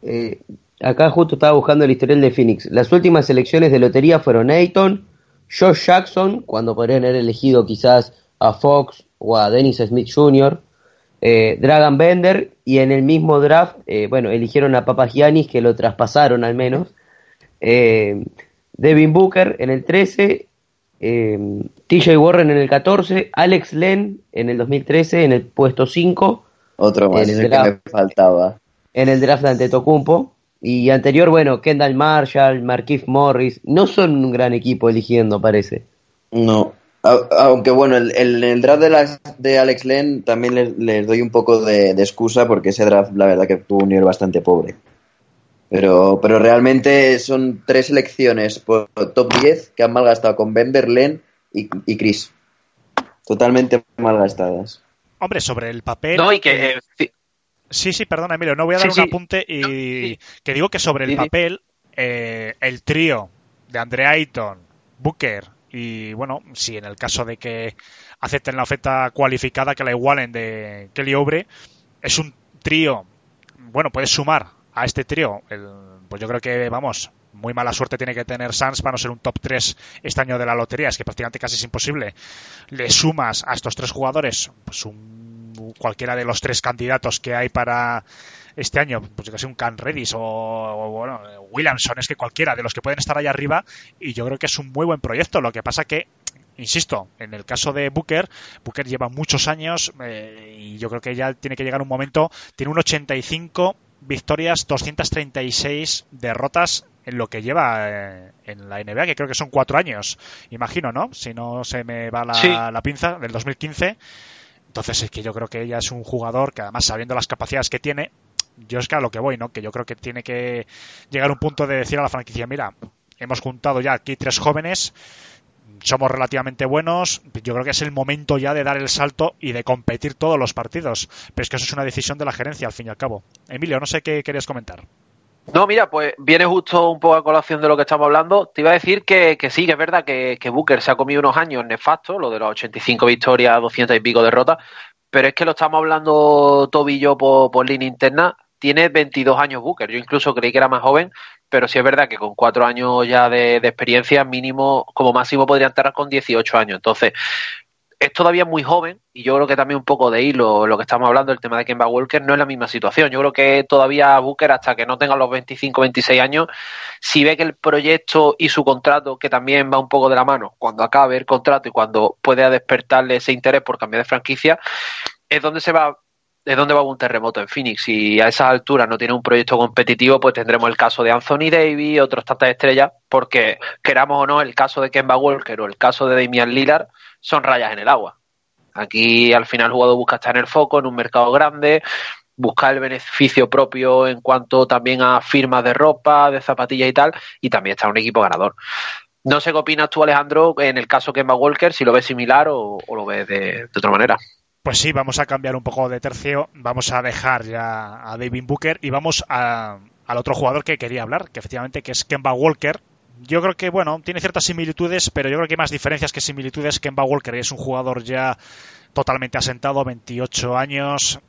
Eh, acá justo estaba buscando el historial de Phoenix. Las últimas elecciones de lotería fueron Ayton, Josh Jackson, cuando podrían haber elegido quizás a Fox o a Dennis Smith Jr., eh, Dragon Bender, y en el mismo draft, eh, bueno, eligieron a Papagiannis, que lo traspasaron al menos. Eh, Devin Booker en el 13, eh, TJ Warren en el 14, Alex Len en el 2013 en el puesto 5. Otro más, en el draft, que me faltaba. En el draft de Antetokounmpo. Y anterior, bueno, Kendall Marshall, Marquise Morris, no son un gran equipo eligiendo, parece. No, aunque bueno, el, el, el draft de, la, de, Alex Len también les, les doy un poco de, de, excusa porque ese draft la verdad que tuvo un nivel bastante pobre. Pero, pero realmente son tres selecciones por top 10 que han malgastado con Bender, Len y, y Chris. Totalmente malgastadas. Hombre, sobre el papel. No, y que. Eh, Sí, sí, perdona, Emilio, no voy a dar sí, un sí. apunte y sí. que digo que sobre el papel, eh, el trío de Andre Ayton, Booker y, bueno, si en el caso de que acepten la oferta cualificada que la igualen de Kelly Oubre, es un trío, bueno, puedes sumar a este trío, el, pues yo creo que, vamos, muy mala suerte tiene que tener Sans para no ser un top 3 este año de la lotería, es que prácticamente casi es imposible. Le sumas a estos tres jugadores, pues un cualquiera de los tres candidatos que hay para este año, pues que sea un Can Redis o, bueno, Williamson, es que cualquiera de los que pueden estar ahí arriba, y yo creo que es un muy buen proyecto. Lo que pasa que insisto, en el caso de Booker, Booker lleva muchos años eh, y yo creo que ya tiene que llegar un momento, tiene un 85 victorias, 236 derrotas en lo que lleva eh, en la NBA, que creo que son cuatro años, imagino, ¿no? Si no se me va la, sí. la pinza, del 2015. Entonces es que yo creo que ella es un jugador que además sabiendo las capacidades que tiene, yo es que a lo que voy, ¿no? Que yo creo que tiene que llegar a un punto de decir a la franquicia, mira, hemos juntado ya aquí tres jóvenes, somos relativamente buenos, yo creo que es el momento ya de dar el salto y de competir todos los partidos. Pero es que eso es una decisión de la gerencia, al fin y al cabo. Emilio, no sé qué querías comentar. No, mira, pues viene justo un poco a colación de lo que estamos hablando. Te iba a decir que, que sí, que es verdad que, Booker se ha comido unos años nefastos, lo de los 85 victorias, 200 y pico derrotas, pero es que lo estamos hablando Toby y yo por, por línea interna. Tiene 22 años Booker, yo incluso creí que era más joven, pero sí es verdad que con cuatro años ya de, experiencia, mínimo, como máximo podría entrar con 18 años. Entonces, es todavía muy joven y yo creo que también un poco de hilo lo que estamos hablando, el tema de Kemba Walker, no es la misma situación. Yo creo que todavía Booker, hasta que no tenga los 25, 26 años, si ve que el proyecto y su contrato, que también va un poco de la mano, cuando acabe el contrato y cuando pueda despertarle ese interés por cambiar de franquicia, es donde se va de dónde va un terremoto en Phoenix. Y a esas alturas no tiene un proyecto competitivo, pues tendremos el caso de Anthony Davis, otros tantas estrellas, porque queramos o no, el caso de Kemba Walker o el caso de Damian Lillard son rayas en el agua. Aquí al final el jugador busca estar en el foco, en un mercado grande, buscar el beneficio propio en cuanto también a firmas de ropa, de zapatillas y tal, y también está un equipo ganador. No sé qué opinas tú, Alejandro, en el caso Kemba Walker, si lo ves similar o, lo ves de, de otra manera. Pues sí, vamos a cambiar un poco de tercio, vamos a dejar ya a David Booker y vamos a, al otro jugador que quería hablar, que efectivamente que es Kemba Walker, Yo creo que, bueno, tiene ciertas similitudes, pero yo creo que hay más diferencias que similitudes. Kemba Walker es un jugador ya totalmente asentado, 28 años,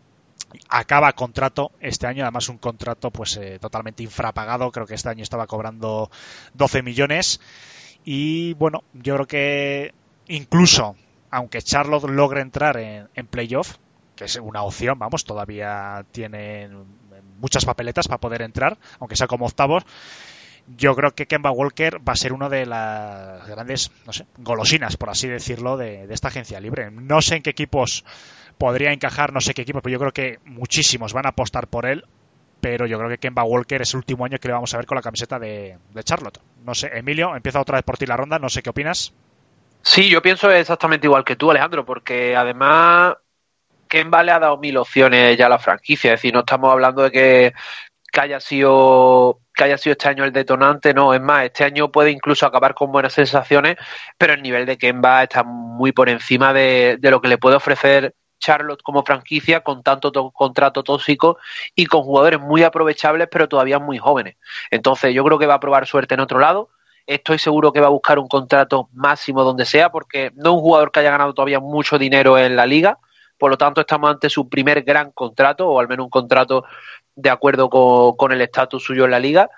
acaba contrato este año, además un contrato pues eh, totalmente infrapagado, creo que este año estaba cobrando 12 millones. Y bueno, yo creo que incluso aunque Charlotte logre entrar en, en playoff, que es una opción, vamos, todavía tienen muchas papeletas para poder entrar, aunque sea como octavos, yo creo que Kemba Walker va a ser una de las grandes, no sé, golosinas, por así decirlo, de, esta agencia libre. No sé en qué equipos podría encajar, no sé qué equipos, pero yo creo que muchísimos van a apostar por él. Pero yo creo que Kemba Walker es el último año que le vamos a ver con la camiseta de, de Charlotte. No sé, Emilio, empieza otra vez por ti la ronda, no sé qué opinas. Sí, yo pienso exactamente igual que tú, Alejandro, porque además Kemba le ha dado mil opciones ya a la franquicia. Es decir, no estamos hablando de que, que haya sido que haya sido este año el detonante, no, es más, este año puede incluso acabar con buenas sensaciones, pero el nivel de Kemba está muy por encima de, de lo que le puede ofrecer Charlotte como franquicia con tanto to contrato tóxico y con jugadores muy aprovechables pero todavía muy jóvenes. Entonces yo creo que va a probar suerte en otro lado. Estoy seguro que va a buscar un contrato máximo donde sea porque no es un jugador que haya ganado todavía mucho dinero en la liga. Por lo tanto, estamos ante su primer gran contrato, o al menos un contrato de acuerdo con, con el estatus suyo en la liga.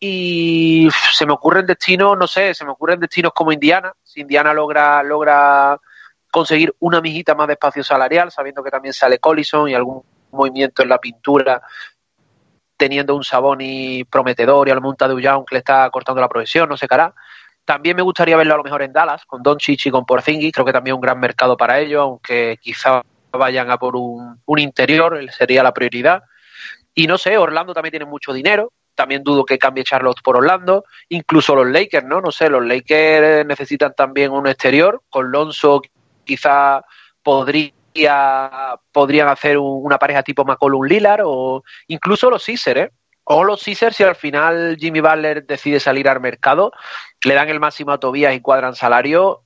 Y se me ocurren destinos, no sé, se me ocurren destinos como Indiana. Si Indiana logra, logra conseguir una mijita más de espacio salarial, sabiendo que también sale Collison y algún movimiento en la pintura, teniendo un Saboni prometedor y al monta de Young que le está cortando la profesión, no sé qué hará. También me gustaría verlo a lo mejor en Dallas, con Don Chichi y con Porzingis, creo que también un gran mercado para ellos, aunque quizá vayan a por un, un interior, sería la prioridad. Y no sé, Orlando también tiene mucho dinero, también dudo que cambie Charlotte por Orlando, incluso los Lakers, ¿no? No sé, los Lakers necesitan también un exterior, con Lonzo quizá podría, podrían hacer una pareja tipo McCollum Lillard o incluso los Caesars, ¿eh? O los Caesars, si al final Jimmy Butler decide salir al mercado, le dan el máximo a Tobias y cuadran salario.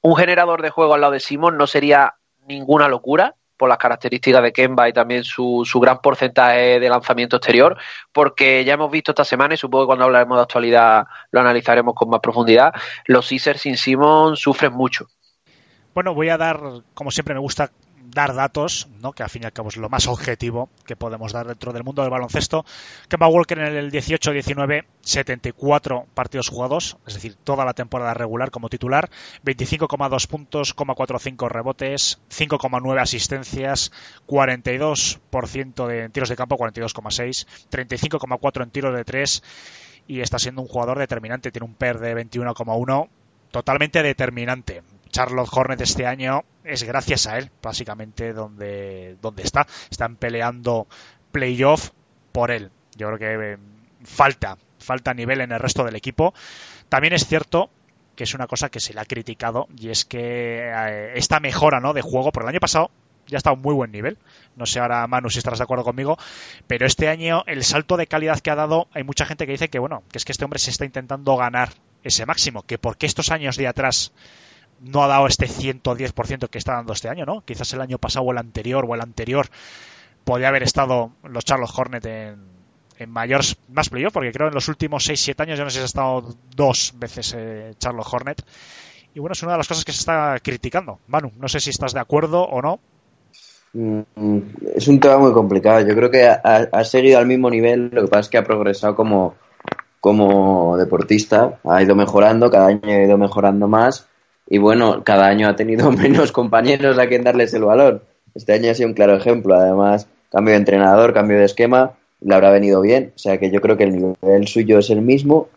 Un generador de juego al lado de Simon no sería ninguna locura por las características de Kemba y también su, su, gran porcentaje de lanzamiento exterior, porque ya hemos visto esta semana, y supongo que cuando hablaremos de actualidad lo analizaremos con más profundidad, los Caesars sin Simon sufren mucho. Bueno, voy a dar, como siempre me gusta, dar datos, ¿no? que al fin y al cabo es lo más objetivo que podemos dar dentro del mundo del baloncesto. Kemba Walker en el 18-19, 74 partidos jugados, es decir, toda la temporada regular como titular, 25,2 puntos, 0,45 rebotes, 5,9 asistencias, 42% de tiros de campo, 42,6, 35,4 en tiros de 3 y está siendo un jugador determinante, tiene un PER de 21,1 totalmente determinante. Charlotte Hornet este año es gracias a él, básicamente, donde, está. Están peleando playoff por él. Yo creo que eh, falta, falta nivel en el resto del equipo. También es cierto que es una cosa que se le ha criticado y es que eh, esta mejora ¿no? de juego, por el año pasado ya está a un muy buen nivel. No sé ahora, Manu, si estarás de acuerdo conmigo, pero este año el salto de calidad que ha dado, hay mucha gente que dice que, bueno, que es que este hombre se está intentando ganar ese máximo, que porque estos años de atrás no ha dado este 110% que está dando este año, ¿no? Quizás el año pasado o el anterior o el anterior podía haber estado los Charlotte Hornet en, en mayor más playoff, porque creo en los últimos 6-7 años, yo no sé si ha estado dos veces eh, Charlotte Hornet. Y bueno, es una de las cosas que se está criticando. Manu, no sé si estás de acuerdo o no. Mm, es un tema muy complicado. Yo creo que ha, ha, seguido al mismo nivel, lo que pasa es que ha progresado como, como deportista, ha ido mejorando, cada año ha ido mejorando más y bueno, cada año ha tenido menos compañeros a quien darles el valor. Este año ha sido un claro ejemplo. Además, cambio de entrenador, cambio de esquema, le habrá venido bien. O sea que yo creo que el nivel suyo es el mismo.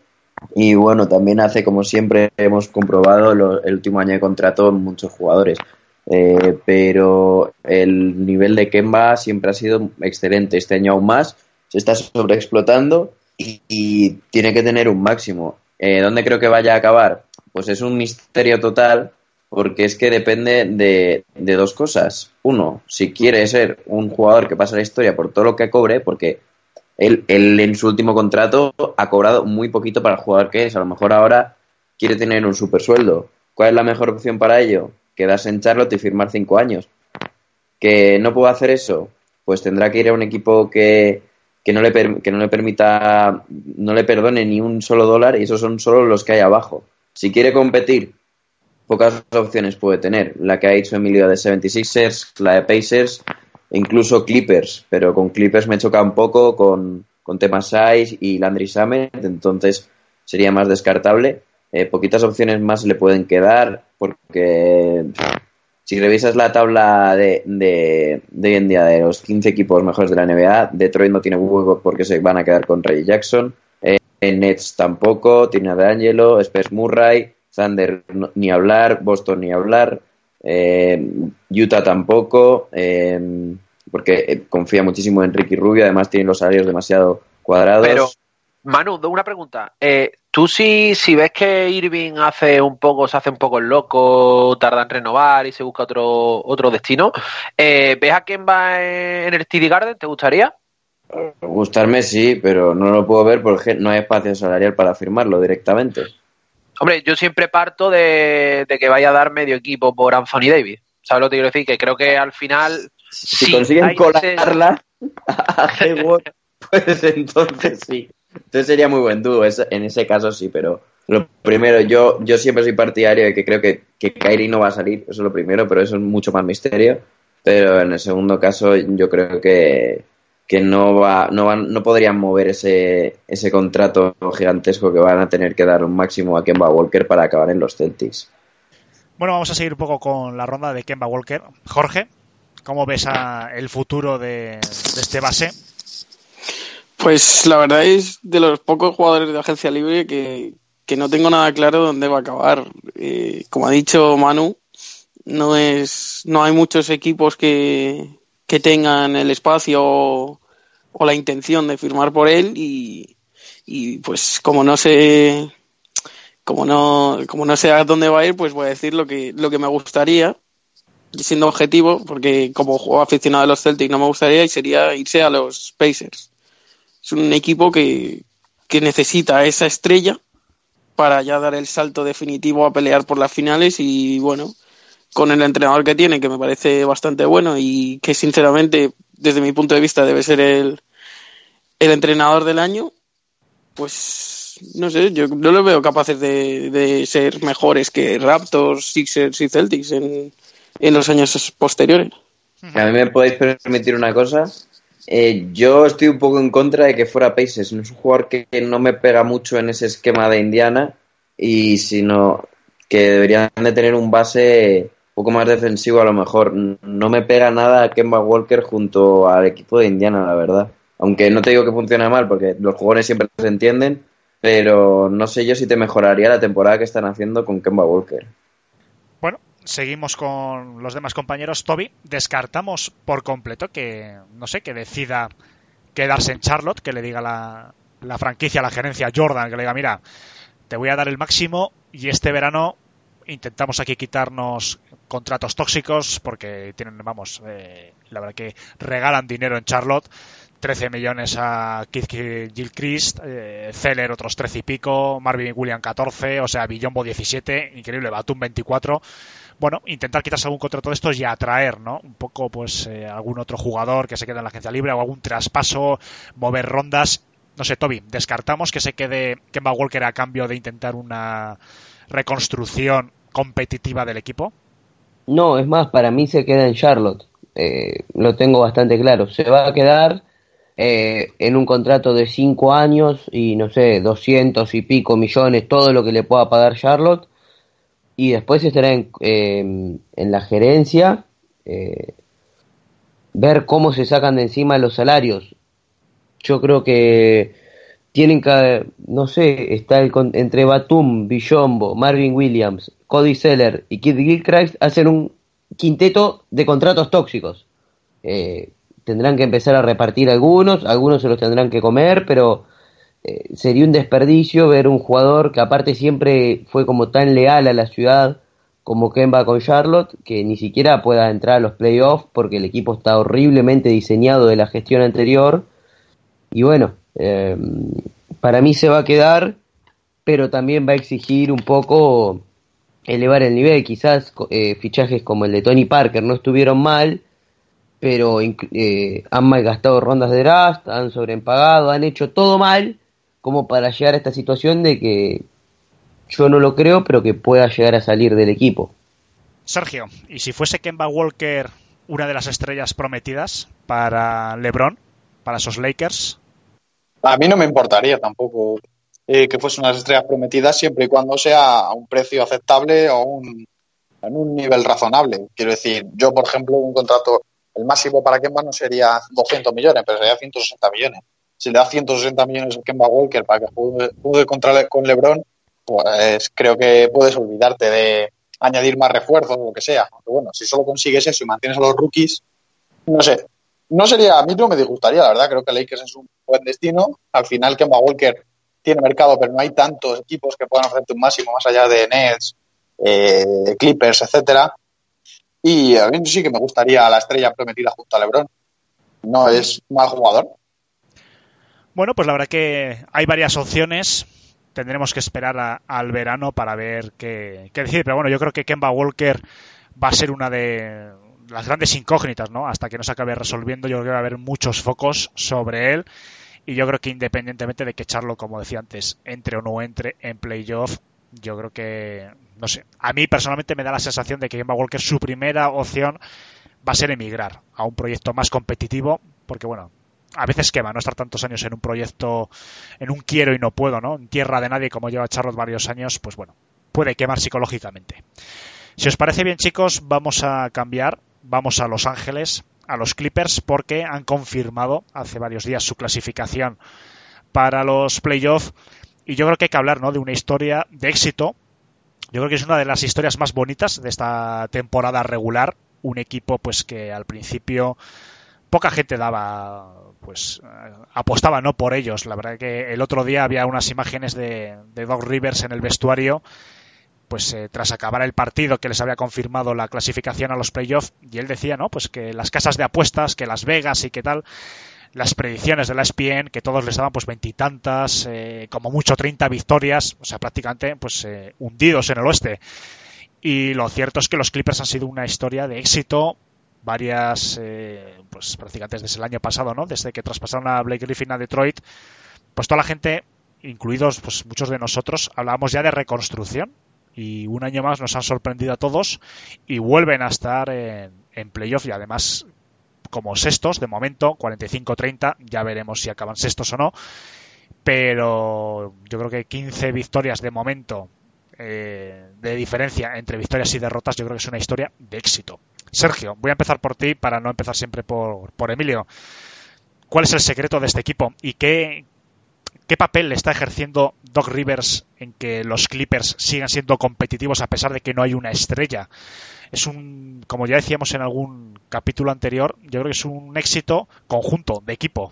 Y bueno, también hace, como siempre hemos comprobado, el último año de contrato muchos jugadores. Eh, pero el nivel de Kemba siempre ha sido excelente. Este año aún más. Se está sobreexplotando y, y tiene que tener un máximo. Eh, ¿Dónde creo que vaya a acabar? Pues es un misterio total porque es que depende de, de, dos cosas. Uno, si quiere ser un jugador que pasa la historia por todo lo que cobre, porque él, él en su último contrato ha cobrado muy poquito para el jugador que es. A lo mejor ahora quiere tener un super sueldo. ¿Cuál es la mejor opción para ello? Quedarse en Charlotte y firmar cinco años. ¿Que no puedo hacer eso? Pues tendrá que ir a un equipo que, que no le, que no le permita, no le perdone ni un solo dólar y esos son solo los que hay abajo. Si quiere competir, pocas opciones puede tener. La que ha hecho Emilio de 76ers, la de Pacers, e incluso Clippers, pero con Clippers me choca un poco con, con temas size y Landry Summit, entonces sería más descartable. Eh, poquitas opciones más le pueden quedar porque si revisas la tabla de, de, hoy en día de los 15 equipos mejores de la NBA, Detroit no tiene hueco porque se van a quedar con Ray Jackson. Eh, Nets tampoco, tiene a D'Angelo, Spurs Murray, Thunder ni hablar, Boston ni hablar, eh, Utah tampoco, eh, porque confía muchísimo en Ricky Rubio, además tiene los salarios demasiado cuadrados. Pero, Manu, una pregunta. Eh, ¿Tú si, si ves que Irving hace un poco, se hace un poco el loco, tarda en renovar y se busca otro, otro destino, eh, ¿ves a quién va en el TD Garden? ¿Te gustaría? Gustarme sí, pero no lo puedo ver porque no hay espacio salarial para firmarlo directamente. Hombre, yo siempre parto de, que vaya a dar medio equipo por Anthony Davis. ¿Sabes lo que quiero decir? Que creo que al final... Si, consiguen colarla a Hayward, pues entonces sí. Entonces sería muy buen dúo, en ese caso sí, pero lo primero, yo, yo siempre soy partidario de que creo que, que Kairi no va a salir, eso es lo primero, pero eso es mucho más misterio. Pero en el segundo caso, yo creo que, que no va, no van, no podrían mover ese, ese contrato gigantesco que van a tener que dar un máximo a Kemba Walker para acabar en los Celtics. Bueno, vamos a seguir un poco con la ronda de Kemba Walker. Jorge, ¿cómo ves el futuro de, de este base? Pues la verdad es de los pocos jugadores de agencia libre que, no tengo nada claro dónde va a acabar. Eh, como ha dicho Manu, no es no hay muchos equipos que, que tengan el espacio o, la intención de firmar por él y, y, pues como no sé como no como no sé a dónde va a ir pues voy a decir lo que lo que me gustaría siendo objetivo porque como juego aficionado de los Celtics no me gustaría y sería irse a los Pacers. Es un equipo que, necesita esa estrella para ya dar el salto definitivo a pelear por las finales y bueno, con el entrenador que tiene, que me parece bastante bueno y que sinceramente, desde mi punto de vista, debe ser el, el entrenador del año, pues no sé, yo no lo veo capaces de, de ser mejores que Raptors, Sixers y Celtics en, en los años posteriores. A mí me podéis permitir una cosa. Eh, yo estoy un poco en contra de que fuera Pacers. No es un jugador que no me pega mucho en ese esquema de Indiana y sino que deberían de tener un base un poco más defensivo a lo mejor. No me pega nada a Kemba Walker junto al equipo de Indiana, la verdad. Aunque no te digo que funcione mal porque los jugadores siempre se entienden, pero no sé yo si te mejoraría la temporada que están haciendo con Kemba Walker seguimos con los demás compañeros. Toby, descartamos por completo que, no sé, que decida quedarse en Charlotte, que le diga la, la franquicia, la gerencia Jordan, que le diga, mira, te voy a dar el máximo y este verano intentamos aquí quitarnos contratos tóxicos porque tienen, vamos, eh, la verdad que regalan dinero en Charlotte. 13 millones a Keith Gilchrist, eh, Zeller otros 13 y pico, Marvin William 14, o sea, Billombo 17, increíble, Batum 24 bueno, intentar quitarse algún contrato de estos y atraer, ¿no? Un poco, pues, eh, algún otro jugador que se quede en la agencia libre o algún traspaso, mover rondas. No sé, Toby, descartamos que se quede Kemba Walker a cambio de intentar una reconstrucción competitiva del equipo. No, es más, para mí se queda en Charlotte. Eh, lo tengo bastante claro. Se va a quedar eh, en un contrato de cinco años y no sé, doscientos y pico millones, todo lo que le pueda pagar Charlotte y después estará en, en la gerencia eh, ver cómo se sacan de encima los salarios. Yo creo que tienen que, no sé, está el, entre Batum, Billombo, Marvin Williams, Cody Seller y Kid Gilchrist hacen un quinteto de contratos tóxicos. Eh, tendrán que empezar a repartir algunos, algunos se los tendrán que comer, pero eh, sería un desperdicio ver un jugador que aparte siempre fue como tan leal a la ciudad como Kemba con Charlotte, que ni siquiera pueda entrar a los playoffs porque el equipo está horriblemente diseñado de la gestión anterior. Y bueno, eh, para mí se va a quedar, pero también va a exigir un poco elevar el nivel. Quizás eh, fichajes como el de Tony Parker no estuvieron mal, pero eh, han malgastado rondas de draft, han sobreempagado, han hecho todo mal como para llegar a esta situación de que yo no lo creo, pero que pueda llegar a salir del equipo. Sergio, ¿y si fuese Kemba Walker una de las estrellas prometidas para LeBron, para esos Lakers? A mí no me importaría tampoco eh, que fuese unas estrellas prometidas siempre y cuando sea a un precio aceptable o un, en un nivel razonable. Quiero decir, yo, por ejemplo, un contrato, el máximo para Kemba no sería 200 millones, pero sería 160 millones. Si le da 160 millones a Kemba Walker para que juegue, contra con LeBron, pues creo que puedes olvidarte de añadir más refuerzos o lo que sea. Aunque bueno, si solo consigues eso y mantienes a los rookies, no sé. No sería, a mí no me disgustaría, la verdad. Creo que Lakers es un buen destino. Al final, Kemba Walker tiene mercado, pero no hay tantos equipos que puedan ofrecerte un máximo más allá de Nets, eh, Clippers, etcétera. Y a mí sí que me gustaría la estrella prometida junto a LeBron. No es mal jugador. Bueno, pues la verdad que hay varias opciones. Tendremos que esperar al verano para ver qué, qué decir. Pero bueno, yo creo que Kemba Walker va a ser una de las grandes incógnitas, ¿no? Hasta que no se acabe resolviendo, yo creo que va a haber muchos focos sobre él. Y yo creo que independientemente de que echarlo, como decía antes, entre o no entre en playoff, yo creo que, no sé, a mí personalmente me da la sensación de que Kemba Walker su primera opción va a ser emigrar a un proyecto más competitivo, porque bueno, a veces quema no estar tantos años en un proyecto, en un quiero y no puedo, ¿no? En tierra de nadie, como lleva Charlotte varios años, pues bueno, puede quemar psicológicamente. Si os parece bien, chicos, vamos a cambiar, vamos a Los Ángeles a los Clippers porque han confirmado hace varios días su clasificación para los playoffs y yo creo que hay que hablar ¿no? de una historia de éxito. Yo creo que es una de las historias más bonitas de esta temporada regular. Un equipo pues que al principio poca gente daba pues apostaba no por ellos la verdad que el otro día había unas imágenes de, de Doc Rivers en el vestuario pues eh, tras acabar el partido que les había confirmado la clasificación a los playoffs y él decía no pues que las casas de apuestas que Las Vegas y qué tal las predicciones de la ESPN que todos les daban pues veintitantas eh, como mucho 30 victorias o sea prácticamente pues eh, hundidos en el oeste. Y lo cierto es que los Clippers han sido una historia de éxito varias pues prácticamente desde el año pasado no desde que traspasaron a Blake Griffin a Detroit pues toda la gente incluidos pues muchos de nosotros hablábamos ya de reconstrucción y un año más nos han sorprendido a todos y vuelven a estar en, en playoff y además como sextos de momento 45-30 ya veremos si acaban sextos o no pero yo creo que 15 victorias de momento eh, de diferencia entre victorias y derrotas yo creo que es una historia de éxito. Sergio voy a empezar por ti para no empezar siempre por, por Emilio. ¿cuál es el secreto de este equipo y qué, ¿Qué papel le está ejerciendo Doc Rivers en que los Clippers sigan siendo competitivos a pesar de que no hay una estrella? Es un, como ya decíamos en algún capítulo anterior, yo creo que es un éxito conjunto, de equipo.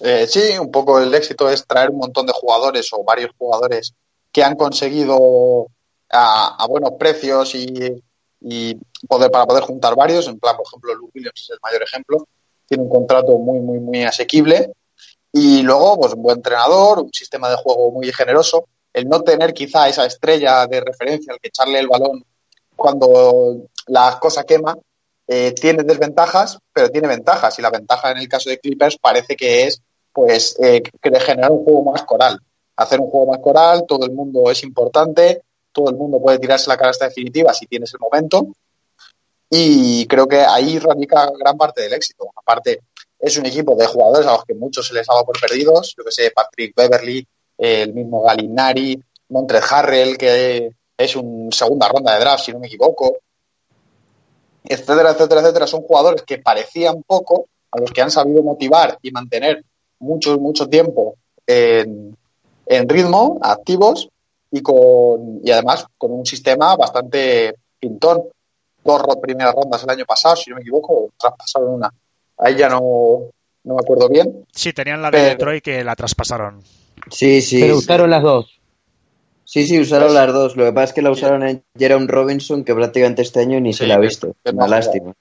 Eh, sí, un poco el éxito es traer un montón de jugadores o varios jugadores que han conseguido a, buenos precios y, poder para poder juntar varios. En plan, por ejemplo, Luke Williams es el mayor ejemplo. Tiene un contrato muy, muy, muy asequible y luego, pues un buen entrenador, un sistema de juego muy generoso. El no tener quizá esa estrella de referencia al que echarle el balón cuando la cosa quema, eh, tiene desventajas, pero tiene ventajas. Y la ventaja en el caso de Clippers parece que es pues eh, generar un juego más coral. Hacer un juego más coral, todo el mundo es importante, todo el mundo puede tirarse la cara esta definitiva si tienes el momento. Y creo que ahí radica gran parte del éxito. Aparte, es un equipo de jugadores a los que muchos se les ha dado por perdidos. Yo que sé, Patrick Beverly, el mismo Galinari, Montres Harrell, que es un segunda ronda de draft, si no me equivoco, etcétera, etcétera, etcétera. Son jugadores que parecían poco, a los que han sabido motivar y mantener mucho, mucho tiempo en, en ritmo, activos y, con, y además con un sistema bastante pintón. Dos primeras rondas el año pasado, si no me equivoco, traspasaron una Ahí ya no, no me acuerdo bien. Sí, tenían la de Detroit que la traspasaron. Sí, sí. Pero usaron las dos. Sí, sí, usaron las dos. Lo que pasa es que la usaron en Jerome Robinson, que prácticamente este año ni se la ha visto. Una lástima.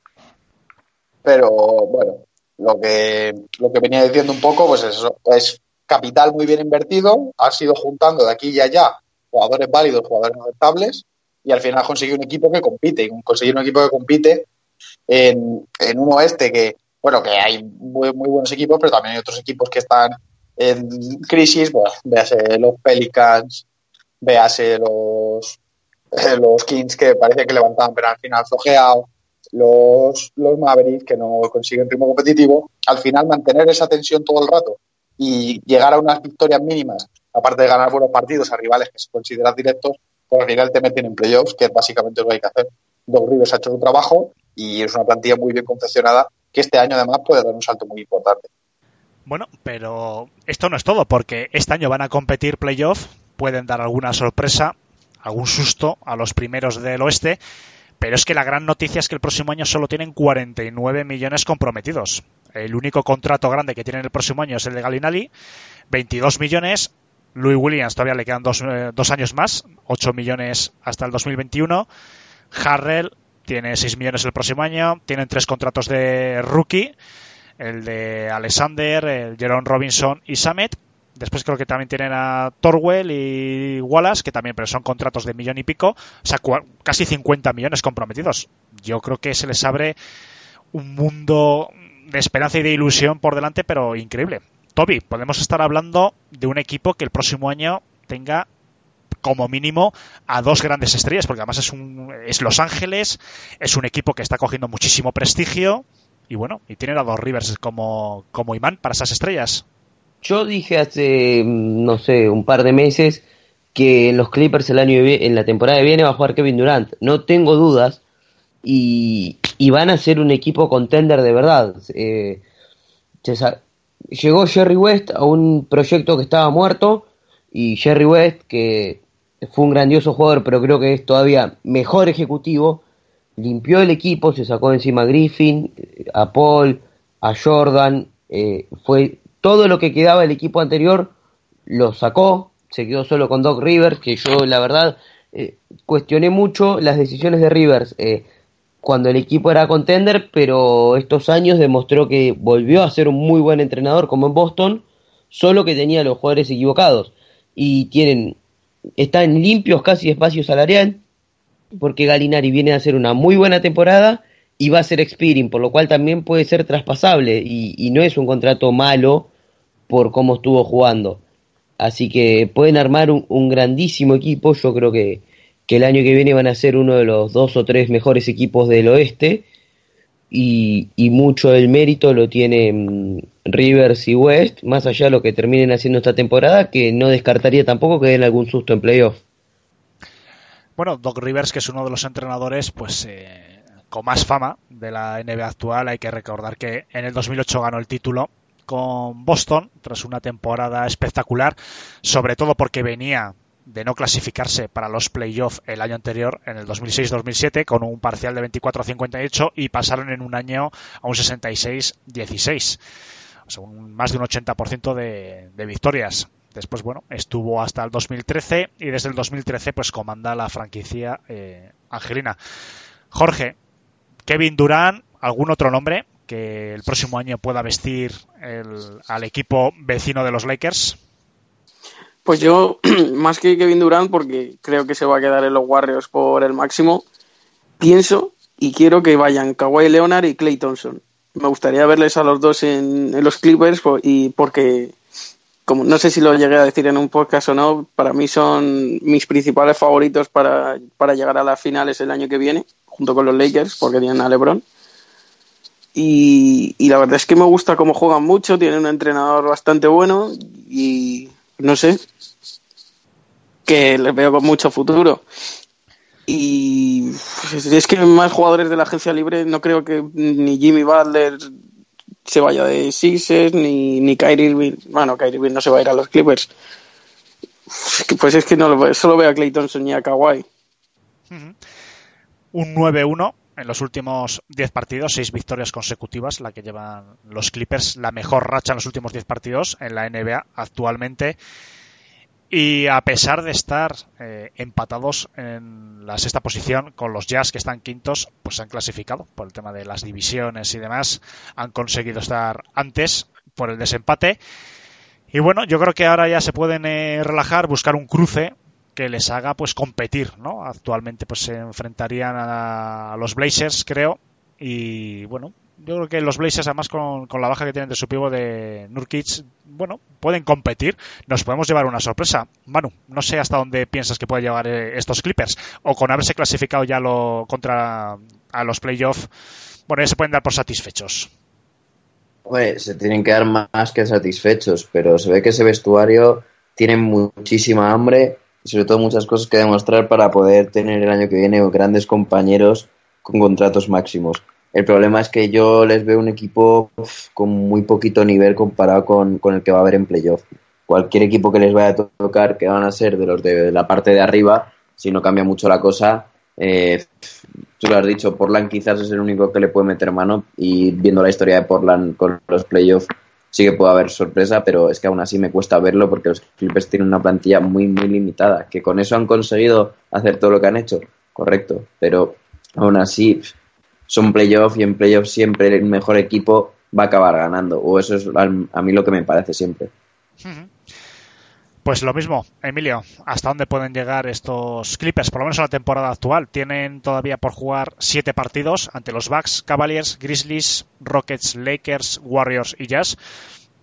Pero bueno, lo que, lo que venía diciendo un poco, pues eso, es capital muy bien invertido, ha sido juntando de aquí y allá jugadores válidos, jugadores aceptables, y al final ha conseguido un equipo que compite. Y conseguir un equipo que compite en, en un oeste que, bueno, que hay muy, muy buenos equipos, pero también hay otros equipos que están en crisis, bueno, véase los Pelicans, véase los, los Kings que parece que levantaban, pero al final flojeado, los, los Mavericks que no consiguen ritmo competitivo, al final mantener esa tensión todo el rato y llegar a unas victorias mínimas, aparte de ganar buenos partidos a rivales que se consideran directos, pues al final te meten en playoffs, que es básicamente lo que hay que hacer. Doc Rivers ha hecho su trabajo y es una plantilla muy bien confeccionada que este año además puede dar un salto muy importante. Bueno, pero esto no es todo, porque este año van a competir playoff, pueden dar alguna sorpresa, algún susto a los primeros del oeste, pero es que la gran noticia es que el próximo año solo tienen 49 millones comprometidos. El único contrato grande que tienen el próximo año es el de Galinali, 22 millones. Louis Williams todavía le quedan dos, eh, dos años más, 8 millones hasta el 2021. Harrell tiene 6 millones el próximo año. Tienen tres contratos de rookie, el de Alexander, el Jerome Robinson y Samet. Después creo que también tienen a Torwell y Wallace, que también, pero son contratos de millón y pico. O sea, casi 50 millones comprometidos. Yo creo que se les abre un mundo de esperanza y de ilusión por delante, pero increíble. Toby, podemos estar hablando de un equipo que el próximo año tenga como mínimo a dos grandes estrellas, porque además es, un, es Los Ángeles, es un equipo que está cogiendo muchísimo prestigio y bueno, y tiene a dos Rivers como, como imán para esas estrellas. Yo dije hace, no sé, un par de meses que los Clippers el año en la temporada que viene va a jugar Kevin Durant. No tengo dudas y, y van a ser un equipo contender de verdad. Eh, llegó Jerry West a un proyecto que estaba muerto y Jerry West, que fue un grandioso jugador, pero creo que es todavía mejor ejecutivo, limpió el equipo, se sacó encima a Griffin, a Paul, a Jordan, eh, fue todo lo que quedaba del equipo anterior, lo sacó, se quedó solo con Doc Rivers, que yo la verdad eh, cuestioné mucho las decisiones de Rivers eh, cuando el equipo era contender, pero estos años demostró que volvió a ser un muy buen entrenador como en Boston, solo que tenía los jugadores equivocados y tienen están limpios casi espacio salarial porque Galinari viene a hacer una muy buena temporada y va a ser expiring, por lo cual también puede ser traspasable y, no es un contrato malo por cómo estuvo jugando. Así que pueden armar un, grandísimo equipo, yo creo que, que el año que viene van a ser uno de los dos o tres mejores equipos del oeste y, mucho del mérito lo tienen Rivers y West, más allá de lo que terminen haciendo esta temporada, que no descartaría tampoco que den algún susto en playoff. Bueno, Doc Rivers, que es uno de los entrenadores, pues eh, con más fama de la NBA actual, hay que recordar que en el 2008 ganó el título con Boston tras una temporada espectacular, sobre todo porque venía de no clasificarse para los playoffs el año anterior, en el 2006-2007, con un parcial de 24-58 y pasaron en un año a un 66-16. O sea, un, más de un 80% de, de victorias. Después, bueno, estuvo hasta el 2013 y desde el 2013 pues comanda la franquicia eh, Angelina. Jorge, Kevin Durán, ¿algún otro nombre que el próximo año pueda vestir el, al equipo vecino de los Lakers? Pues yo, más que Kevin Durant, porque creo que se va a quedar en los Warriors por el máximo, pienso y quiero que vayan Kawhi Leonard y Clay Thompson. Me gustaría verles a los dos en, los Clippers y porque, como no sé si lo llegué a decir en un podcast o no, para mí son mis principales favoritos para, para llegar a las finales el año que viene, junto con los Lakers, porque tienen a LeBron. Y, y, la verdad es que me gusta cómo juegan mucho, tienen un entrenador bastante bueno y no sé, que les veo con mucho futuro. Y es que más jugadores de la agencia libre no creo que ni Jimmy Butler se vaya de Sixers, ni, ni Kyrie Irving. Bueno, Kyrie Irving no se va a ir a los Clippers. Pues es que no lo, solo veo a Clay Thompson y a Kawhi. Un 9-1 en los últimos 10 partidos, 6 victorias consecutivas, la que llevan los Clippers, la mejor racha en los últimos 10 partidos en la NBA actualmente. Y a pesar de estar eh, empatados en la sexta posición con los Jazz que están quintos, pues se han clasificado por el tema de las divisiones y demás. Han conseguido estar antes por el desempate. Y bueno, yo creo que ahora ya se pueden eh, relajar, buscar un cruce que les haga pues competir, ¿no? Actualmente pues se enfrentarían a, los Blazers, creo, y bueno, yo creo que los Blazers, además con, la baja que tienen de su pivo de Nurkic, bueno, pueden competir. Nos podemos llevar una sorpresa. Manu, no sé hasta dónde piensas que puede llevar eh, estos Clippers. O con haberse clasificado ya lo, contra a los playoffs, bueno, ya se pueden dar por satisfechos. Pues se tienen que dar más que satisfechos, pero se ve que ese vestuario tiene muchísima hambre y sobre todo muchas cosas que demostrar para poder tener el año que viene grandes compañeros con contratos máximos. El problema es que yo les veo un equipo con muy poquito nivel comparado con, el que va a haber en playoff. Cualquier equipo que les vaya a tocar, que van a ser de los de la parte de arriba, si no cambia mucho la cosa, eh, tú lo has dicho, Portland quizás es el único que le puede meter mano y viendo la historia de Portland con los playoffs sí que puede haber sorpresa, pero es que aún así me cuesta verlo porque los Clippers tienen una plantilla muy, muy limitada, que con eso han conseguido hacer todo lo que han hecho, correcto, pero aún así son playoffs y en playoffs siempre el mejor equipo va a acabar ganando, o eso es a mí lo que me parece siempre. Pues lo mismo, Emilio, ¿hasta dónde pueden llegar estos Clippers? Por lo menos en la temporada actual. Tienen todavía por jugar siete partidos ante los Bucks, Cavaliers, Grizzlies, Rockets, Lakers, Warriors y Jazz.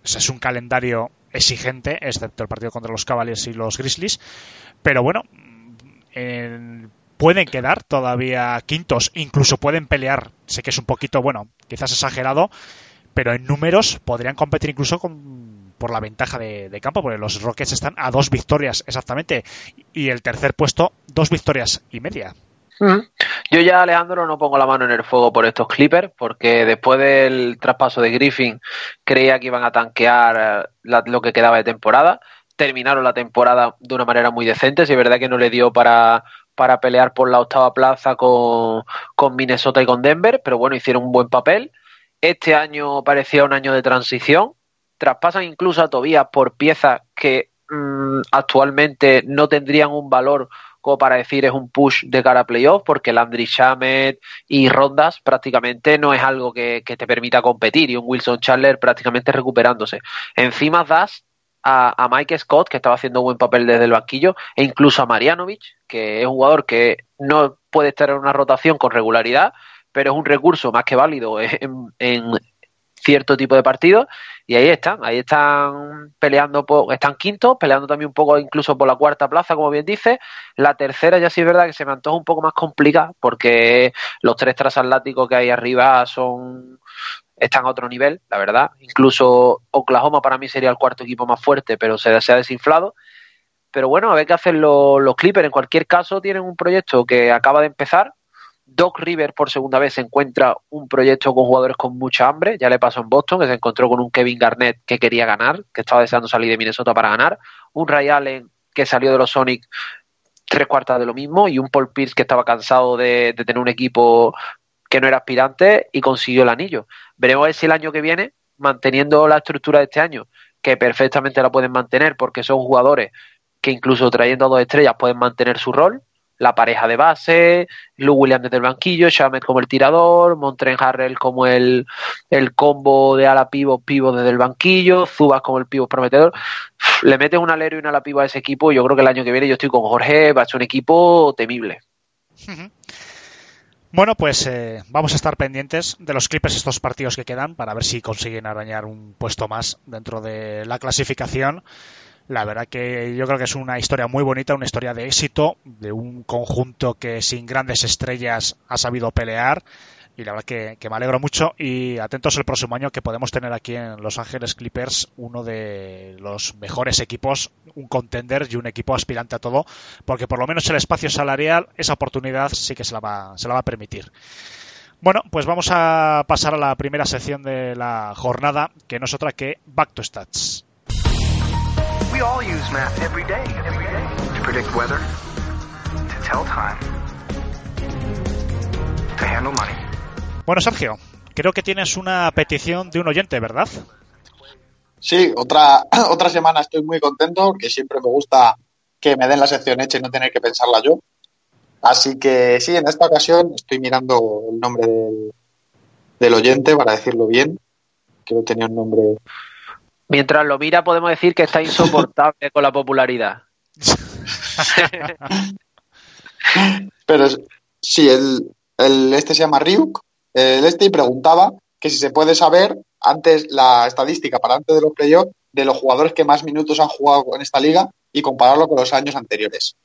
Es un calendario exigente, excepto el partido contra los Cavaliers y los Grizzlies. Pero bueno, pueden quedar todavía quintos, incluso pueden pelear. Sé que es un poquito, bueno, quizás exagerado, pero en números podrían competir incluso con por la ventaja de, campo, porque los Rockets están a dos victorias exactamente y el tercer puesto dos victorias y media. Yo ya, Alejandro, no pongo la mano en el fuego por estos Clippers, porque después del traspaso de Griffin creía que iban a tanquear eh, lo que quedaba de temporada. Terminaron la temporada de una manera muy decente, si es verdad que no le dio para, para pelear por la octava plaza con, con Minnesota y con Denver, pero bueno, hicieron un buen papel. Este año parecía un año de transición, traspasan incluso a Tobías por piezas que mm, actualmente no tendrían un valor como para decir es un push de cara a playoff, porque Landry Shamet y Rondas prácticamente no es algo que, te permita competir, y un Wilson Chandler prácticamente recuperándose. Encima das a, a, Mike Scott, que estaba haciendo buen papel desde el banquillo, e incluso a Marianovic, que es un jugador que no puede estar en una rotación con regularidad, pero es un recurso más que válido en, en cierto tipo de partidos y ahí están, ahí están peleando, por, están quintos, peleando también un poco incluso por la cuarta plaza, como bien dice. La tercera ya sí es verdad que se me antoja un poco más complicada porque los tres transatlánticos que hay arriba son están a otro nivel, la verdad. Incluso Oklahoma para mí sería el cuarto equipo más fuerte, pero se, ha desinflado. Pero bueno, a ver qué hacen los, Clippers. En cualquier caso, tienen un proyecto que acaba de empezar, Doc River por segunda vez se encuentra un proyecto con jugadores con mucha hambre. Ya le pasó en Boston, que se encontró con un Kevin Garnett que quería ganar, que estaba deseando salir de Minnesota para ganar. Un Ray Allen que salió de los Sonics tres cuartas de lo mismo. Y un Paul Pierce que estaba cansado de, tener un equipo que no era aspirante y consiguió el anillo. Veremos si el año que viene, manteniendo la estructura de este año, que perfectamente la pueden mantener porque son jugadores que incluso trayendo a dos estrellas pueden mantener su rol la pareja de base, Lou Williams desde el banquillo, Shamet como el tirador, Montren Harrell como el, el combo de ala pivo, pivo desde el banquillo, Zubas como el pivo prometedor. Le metes un alero y una ala pivo a ese equipo yo creo que el año que viene yo estoy con Jorge, va a ser un equipo temible. Bueno, pues eh, vamos a estar pendientes de los Clippers estos partidos que quedan para ver si consiguen arañar un puesto más dentro de la clasificación. La verdad que yo creo que es una historia muy bonita, una historia de éxito, de un conjunto que sin grandes estrellas ha sabido pelear. Y la verdad que, me alegro mucho y atentos el próximo año que podemos tener aquí en Los Ángeles Clippers uno de los mejores equipos, un contender y un equipo aspirante a todo, porque por lo menos el espacio salarial, esa oportunidad sí que se la va, se la va a permitir. Bueno, pues vamos a pasar a la primera sección de la jornada, que no es otra que Back to Stats. We all use math every day, every day to predict weather, to tell time, to handle money. Bueno, Sergio, creo que tienes una petición de un oyente, ¿verdad? Sí, otra, otra semana estoy muy contento porque siempre me gusta que me den la sección hecha y no tener que pensarla yo. Así que sí, en esta ocasión estoy mirando el nombre del, del oyente para decirlo bien. Creo que tenía un nombre Mientras lo mira, podemos decir que está insoportable con la popularidad. Pero sí, el, el, este se llama Ryuk el este y preguntaba que si se puede saber antes la estadística para antes de los playoffs de los jugadores que más minutos han jugado en esta liga y compararlo con los años anteriores.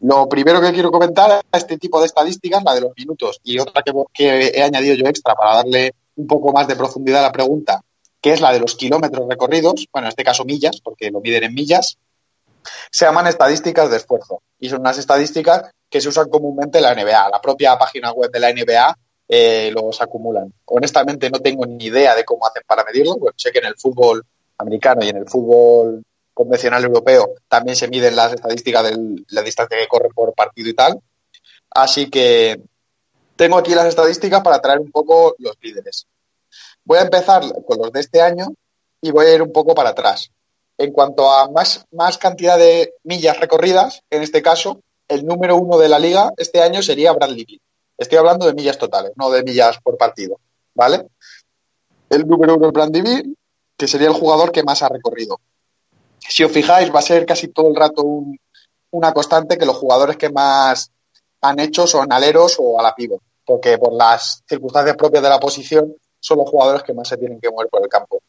Lo primero que quiero comentar es este tipo de estadísticas, la de los minutos, y otra que, que he añadido yo extra para darle un poco más de profundidad a la pregunta, que es la de los kilómetros recorridos, bueno, en este caso millas, porque lo miden en millas, se llaman estadísticas de esfuerzo. Y son unas estadísticas que se usan comúnmente en la NBA. La propia página web de la NBA eh, los acumulan. Honestamente no tengo ni idea de cómo hacen para medirlo. Bueno, sé que en el fútbol americano y en el fútbol convencional europeo también se miden las estadísticas de la distancia que corre por partido y tal. Así que tengo aquí las estadísticas para traer un poco los líderes. Voy a empezar con los de este año y voy a ir un poco para atrás. En cuanto a más, más cantidad de millas recorridas, en este caso, el número uno de la liga este año sería Bradley Bill. Estoy hablando de millas totales, no de millas por partido, ¿vale? El número uno es Bill, que sería el jugador que más ha recorrido. Si os fijáis, va a ser casi todo el rato una constante que los jugadores que más han hecho son aleros o a la pivo, porque por las circunstancias propias de la posición son los jugadores que más se tienen que mover por el campo.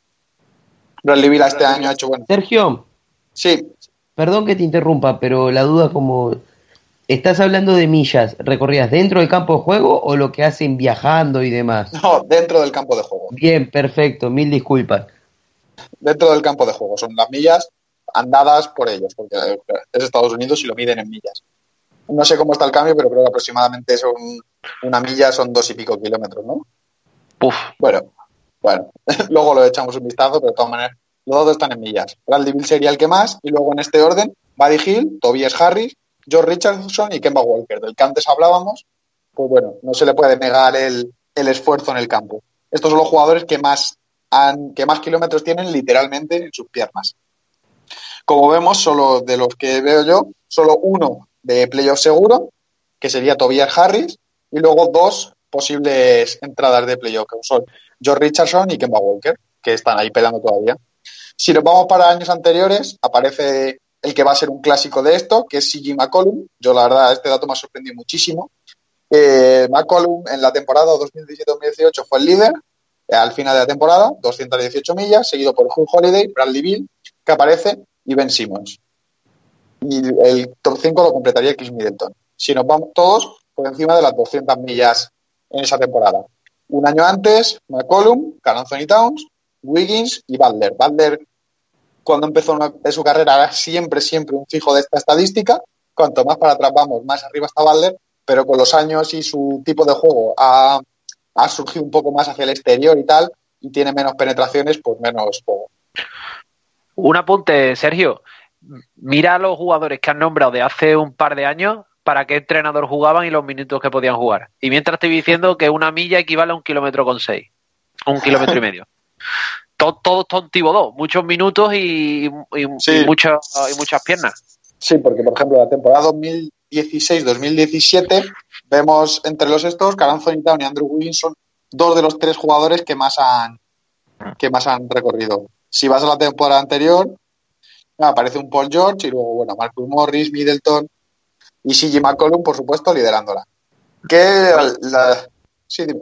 Bradley Vila este año ha hecho bueno. Sergio. Sí. Perdón que te interrumpa, pero la duda como ¿Estás hablando de millas recorridas dentro del campo de juego o lo que hacen viajando y demás? No, dentro del campo de juego. Bien, perfecto, mil disculpas. Dentro del campo de juego, son las millas andadas por ellos, porque es Estados Unidos y lo miden en millas. No sé cómo está el cambio, pero creo que aproximadamente son una milla son dos y pico kilómetros, ¿no? Uf. Bueno, bueno, luego lo echamos un vistazo, pero de todas maneras, los dos están en millas. Bradley Bill sería el que más, y luego en este orden, Buddy Hill, Tobias Harris, George Richardson y Kemba Walker, del que antes hablábamos, pues bueno, no se le puede negar el, esfuerzo en el campo. Estos son los jugadores que más, han, que más kilómetros tienen literalmente en sus piernas. Como vemos, solo de los que veo yo, solo uno de playoff seguro, que sería Tobias Harris, y luego dos posibles entradas de playoff, que son George Richardson y Kemba Walker, que están ahí pelando todavía. Si nos vamos para años anteriores, aparece el que va a ser un clásico de esto, que es CG McCollum. Yo, la verdad, este dato me ha sorprendido muchísimo. Eh, McCollum en la temporada 2017-2018 fue el líder eh, al final de la temporada, 218 millas, seguido por Hugh Holiday, Bradley Bill, que aparece, y Ben Simmons. Y el top 5 lo completaría Chris Middleton. Si nos vamos todos por encima de las 200 millas en esa temporada. Un año antes, McCollum, Anthony Towns, Wiggins y Butler. Butler cuando empezó su carrera era siempre, siempre un fijo de esta estadística. Cuanto más para atrás vamos, más arriba está Butler, pero con los años y su tipo de juego ha, surgido un poco más hacia el exterior y tal, y tiene menos penetraciones, pues menos juego. Un apunte, Sergio. Mira a los jugadores que han nombrado de hace un par de años para qué entrenador jugaban y los minutos que podían jugar. Y mientras estoy diciendo que una milla equivale a un kilómetro con seis, un kilómetro y medio todo, todo muchos minutos y, y, muchas, y muchas piernas. Sí, porque por ejemplo la temporada 2016-2017 vemos entre los estos Carl Anthony Town y Andrew Wilson dos de los tres jugadores que más han que más han recorrido. Si vas a la temporada anterior, aparece un Paul George y luego, bueno, Marcus Morris, Middleton y CJ McCollum, por supuesto, liderándola. Que la... Sí, dime.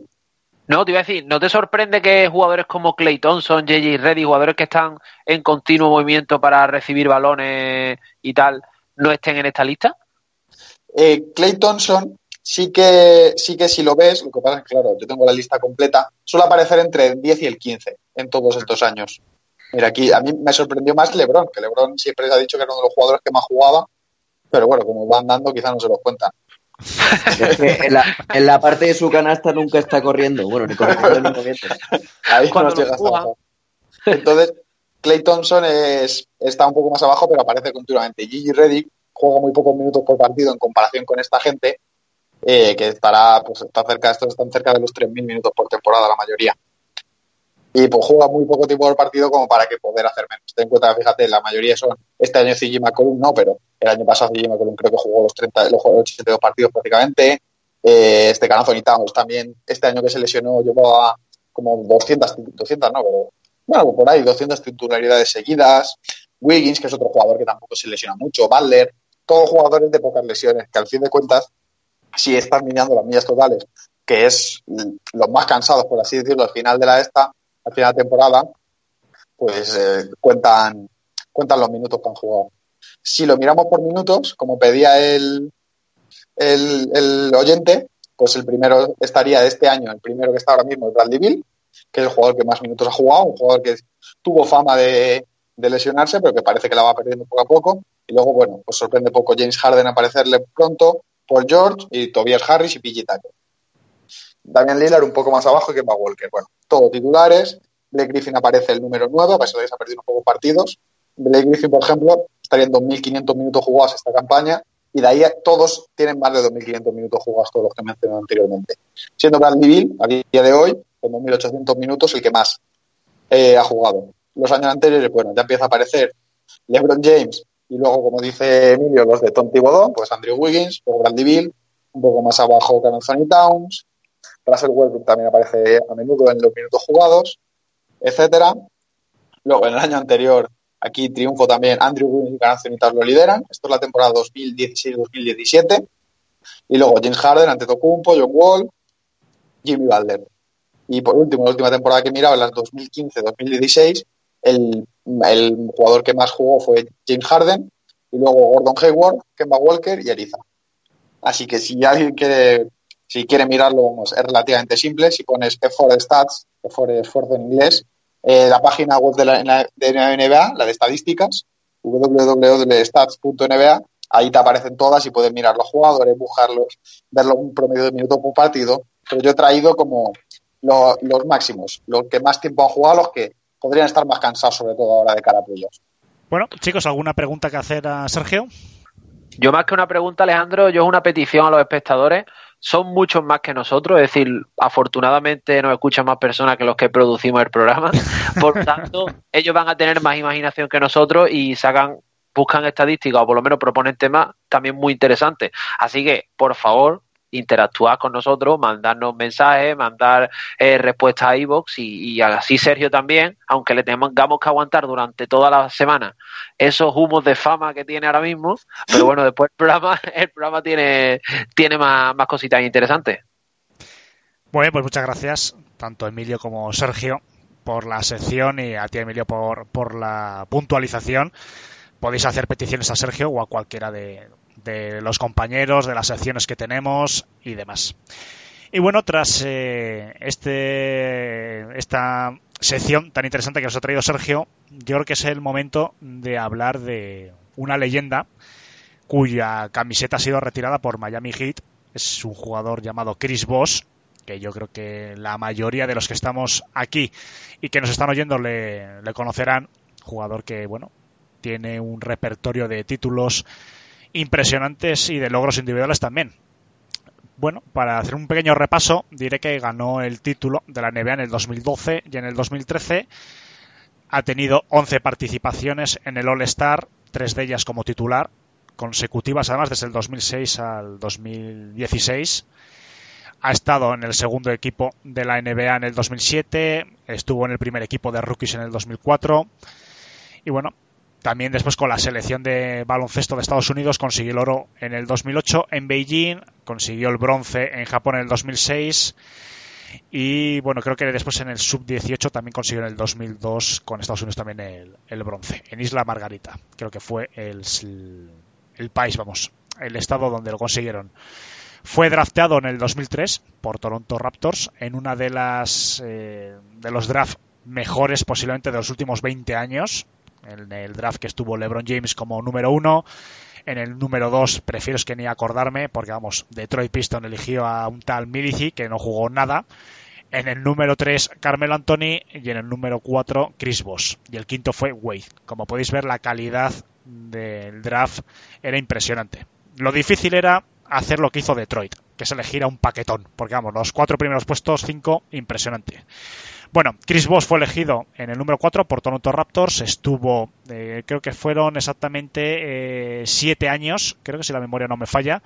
No, te iba a decir, ¿no te sorprende que jugadores como Clay Thompson, JJ Reddy, jugadores que están en continuo movimiento para recibir balones y tal, no estén en esta lista? Eh, Clay Thompson sí que, sí que si lo ves, lo que pasa es que, claro, yo tengo la lista completa, suele aparecer entre el 10 y el 15 en todos estos años. Mira, aquí a mí me sorprendió más LeBron, que LeBron siempre se ha dicho que era uno de los jugadores que más jugaba, pero bueno, como van dando, quizás no se los cuentan en, la, parte de su canasta nunca está corriendo. Bueno, ni corriendo ni moviendo. Ahí no llega Entonces, Clay Thompson es, está un poco más abajo, pero aparece continuamente. Gigi Reddick juega muy pocos minutos por partido en comparación con esta gente, eh, que estará, pues está cerca, estos están cerca de los 3.000 minutos por temporada la mayoría y pues juega muy poco tiempo del partido como para que poder hacer menos. Ten en cuenta, fíjate, la mayoría son, este año CG McCollum no, pero el año pasado CG McCollum creo que jugó los 30, los 82 partidos prácticamente. Eh, este Canazón y también, este año que se lesionó, llevaba como 200, 200 no, pero bueno, por ahí, 200 titularidades seguidas. Wiggins, que es otro jugador que tampoco se lesiona mucho. Butler, todos jugadores de pocas lesiones, que al fin de cuentas, si estás mirando las millas totales que es los más cansados, por así decirlo, al final de la esta, al final de temporada, pues eh, cuentan, cuentan los minutos que han jugado. Si lo miramos por minutos, como pedía el, el, el oyente, pues el primero estaría de este año, el primero que está ahora mismo es Bradley Bill, que es el jugador que más minutos ha jugado, un jugador que tuvo fama de, de lesionarse, pero que parece que la va perdiendo poco a poco. Y luego, bueno, pues sorprende poco James Harden aparecerle pronto, Paul George y Tobias Harris y PG Tucker. Damian Lillard un poco más abajo que va Walker. Bueno, todos titulares. Blake Griffin aparece el número 9, a pesar de que se ha perdido un poco partidos. Blake Griffin, por ejemplo, estaría en 2.500 minutos jugados esta campaña y de ahí todos tienen más de 2.500 minutos jugados, todos los que mencioné anteriormente. Siendo Bradley Bill, a día de hoy, con 2.800 minutos, el que más eh, ha jugado. Los años anteriores, bueno, ya empieza a aparecer LeBron James y luego, como dice Emilio, los de Tom Thibodeau, pues Andrew Wiggins, luego Bradley Bill, un poco más abajo Can Anthony Towns, Russell Westbrook también aparece a menudo en los minutos jugados, etcétera. Luego, en el año anterior, aquí triunfo también Andrew Wiggins y Can Anthony Towns lo lideran. Esto es la temporada 2016-2017. Y luego James Harden, Antetokounmpo, John Wall, Jimmy Butler. Y por último, la última temporada que miraba, en las 2015-2016, el, el, jugador que más jugó fue James Harden, y luego Gordon Hayward, Kemba Walker y Ariza. Así que si alguien quiere, si quiere mirarlo, vamos, es relativamente simple. Si pones F4 Stats, F4 esfuerzo en inglés, eh, la página web de la, de la NBA, la de estadísticas, www.stats.nba, ahí te aparecen todas y puedes mirar los jugadores, buscarlos, verlo un promedio de minutos por partido. Pero yo he traído como los, los máximos, los que más tiempo han jugado, los que podrían estar más cansados, sobre todo ahora de cara a playoffs. Bueno, chicos, ¿alguna pregunta que hacer a Sergio? Yo más que una pregunta, Alejandro, yo es una petición a los espectadores. Son muchos más que nosotros, es decir, afortunadamente nos escuchan más personas que los que producimos el programa. Por tanto, ellos van a tener más imaginación que nosotros y sacan, buscan estadísticas o por lo menos proponen temas también muy interesantes. Así que, por favor, interactuar con nosotros, mandarnos mensajes, mandar eh, respuestas a iVoox y, y, así Sergio también, aunque le tengamos que aguantar durante toda la semana esos humos de fama que tiene ahora mismo, pero bueno, después el programa, el programa tiene, tiene más, más cositas interesantes. Bueno, pues muchas gracias, tanto Emilio como Sergio, por la sección y a ti, Emilio, por, por la puntualización. Podéis hacer peticiones a Sergio o a cualquiera de, de los compañeros, de las secciones que tenemos y demás. Y bueno, tras eh, este, esta sección tan interesante que nos ha traído Sergio, yo creo que es el momento de hablar de una leyenda cuya camiseta ha sido retirada por Miami Heat. Es un jugador llamado Chris Boss, que yo creo que la mayoría de los que estamos aquí y que nos están oyendo le, le conocerán. Jugador que, bueno, tiene un repertorio de títulos impresionantes y de logros individuales también. Bueno, para hacer un pequeño repaso, diré que ganó el título de la NBA en el 2012 y en el 2013 ha tenido 11 participaciones en el All-Star, tres de ellas como titular, consecutivas además desde el 2006 al 2016. Ha estado en el segundo equipo de la NBA en el 2007, estuvo en el primer equipo de rookies en el 2004 y bueno, también después con la selección de baloncesto de Estados Unidos consiguió el oro en el 2008 en Beijing, consiguió el bronce en Japón en el 2006 y bueno, creo que después en el sub-18 también consiguió en el 2002 con Estados Unidos también el, el bronce, en Isla Margarita. Creo que fue el, el, país, vamos, el estado donde lo consiguieron. Fue drafteado en el 2003 por Toronto Raptors en una de las eh, de los drafts mejores posiblemente de los últimos 20 años en el draft que estuvo LeBron James como número uno. En el número dos prefiero que ni acordarme, porque vamos, Detroit Piston eligió a un tal Milici que no jugó nada. En el número 3, Carmelo Anthony. Y en el número 4, Chris Bosh. Y el quinto fue Wade. Como podéis ver, la calidad del draft era impresionante. Lo difícil era hacer lo que hizo Detroit, que es elegir a un paquetón. Porque vamos, los cuatro primeros puestos, cinco, impresionante. Bueno, Chris Bosh fue elegido en el número 4 por Toronto Raptors. Estuvo, eh, creo que fueron exactamente eh, siete años, creo que si la memoria no me falla.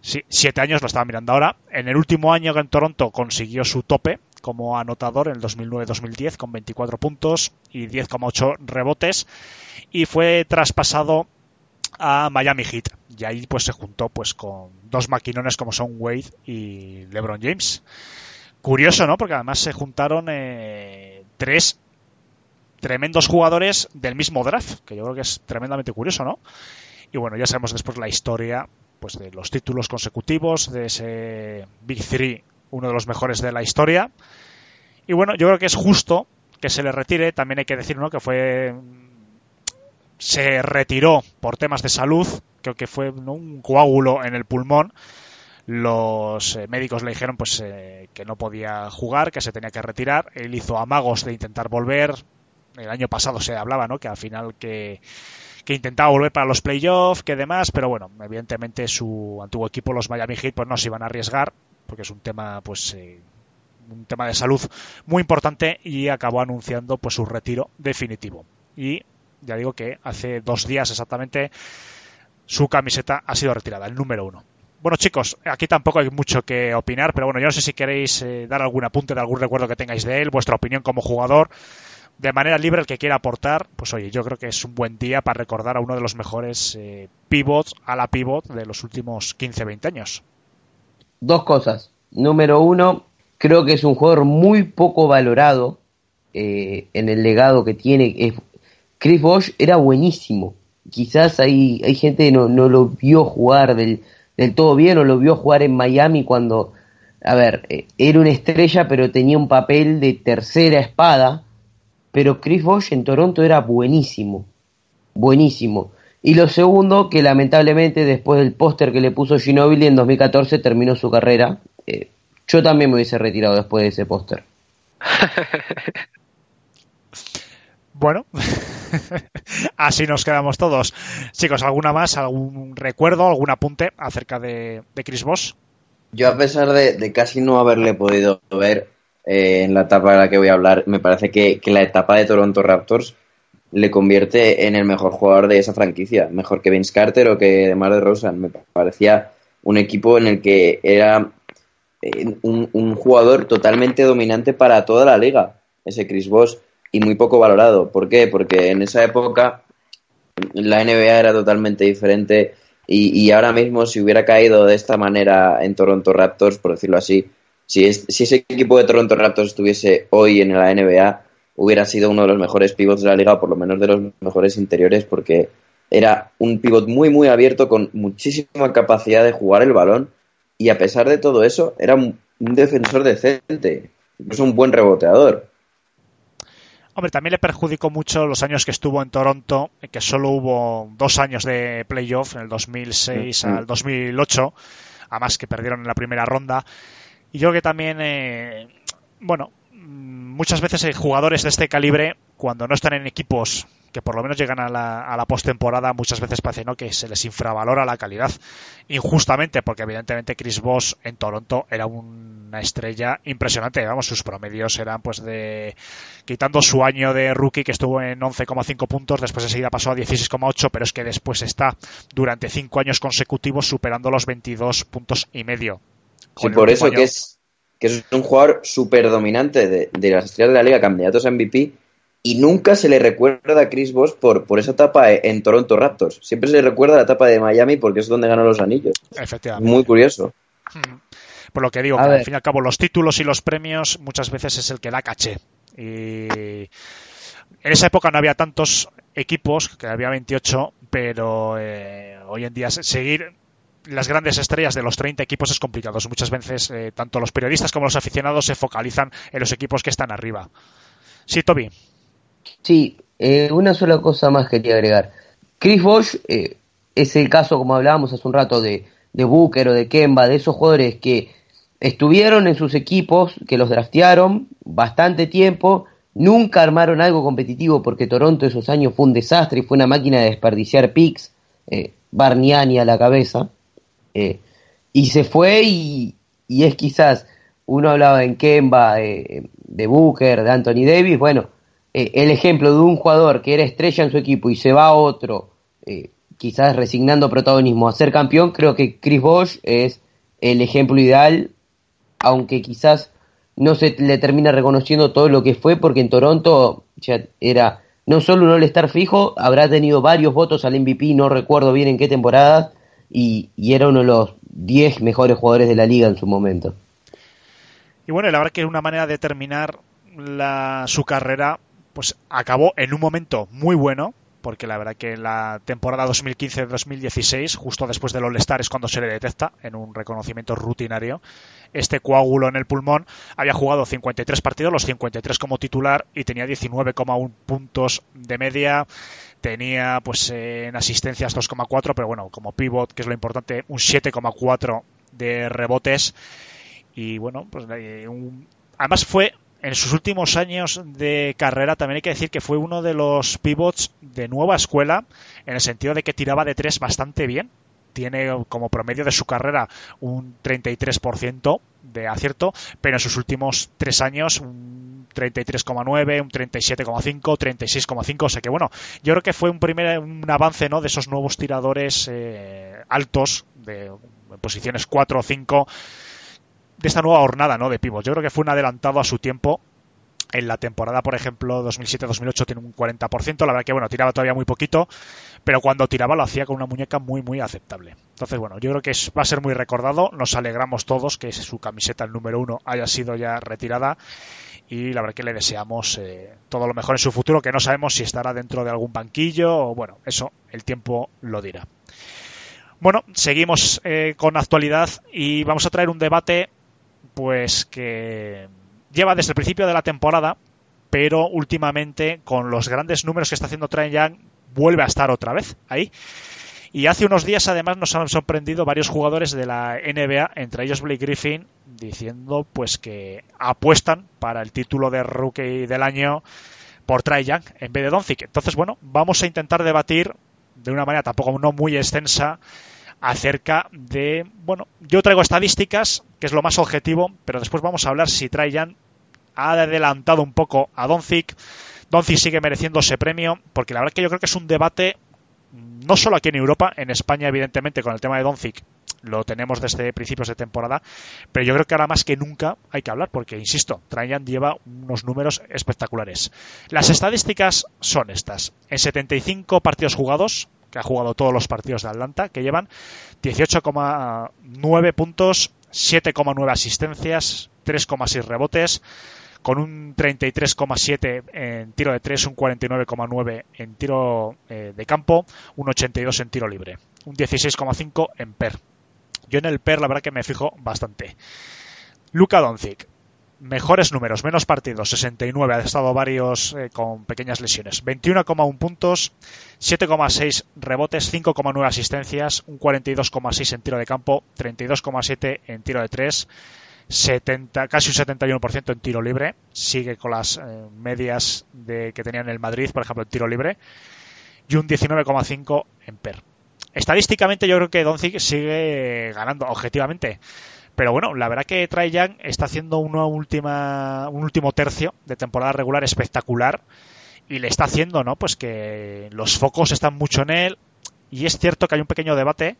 Sí, siete años, lo estaba mirando ahora. En el último año en Toronto consiguió su tope como anotador en el 2009-2010 con 24 puntos y 10,8 rebotes. Y fue traspasado a Miami Heat. Y ahí pues se juntó pues con dos maquinones como son Wade y LeBron James. Curioso, ¿no? Porque además se juntaron eh, tres tremendos jugadores del mismo draft, que yo creo que es tremendamente curioso, ¿no? Y bueno, ya sabemos después la historia pues de los títulos consecutivos de ese Big Three, uno de los mejores de la historia. Y bueno, yo creo que es justo que se le retire, también hay que decir, ¿no? Que fue se retiró por temas de salud, creo que fue un coágulo en el pulmón. Los eh, médicos le dijeron pues eh, que no podía jugar, que se tenía que retirar. Él hizo amagos de intentar volver. El año pasado se hablaba, ¿no? Que al final que, que intentaba volver para los playoffs, que demás, pero bueno, evidentemente su antiguo equipo, los Miami Heat, pues no se iban a arriesgar, porque es un tema, pues, eh, un tema de salud muy importante y acabó anunciando pues su retiro definitivo. Y ya digo que hace dos días exactamente su camiseta ha sido retirada, el número uno. Bueno chicos, aquí tampoco hay mucho que opinar, pero bueno, yo no sé si queréis eh, dar algún apunte de algún recuerdo que tengáis de él, vuestra opinión como jugador, de manera libre el que quiera aportar, pues oye, yo creo que es un buen día para recordar a uno de los mejores eh, pivots a la pivot de los últimos 15-20 años. Dos cosas. Número uno, creo que es un jugador muy poco valorado eh, en el legado que tiene. Chris Bosch era buenísimo. Quizás hay, hay gente que no, no lo vio jugar del, del todo bien o lo vio jugar en Miami cuando, a ver, eh, era una estrella pero tenía un papel de tercera espada. Pero Chris Bosch en Toronto era buenísimo. Buenísimo. Y lo segundo, que lamentablemente después del póster que le puso Ginobili en 2014 terminó su carrera. Eh, yo también me hubiese retirado después de ese póster. bueno, Así nos quedamos todos. Chicos, ¿alguna más? ¿Algún recuerdo, algún apunte acerca de, Chris Voss? Yo, a pesar de, casi no haberle podido ver eh, en la etapa de la que voy a hablar, me parece que, la etapa de Toronto Raptors le convierte en el mejor jugador de esa franquicia, mejor que Vince Carter o que DeMar DeRozan. Me parecía un equipo en el que era eh, un, un, jugador totalmente dominante para toda la liga, ese Chris Voss y muy poco valorado. ¿Por qué? Porque en esa época la NBA era totalmente diferente y, ahora mismo si hubiera caído de esta manera en Toronto Raptors, por decirlo así, si, si ese equipo de Toronto Raptors estuviese hoy en la NBA, hubiera sido uno de los mejores pivots de la liga, o por lo menos de los mejores interiores, porque era un pivot muy, muy abierto, con muchísima capacidad de jugar el balón, y a pesar de todo eso, era un, un defensor decente, incluso un buen reboteador. Hombre, también le perjudicó mucho los años que estuvo en Toronto, que solo hubo dos años de playoff, en el 2006 al 2008, además que perdieron en la primera ronda. Y yo creo que también, eh, bueno, muchas veces hay jugadores de este calibre, cuando no están en equipos que por lo menos llegan a la, a la postemporada, muchas veces parece ¿no? que se les infravalora la calidad. Injustamente, porque evidentemente Chris Voss en Toronto era una estrella impresionante. Vamos, sus promedios eran pues de. Quitando su año de rookie que estuvo en 11,5 puntos, después enseguida pasó a 16,8, pero es que después está durante 5 años consecutivos superando los 22 puntos y medio. Sí, por eso que es, que es un jugador súper dominante de, de las estrellas de la liga, candidatos a MVP y nunca se le recuerda a Chris Bosh por, por esa etapa en Toronto Raptors. Siempre se le recuerda la etapa de Miami porque es donde ganó los anillos. Efectivamente. Muy curioso. Hmm. Por lo que digo, al fin y al cabo, los títulos y los premios muchas veces es el que da caché. Y en esa época no había tantos equipos, que había 28, pero eh, hoy en día seguir las grandes estrellas de los 30 equipos es complicado. Muchas veces eh, tanto los periodistas como los aficionados se focalizan en los equipos que están arriba. Sí, Toby. Sí, eh, una sola cosa más quería agregar. Chris Bosch eh, es el caso, como hablábamos hace un rato, de, de Booker o de Kemba, de esos jugadores que estuvieron en sus equipos, que los draftearon bastante tiempo, nunca armaron algo competitivo porque Toronto esos años fue un desastre y fue una máquina de desperdiciar picks, eh, Barniani a la cabeza, eh, y se fue y, y, es quizás, uno hablaba en Kemba, de Booker, de Anthony Davis, bueno, eh, el ejemplo de un jugador que era estrella en su equipo y se va a otro, eh, quizás resignando protagonismo a ser campeón, creo que Chris Bosch es el ejemplo ideal, aunque quizás no se le termina reconociendo todo lo que fue, porque en Toronto ya era no solo un All-Star fijo, habrá tenido varios votos al MVP, no recuerdo bien en qué temporada, y, y era uno de los 10 mejores jugadores de la liga en su momento. Y bueno, la verdad que una manera de terminar la, su carrera, pues acabó en un momento muy bueno, porque la verdad que en la temporada 2015-2016, justo después del All-Star, es cuando se le detecta en un reconocimiento rutinario este coágulo en el pulmón. Había jugado 53 partidos, los 53 como titular, y tenía 19,1 puntos de media. Tenía, pues, en asistencias 2,4, pero bueno, como pivot, que es lo importante, un 7,4 de rebotes. Y bueno, pues eh, un... además fue en sus últimos años de carrera también hay que decir que fue uno de los pivots de nueva escuela, en el sentido de que tiraba de tres bastante bien. Tiene como promedio de su carrera un 33% de acierto, pero en sus últimos tres años un 33,9, un 37,5, 36,5. O sea que bueno, yo creo que fue un primer un avance ¿no? de esos nuevos tiradores eh, altos, de posiciones 4 o 5 de esta nueva jornada ¿no? de pivos. Yo creo que fue un adelantado a su tiempo. En la temporada, por ejemplo, 2007-2008 tiene un 40%. La verdad que, bueno, tiraba todavía muy poquito, pero cuando tiraba lo hacía con una muñeca muy, muy aceptable. Entonces, bueno, yo creo que va a ser muy recordado. Nos alegramos todos que su camiseta, el número uno, haya sido ya retirada. Y la verdad que le deseamos eh, todo lo mejor en su futuro, que no sabemos si estará dentro de algún banquillo o, bueno, eso el tiempo lo dirá. Bueno, seguimos eh, con actualidad y vamos a traer un debate pues que lleva desde el principio de la temporada, pero últimamente con los grandes números que está haciendo Trae Young vuelve a estar otra vez ahí. Y hace unos días además nos han sorprendido varios jugadores de la NBA, entre ellos Blake Griffin, diciendo pues que apuestan para el título de rookie del año por Trae Young en vez de Doncic. Entonces, bueno, vamos a intentar debatir de una manera tampoco no muy extensa acerca de, bueno, yo traigo estadísticas, que es lo más objetivo, pero después vamos a hablar si Trajan ha adelantado un poco a Doncic. Doncic sigue mereciendo ese premio, porque la verdad que yo creo que es un debate no solo aquí en Europa, en España evidentemente con el tema de Doncic lo tenemos desde principios de temporada, pero yo creo que ahora más que nunca hay que hablar porque, insisto, Trajan lleva unos números espectaculares. Las estadísticas son estas. En 75 partidos jugados, que ha jugado todos los partidos de Atlanta, que llevan 18,9 puntos, 7,9 asistencias, 3,6 rebotes, con un 33,7 en tiro de 3, un 49,9 en tiro eh, de campo, un 82 en tiro libre, un 16,5 en PER. Yo en el PER la verdad que me fijo bastante. Luka Doncic, mejores números, menos partidos, 69, ha estado varios eh, con pequeñas lesiones. 21,1 puntos, 7,6 rebotes, 5,9 asistencias, un 42,6 en tiro de campo, 32,7 en tiro de 3, 70, casi un 71% en tiro libre. Sigue con las eh, medias de, que tenía en el Madrid, por ejemplo, en tiro libre. Y un 19,5 en PER. Estadísticamente yo creo que Doncic sigue ganando objetivamente pero bueno, la verdad que Trae Young está haciendo una última, un último tercio de temporada regular espectacular y le está haciendo, ¿no? Pues que los focos están mucho en él y es cierto que hay un pequeño debate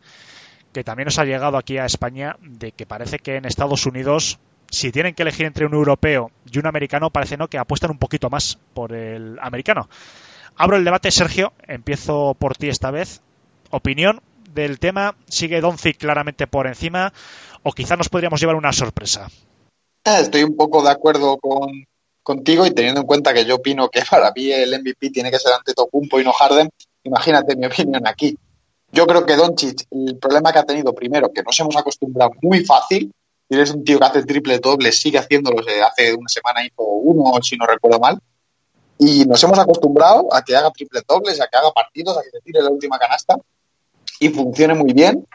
que también nos ha llegado aquí a España de que parece que en Estados Unidos si tienen que elegir entre un europeo y un americano parece no que apuestan un poquito más por el americano. Abro el debate, Sergio, empiezo por ti esta vez. Opinión del tema, sigue Doncic claramente por encima o quizá nos podríamos llevar una sorpresa. Eh, estoy un poco de acuerdo con, contigo y teniendo en cuenta que yo opino que para mí el MVP tiene que ser ante Tocumpo y no Harden, imagínate mi opinión aquí. Yo creo que Doncic, el problema que ha tenido primero, que nos hemos acostumbrado muy fácil, y eres un tío que hace triple doble, sigue haciéndolo, hace una semana hizo uno, si no recuerdo mal, y nos hemos acostumbrado a que haga triple dobles, a que haga partidos, a que se tire la última canasta, y funcione muy bien,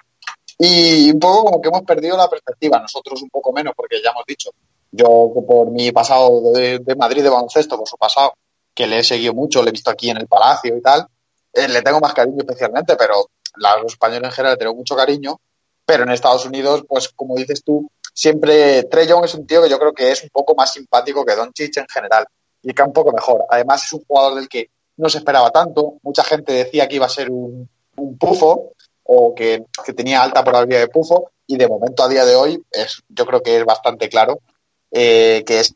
y un poco como que hemos perdido la perspectiva, nosotros un poco menos, porque ya hemos dicho, yo por mi pasado de, Madrid de baloncesto, por su pasado, que le he seguido mucho, le he visto aquí en el Palacio y tal, eh, le tengo más cariño especialmente, pero los españoles en general le tengo mucho cariño, pero en Estados Unidos, pues como dices tú, siempre Trey Young es un tío que yo creo que es un poco más simpático que Don Chich en general y que un poco mejor. Además es un jugador del que no se esperaba tanto, mucha gente decía que iba a ser un, un pufo, o que, tenía alta probabilidad de pufo y de momento a día de hoy es, yo creo que es bastante claro eh, que es,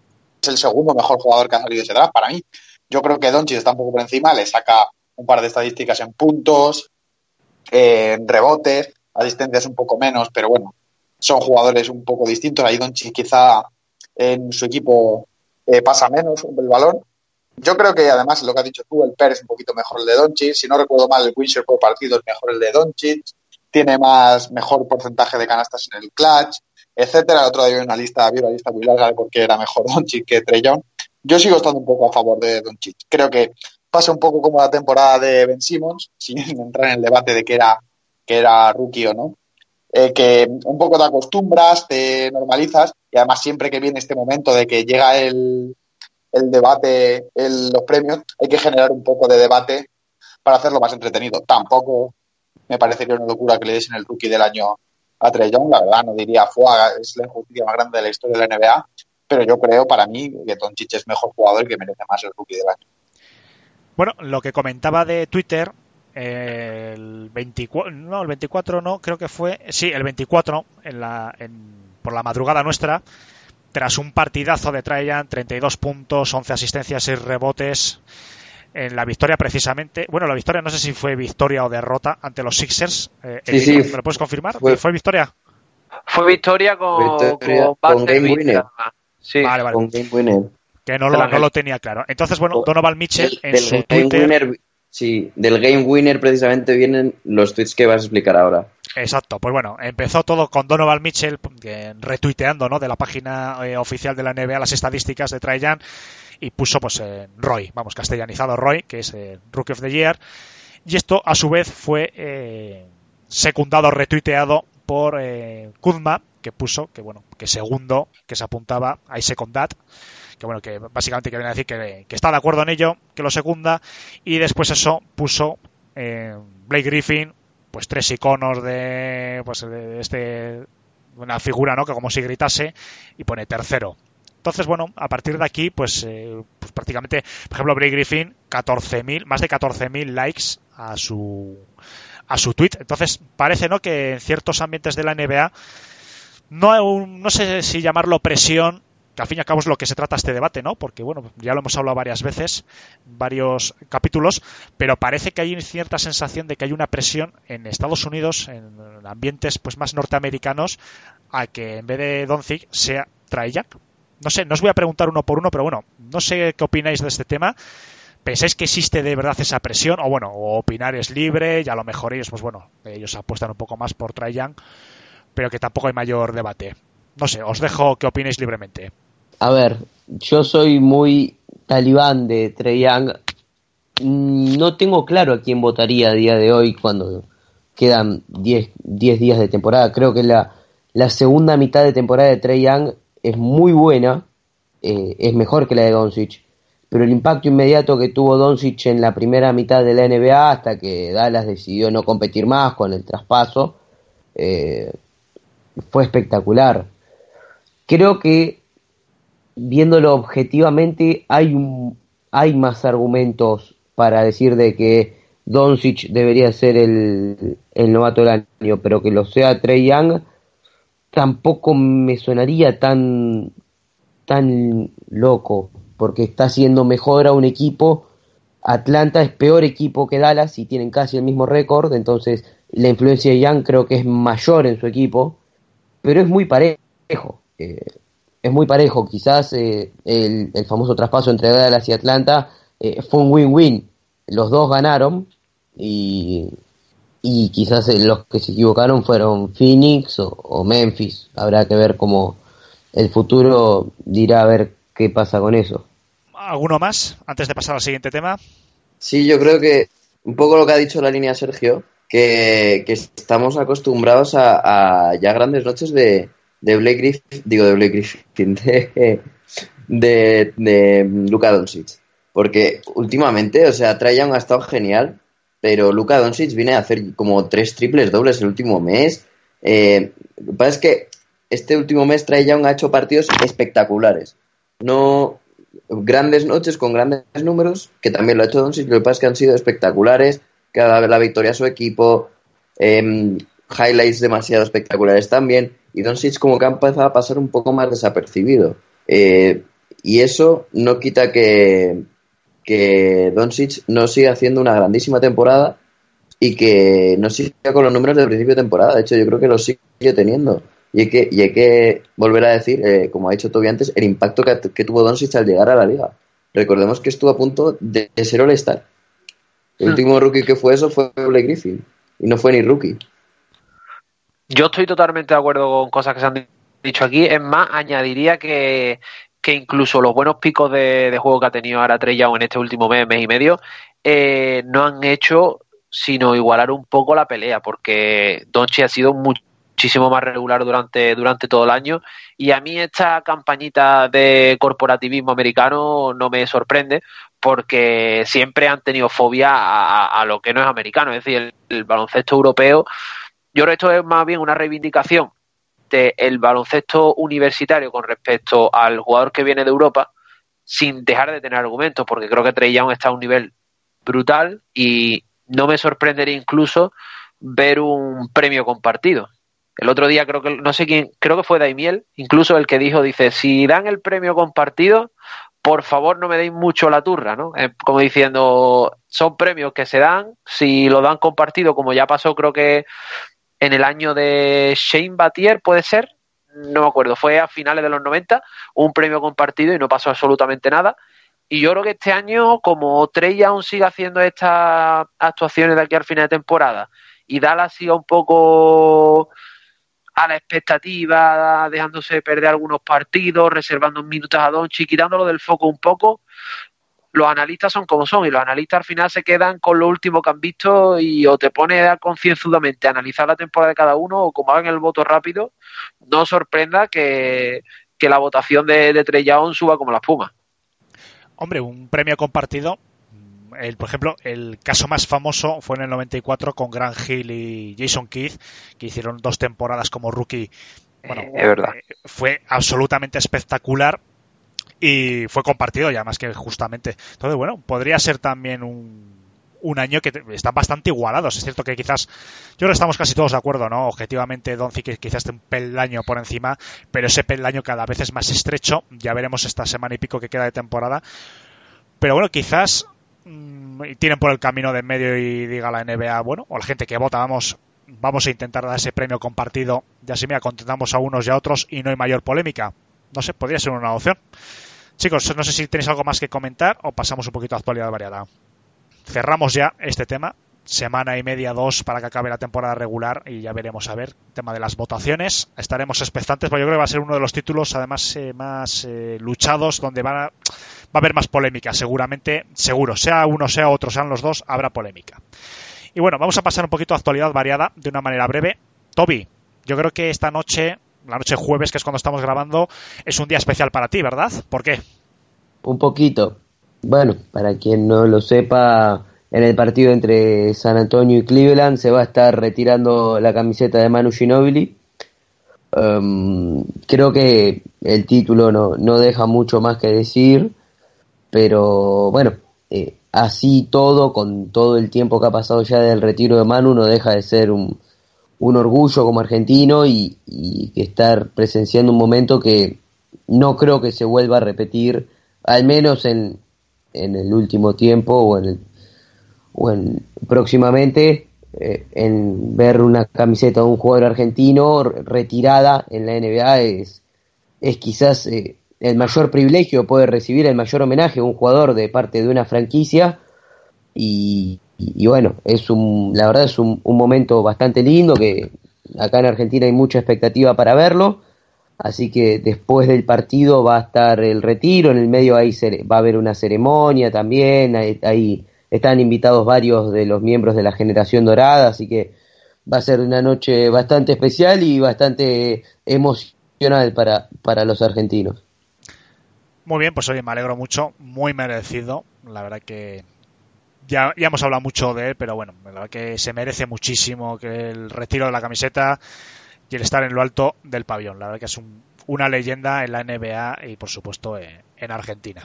el segundo mejor jugador que ha salido ese draft para mí. Yo creo que Doncic está un poco por encima, le saca un par de estadísticas en puntos, en rebotes, asistencias un poco menos, pero bueno, son jugadores un poco distintos. Ahí Doncic quizá en su equipo eh, pasa menos el balón. Yo creo que además lo que has dicho tú, el PER es un poquito mejor el de Doncic. Si no recuerdo mal, el Winshare por partido es mejor el de Doncic. Tiene más mejor porcentaje de canastas en el clutch, etcétera. El otro día vi una lista, vi una lista muy larga de por qué era mejor Doncic que Trellón. Yo sigo estando un poco a favor de Doncic. Creo que pasa un poco como la temporada de Ben Simmons, sin entrar en el debate de que era, que era rookie o no. Eh, que un poco te acostumbras, te normalizas y además siempre que viene este momento de que llega el, el debate, el, los premios, hay que generar un poco de debate para hacerlo más entretenido. Tampoco me parecería una locura que le en el rookie del año a Trey Young, la verdad, no diría fue es la injusticia más grande de la historia de la NBA, pero yo creo para mí que Doncic es mejor jugador y que merece más el rookie del año. Bueno, lo que comentaba de Twitter, el 24, no, el 24 no, creo que fue, sí, el 24 en la, por la madrugada nuestra, tras un partidazo de Trajan, 32 puntos, 11 asistencias, 6 rebotes, en la victoria precisamente, bueno, la victoria no sé si fue victoria o derrota ante los Sixers, eh, sí, sí, ¿me lo puedes confirmar? Fue, ¿Fue victoria? Fue victoria con, victoria, con, con Game Winner. Sí, vale, vale. Con Game Winner. Que no lo, no lo, tenía claro. Entonces, bueno, Donovan Mitchell en su Twitter... Winner, sí, del Game Winner precisamente vienen los tweets que vas a explicar ahora. Exacto, pues bueno, empezó todo con Donovan Mitchell retuiteando ¿no? de la página eh, oficial de la NBA las estadísticas de Trajan y puso pues eh, Roy, vamos, castellanizado Roy, que es eh, Rookie of the Year. Y esto a su vez fue eh, secundado, retuiteado por eh, Kuzma, que puso que bueno, que segundo, que se apuntaba a secundat que bueno, que básicamente que decir que, que, está de acuerdo en ello, que lo secunda, y después eso puso eh, Blake Griffin, pues tres iconos de, pues de este, una figura, ¿no? Que como si gritase, y pone tercero. Entonces, bueno, a partir de aquí, pues, eh, pues prácticamente, por ejemplo, Blake Griffin, 14.000, más de 14.000 likes a su, a su tweet. Entonces, parece, ¿no? Que en ciertos ambientes de la NBA, no, no sé si llamarlo presión, que al fin y al cabo es lo que se trata este debate, ¿no? Porque, bueno, ya lo hemos hablado varias veces, varios capítulos, pero parece que hay cierta sensación de que hay una presión en Estados Unidos, en ambientes pues más norteamericanos, a que en vez de Doncic sea Jack. No sé, no os voy a preguntar uno por uno, pero bueno, no sé qué opináis de este tema. ¿Pensáis que existe de verdad esa presión? O bueno, opinar es libre y a lo mejor ellos, pues bueno, ellos apuestan un poco más por Trae pero que tampoco hay mayor debate. No sé, os dejo que opinéis libremente. A ver, yo soy muy talibán de Trey Young. Mm, no tengo claro a quién votaría a día de hoy cuando quedan 10 días de temporada. Creo que la, segunda mitad de temporada de Trey Young es muy buena, eh, es mejor que la de Doncic. Pero el impacto inmediato que tuvo Doncic en la primera mitad de la NBA hasta que Dallas decidió no competir más con el traspaso eh, fue espectacular. Creo que viéndolo objetivamente, hay, un, hay más argumentos para decir de que Doncic debería ser el, el novato del año, pero que lo sea Trey Young, tampoco me sonaría tan, tan loco, porque está haciendo mejor a un equipo. Atlanta es peor equipo que Dallas y tienen casi el mismo récord, entonces la influencia de Young creo que es mayor en su equipo, pero es muy parejo. Eh, es muy parejo. Quizás eh, el, famoso traspaso entre Dallas y Atlanta eh, fue un win-win. Los dos ganaron y, y quizás eh, los que se equivocaron fueron Phoenix o, Memphis. Habrá que ver cómo el futuro dirá a ver qué pasa con eso. ¿Alguno más antes de pasar al siguiente tema? Sí, yo creo que un poco lo que ha dicho la línea Sergio, que, estamos acostumbrados a ya grandes noches de, de Blake Griffin, digo de Blake Griffin, de, de, de Luka Doncic. Porque últimamente, o sea, Trae ha estado genial, pero Luka Doncic viene a hacer como tres triples dobles el último mes. Eh, lo que pasa es que este último mes Trae Young ha hecho partidos espectaculares. No grandes noches con grandes números, que también lo ha hecho Doncic, lo que pasa es que han sido espectaculares, cada vez la victoria a su equipo, em, highlights demasiado espectaculares también y Doncic como que ha empezado a pasar un poco más desapercibido. Eh, y eso no quita que, que Doncic no sigue haciendo una grandísima temporada y que no sigue con los números del principio de temporada. De hecho, yo creo que los sigue teniendo. Y hay que, y hay que volver a decir, eh, como ha dicho Toby antes, el impacto que, que tuvo Doncic al llegar a la liga. Recordemos que estuvo a punto de, de ser All-Star. El Hmm. último rookie que fue eso fue Blake Griffin. Y no fue ni rookie. Yo estoy totalmente de acuerdo con cosas que se han dicho aquí. Es más, añadiría que, que incluso los buenos picos de, de juego que ha tenido ahora Trey en este último mes, mes y medio, eh, no han hecho sino igualar un poco la pelea, porque Doncic ha sido muchísimo más regular durante, durante todo el año y a mí esta campañita de corporativismo americano no me sorprende porque siempre han tenido fobia a, lo que no es americano, es decir, el baloncesto europeo. Yo creo que esto es más bien una reivindicación del baloncesto universitario con respecto al jugador que viene de Europa, sin dejar de tener argumentos, porque creo que Trey Young está a un nivel brutal y no me sorprendería incluso ver un premio compartido. El otro día creo que, no sé quién, creo que fue Daimiel, incluso el que dijo, dice, si dan el premio compartido, por favor no me deis mucho la turra, ¿no? Eh, como diciendo, son premios que se dan, si lo dan compartido, como ya pasó creo que en el año de Shane Batier, puede ser, no me acuerdo, fue a finales de los 90, un premio compartido y no pasó absolutamente nada. Y yo creo que este año, como Trey aún sigue haciendo estas actuaciones de aquí al final de temporada y Dallas siga un poco a la expectativa, dejándose perder algunos partidos, reservando minutos a Donchi, quitándolo del foco un poco, los analistas son como son y los analistas al final se quedan con lo último que han visto y o te pones a concienzudamente a analizar la temporada de cada uno o como hagan el voto rápido, no sorprenda que, que la votación de, de suba como la espuma. Hombre, un premio compartido. El, por ejemplo, el caso más famoso fue en el 94 con Grant Hill y Jason Keith, que hicieron dos temporadas como rookie. Bueno, Eh, es verdad. fue absolutamente espectacular y fue compartido ya más que justamente. Entonces, bueno, podría ser también un, año que te- están bastante igualados. Es cierto que quizás, yo creo que estamos casi todos de acuerdo, ¿no? Objetivamente, Doncic quizás esté un peldaño por encima, pero ese peldaño cada vez es más estrecho. Ya veremos esta semana y pico que queda de temporada. Pero bueno, quizás mm, tienen por el camino de en medio y diga la NBA, bueno, o la gente que vota, vamos, vamos a intentar dar ese premio compartido. Ya así, mira, contentamos a unos y a otros y no hay mayor polémica. No sé, podría ser una opción. Chicos, no sé si tenéis algo más que comentar o pasamos un poquito a actualidad variada. Cerramos ya este tema. Semana y media, dos para que acabe la temporada regular y ya veremos a ver. Tema de las votaciones. Estaremos expectantes, porque yo creo que va a ser uno de los títulos además eh, más eh, luchados, donde van a, va a haber más polémica, seguramente, seguro. Sea uno, sea otro, sean los dos, habrá polémica. Y bueno, vamos a pasar un poquito a actualidad variada de una manera breve. Toby, yo creo que esta noche, la noche jueves, que es cuando estamos grabando, es un día especial para ti, ¿verdad? ¿Por qué? Un poquito. Bueno, para quien no lo sepa, en el partido entre San Antonio y Cleveland se va a estar retirando la camiseta de Manu Ginobili. Um, creo que el título no, no deja mucho más que decir, pero bueno, eh, así todo, con todo el tiempo que ha pasado ya del retiro de Manu, no deja de ser un, un orgullo como argentino y, y estar presenciando un momento que no creo que se vuelva a repetir, al menos en, en el último tiempo o en, el, o en próximamente, eh, en ver una camiseta de un jugador argentino retirada en la NBA es, es quizás eh, el mayor privilegio, poder recibir el mayor homenaje a un jugador de parte de una franquicia y, y, bueno, es un, la verdad es un, un momento bastante lindo que acá en Argentina hay mucha expectativa para verlo. Así que después del partido va a estar el retiro, en el medio ahí va a haber una ceremonia también, ahí, ahí, están invitados varios de los miembros de la generación dorada, así que va a ser una noche bastante especial y bastante emocional para, para los argentinos. Muy bien, pues oye, me alegro mucho, muy merecido, la verdad que ya, hemos hablado mucho de él, pero bueno, la verdad que se merece muchísimo que el retiro de la camiseta y el estar en lo alto del pabellón. La verdad que es un, una leyenda en la NBA y por supuesto en Argentina.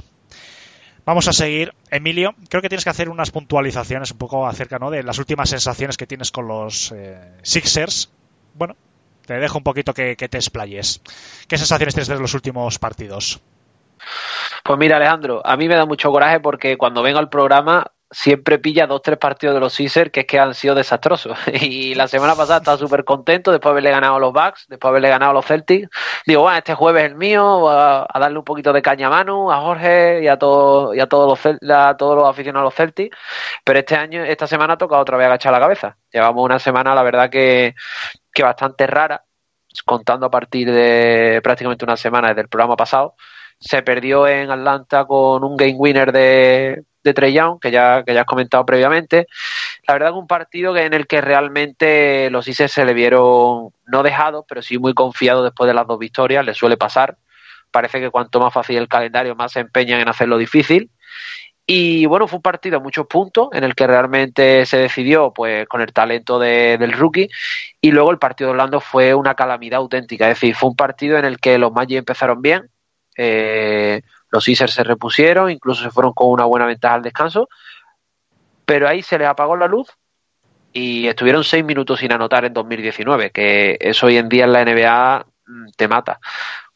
Vamos a seguir. Emilio, creo que tienes que hacer unas puntualizaciones un poco acerca ¿no? de las últimas sensaciones que tienes con los eh, Sixers. Bueno, te dejo un poquito que, que, te explayes. ¿Qué sensaciones tienes de los últimos partidos? Pues mira, Alejandro, a mí me da mucho coraje porque cuando vengo al programa siempre pilla dos tres partidos de los Caesars que es que han sido desastrosos. Y la semana pasada estaba súper contento después de haberle ganado a los Bucks, después de haberle ganado a los Celtics. Digo, bueno, este jueves es el mío, a, a darle un poquito de caña a Manu, a Jorge y a, todo, y a, todos los, a todos los aficionados a los Celtics. Pero este año, esta semana ha tocado otra vez agachar la cabeza. Llevamos una semana, la verdad, que, que bastante rara, contando a partir de prácticamente una semana desde el programa pasado. Se perdió en Atlanta con un game winner de, de Trey Young, que ya, que ya has comentado previamente. La verdad que un partido que en el que realmente los Sixers se le vieron no dejados, pero sí muy confiados después de las dos victorias, les suele pasar. Parece que cuanto más fácil el calendario, más se empeñan en hacerlo difícil. Y bueno, fue un partido a muchos puntos en el que realmente se decidió pues con el talento de- del rookie y luego el partido de Orlando fue una calamidad auténtica, es decir, fue un partido en el que los Magic empezaron bien, eh, los Sixers se repusieron, incluso se fueron con una buena ventaja al descanso, pero ahí se les apagó la luz y estuvieron seis minutos sin anotar en 2019, que eso hoy en día en la NBA mm, te mata.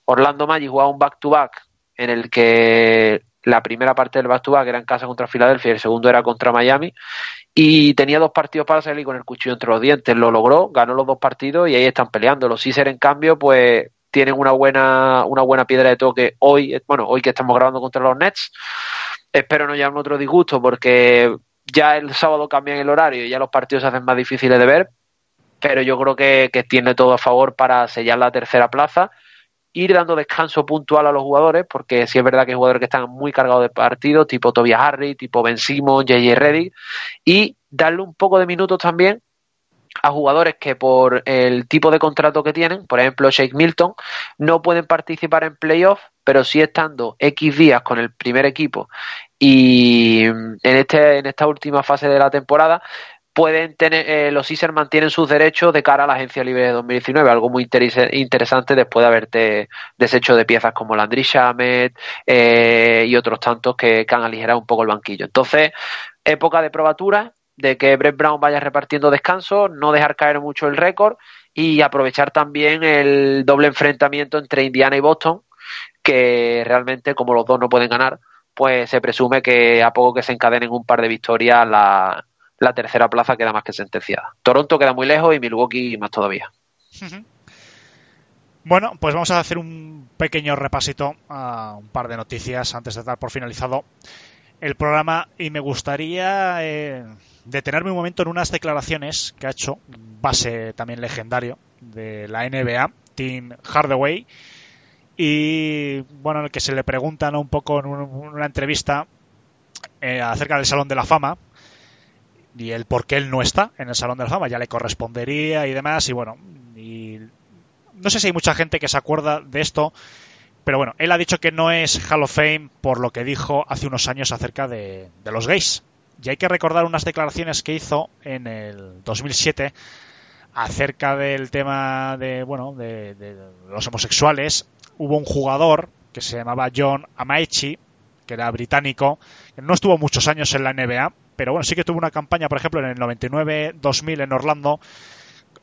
Orlando Magic jugaba un back-to-back en el que la primera parte del back-to-back era en casa contra Filadelfia y el segundo era contra Miami y tenía dos partidos para salir con el cuchillo entre los dientes. Lo logró, ganó los dos partidos y ahí están peleando. Los Sixers, en cambio, pues tienen una buena, una buena piedra de toque hoy, bueno, hoy que estamos grabando contra los Nets. Espero no llevarme otro disgusto porque ya el sábado cambian el horario y ya los partidos se hacen más difíciles de ver, pero yo creo que, que tiene todo a favor para sellar la tercera plaza ir dando descanso puntual a los jugadores, porque sí es verdad que hay jugadores que están muy cargados de partidos, tipo Tobias Harry, tipo Ben Simon, JJ Reddick, y darle un poco de minutos también a jugadores que por el tipo de contrato que tienen, por ejemplo Shake Milton, no pueden participar en playoffs, pero sí estando X días con el primer equipo y en, este, en esta última fase de la temporada pueden tener, eh, los Sixers mantienen sus derechos de cara a la agencia libre de 2019, algo muy interesante después de haberte deshecho de piezas como Landry Shamet eh, y otros tantos que, que han aligerado un poco el banquillo. Entonces, época de probatura, de que Brett Brown vaya repartiendo descanso, no dejar caer mucho el récord y aprovechar también el doble enfrentamiento entre Indiana y Boston, que realmente como los dos no pueden ganar, pues se presume que a poco que se encadenen un par de victorias la, tercera plaza queda más que sentenciada. Toronto queda muy lejos y Milwaukee más todavía. Bueno, pues vamos a hacer un pequeño repasito a un par de noticias antes de dar por finalizado el programa y me gustaría eh, detenerme un momento en unas declaraciones que ha hecho base también legendario de la NBA, Tim Hardaway, y bueno, en el que se le preguntan un poco en un- una entrevista eh, acerca del Salón de la Fama y el por qué él no está en el Salón de la Fama, ya le correspondería y demás, y bueno, y no sé si hay mucha gente que se acuerda de esto, pero bueno, él ha dicho que no es Hall of Fame por lo que dijo hace unos años acerca de los gays. Y hay que recordar unas declaraciones que hizo en el 2007 acerca del tema de, bueno, de, los homosexuales. Hubo un jugador que se llamaba John Amaechi, que era británico, que no estuvo muchos años en la NBA, pero bueno, sí que tuvo una campaña, por ejemplo, en el 99-2000 en Orlando.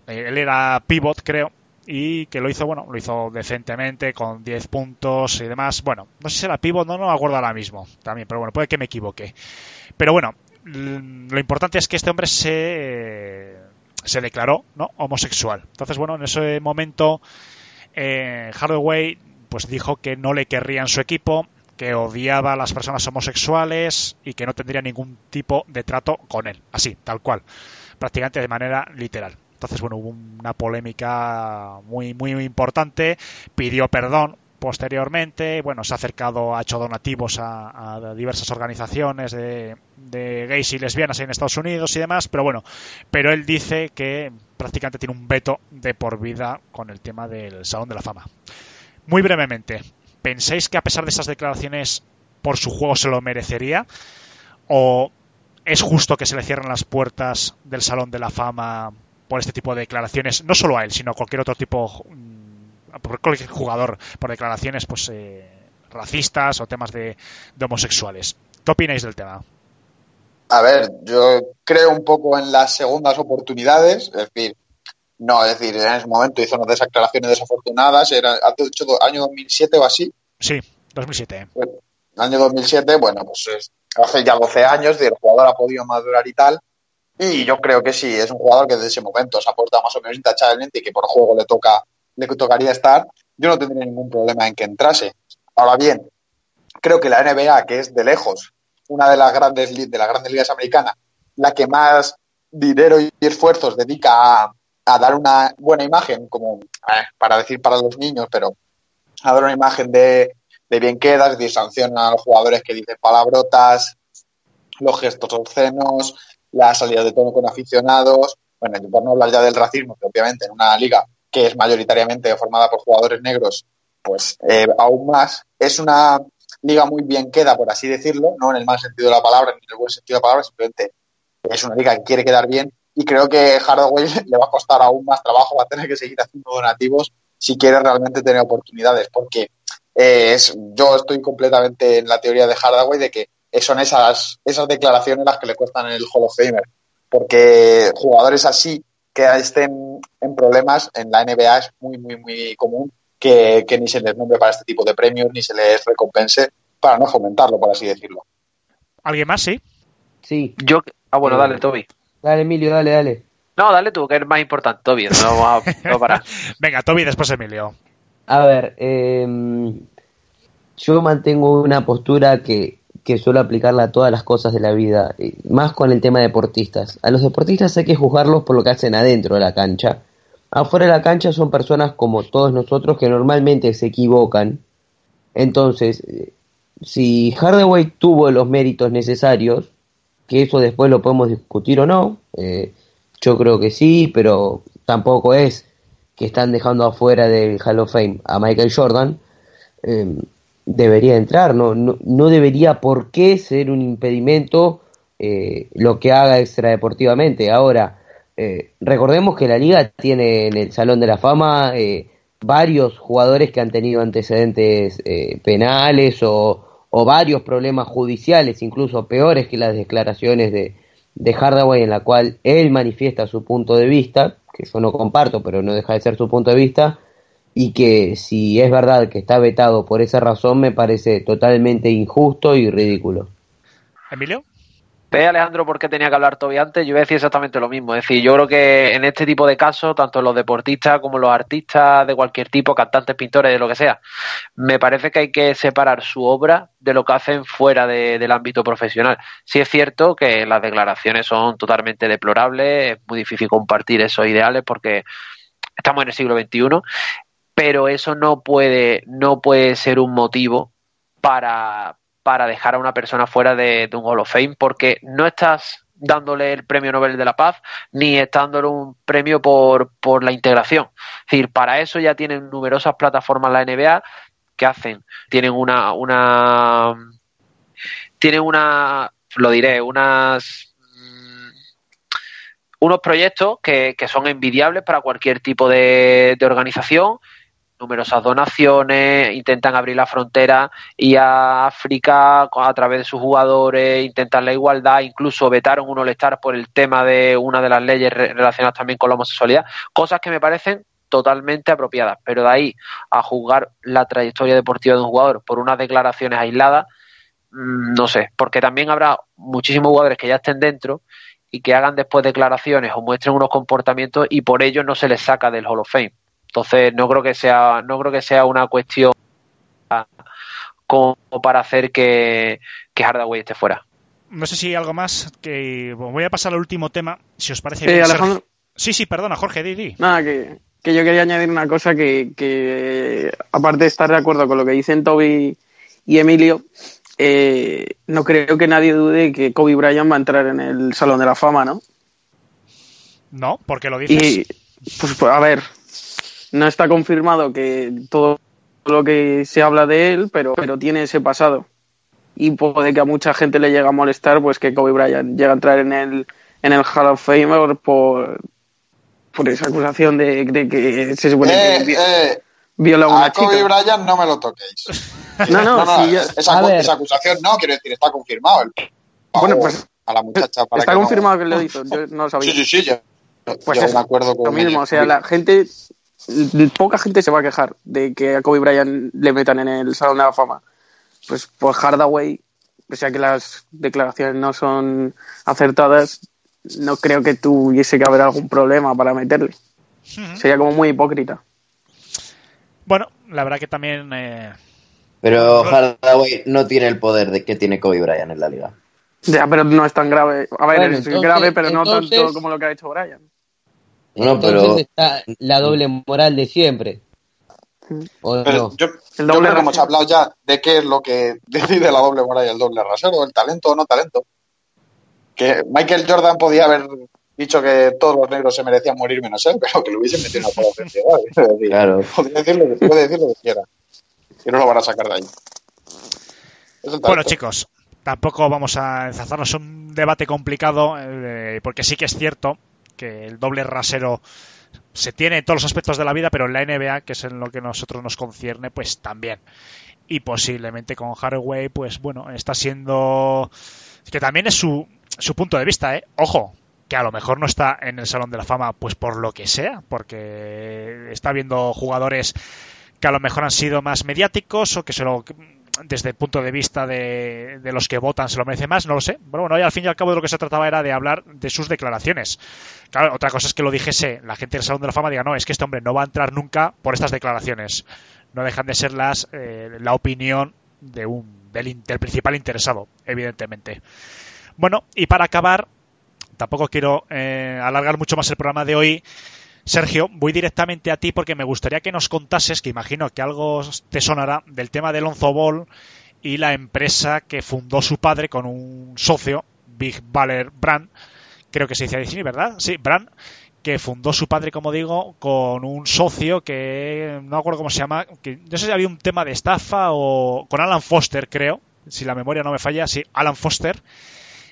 Eh, Él era pivot, creo, y que lo hizo, bueno, lo hizo decentemente, con 10 puntos y demás. Bueno, no sé si era pivot, no, no me acuerdo ahora mismo, también, pero bueno, puede que me equivoque. Pero bueno, lo importante es que este hombre se, se declaró ¿no? homosexual. Entonces, bueno, en ese momento eh, Hardaway pues dijo que no le querría en su equipo, que odiaba a las personas homosexuales y que no tendría ningún tipo de trato con él, así, tal cual, prácticamente de manera literal. Entonces, bueno, hubo una polémica muy, muy importante, pidió perdón posteriormente, bueno, se ha acercado, ha hecho donativos a, diversas organizaciones de, de gays y lesbianas en Estados Unidos y demás, pero bueno, pero él dice que prácticamente tiene un veto de por vida con el tema del Salón de la Fama. Muy brevemente, ¿pensáis que a pesar de esas declaraciones por su juego se lo merecería? ¿O es justo que se le cierren las puertas del Salón de la Fama por este tipo de declaraciones? No solo a él, sino a cualquier otro tipo, mm, por cualquier jugador, por declaraciones pues eh, racistas o temas de, de homosexuales. ¿Qué opináis del tema? A ver, yo creo un poco en las segundas oportunidades, es decir, no, es decir, en ese momento hizo unas declaraciones desafortunadas, era hace dicho año 2007 o así, Sí, 2007. Bueno, el año 2007, bueno, pues es- hace ya 12 años, el jugador ha podido madurar y tal. Y yo creo que sí, es un jugador que desde ese momento se aporta más o menos intachablemente y que por juego le toca le tocaría estar. Yo no tendría ningún problema en que entrase. Ahora bien, creo que la NBA, que es de lejos una de las grandes de las grandes ligas americanas, la que más dinero y esfuerzos dedica a, dar una buena imagen, como para decir para los niños, pero a dar una imagen de, de bien quedas, de a los jugadores que dicen palabrotas, los gestos obscenos, las salidas de tono con aficionados, bueno, por no hablar ya del racismo, que obviamente en una liga que es mayoritariamente formada por jugadores negros, pues eh, aún más, es una liga muy bien queda, por así decirlo, no en el mal sentido de la palabra, ni en el buen sentido de la palabra, simplemente es una liga que quiere quedar bien y creo que Hardaway le va a costar aún más trabajo, va a tener que seguir haciendo donativos si quiere realmente tener oportunidades, porque eh, yo estoy completamente en la teoría de Hardaway de que son esas, esas declaraciones las que le cuestan el Hall of Famer, porque jugadores así que estén en problemas en la NBA es muy, muy, muy común que, que ni se les nombre para este tipo de premios ni se les recompense para no fomentarlo, por así decirlo. ¿Alguien más? Sí. Sí. Yo, ah, bueno, Eh, dale, Toby. Dale, Emilio, dale, dale. No, dale tú, que es más importante, Toby. No vamos a, no vamos a parar. Venga, Toby, después Emilio. A ver, eh, yo mantengo una postura que, que suelo aplicarla a todas las cosas de la vida, más con el tema de deportistas. A los deportistas hay que juzgarlos por lo que hacen adentro de la cancha. Afuera de la cancha son personas como todos nosotros que normalmente se equivocan. Entonces, eh, si Hardaway tuvo los méritos necesarios, que eso después lo podemos discutir o no, eh, yo creo que sí, pero tampoco es que están dejando afuera del Hall of Fame a Michael Jordan, eh, debería entrar, no, no, no debería por qué ser un impedimento eh, lo que haga extradeportivamente. Ahora, eh, recordemos que la liga tiene en el Salón de la Fama eh, varios jugadores que han tenido antecedentes eh, penales o, o varios problemas judiciales, incluso peores que las declaraciones de, de Hardaway en la cual él manifiesta su punto de vista, que yo no comparto, pero no deja de ser su punto de vista, y que si es verdad que está vetado por esa razón me parece totalmente injusto y ridículo. ¿Emilio? Ve, Alejandro, por qué tenía que hablar Toby antes. Yo iba a decir exactamente lo mismo. Es decir, yo creo que en este tipo de casos, tanto los deportistas como los artistas de cualquier tipo, cantantes, pintores, de lo que sea, me parece que hay que separar su obra de lo que hacen fuera de- del ámbito profesional. Sí es cierto que las declaraciones son totalmente deplorables, es muy difícil compartir esos ideales porque estamos en el siglo XXI, pero eso no puede, no puede ser un motivo para, para dejar a una persona fuera de, un Hall of Fame porque no estás dándole el premio Nobel de la Paz ni estás dándole un premio por, por la integración. Es decir, para eso ya tienen numerosas plataformas la NBA que hacen, tienen una, una tienen una, lo diré, unas mm, unos proyectos que, que son envidiables para cualquier tipo de organización numerosas donaciones, intentan abrir la frontera y a África a través de sus jugadores, intentan la igualdad, incluso vetaron un All-Star por el tema de una de las leyes re- relacionadas también con la homosexualidad, cosas que me parecen totalmente apropiadas, pero de ahí a juzgar la trayectoria deportiva de un jugador por unas declaraciones aisladas, mm, no sé, porque también habrá muchísimos jugadores que ya estén dentro y que hagan después declaraciones o muestren unos comportamientos y por ello no se les saca del Hall of Fame. Entonces no creo que sea, no creo que sea una cuestión como para hacer que, que Hardaway esté fuera. No sé si hay algo más que bueno, voy a pasar al último tema, si os parece Eh, bien. Alejandro. Sergio. Sí, sí, perdona, Jorge, di, di. Nada, que, que yo quería añadir una cosa que, que, aparte de estar de acuerdo con lo que dicen Toby y Emilio, eh, no creo que nadie dude que Kobe Bryant va a entrar en el Salón de la Fama, ¿no? No, porque lo dices. Y, pues, pues, a ver, no está confirmado que todo lo que se habla de él, pero, pero tiene ese pasado. Y puede que a mucha gente le llegue a molestar pues que Kobe Bryant llegue a entrar en el, en el Hall of Fame por, por esa acusación de, de que se supone Eh, que vi- eh, viola a una a Kobe chica. Bryant no me lo toquéis. No, no, ya- esa, acusación no, quiero decir, está confirmado. El Bueno, pues, a la muchacha para Está que no- confirmado que lo hizo, yo no lo sabía. Sí, sí, sí, yo, Pues yo me acuerdo con Lo mismo, o sea, la gente, poca gente se va a quejar de que a Kobe Bryant le metan en el Salón de la Fama. pues, pues Hardaway, pese a que las declaraciones no son acertadas, no creo que tuviese que haber algún problema para meterle. Sería como muy hipócrita. Bueno, la verdad que también. Eh... Pero Hardaway no tiene el poder de que tiene Kobe Bryant en la liga. Ya, pero no es tan grave. A ver, Bueno, es entonces- grave, pero no entonces- tanto como lo que ha hecho Brian. No, Entonces pero está la doble moral de siempre. ¿O Pero no? yo, El yo doble creo que hemos hablado ya de qué es lo que decide la doble moral y el doble rasero, el talento o no talento. Que Michael Jordan podía haber dicho que todos los negros se merecían morir menos él, pero que lo hubiesen metido en la prueba de claro. Puede decir lo que, puede decir lo que quiera. Y no lo van a sacar de ahí. Bueno, chicos, tampoco vamos a enzarzarnos en un debate complicado, eh, porque sí que es cierto que el doble rasero se tiene en todos los aspectos de la vida, pero en la NBA, que es en lo que nosotros nos concierne, pues también. Y posiblemente con Haraway, pues bueno, está siendo. que también es su, su punto de vista, ¿eh? Ojo, que a lo mejor no está en el Salón de la Fama, pues por lo que sea, porque está viendo jugadores que a lo mejor han sido más mediáticos o que se lo desde el punto de vista de, los que votan se lo merece más, no lo sé. Pero bueno, al fin y al cabo de lo que se trataba era de hablar de sus declaraciones. Claro, otra cosa es que lo dijese la gente del Salón de la Fama diga, no, es que este hombre no va a entrar nunca por estas declaraciones. No dejan de ser las eh, la opinión de un del principal interesado, evidentemente. Bueno, y para acabar, tampoco quiero eh, alargar mucho más el programa de hoy. Sergio, voy directamente a ti porque me gustaría que nos contases, que imagino que algo te sonará, del tema del Lonzo Ball y la empresa que fundó su padre con un socio, Big Baller Brand, creo que se dice así, ¿verdad? Sí, Brand, que fundó su padre, como digo, con un socio que no acuerdo cómo se llama, que no sé si había un tema de estafa o con Alan Foster, creo, si la memoria no me falla, sí, Alan Foster.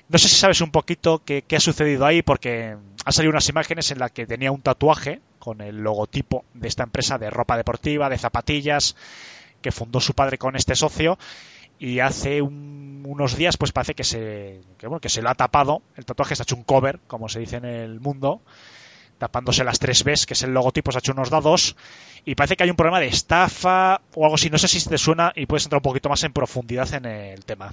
No sé si sabes un poquito qué, ha sucedido ahí, porque han salido unas imágenes en las que tenía un tatuaje con el logotipo de esta empresa de ropa deportiva, de zapatillas, que fundó su padre con este socio. Y hace un- unos días, pues parece que se, bueno, que se lo ha tapado. El tatuaje se ha hecho un cover, como se dice en el mundo, tapándose las tres Bs, que es el logotipo, se ha hecho unos dados. Y parece que hay un problema de estafa o algo así. No sé si te suena y puedes entrar un poquito más en profundidad en el tema.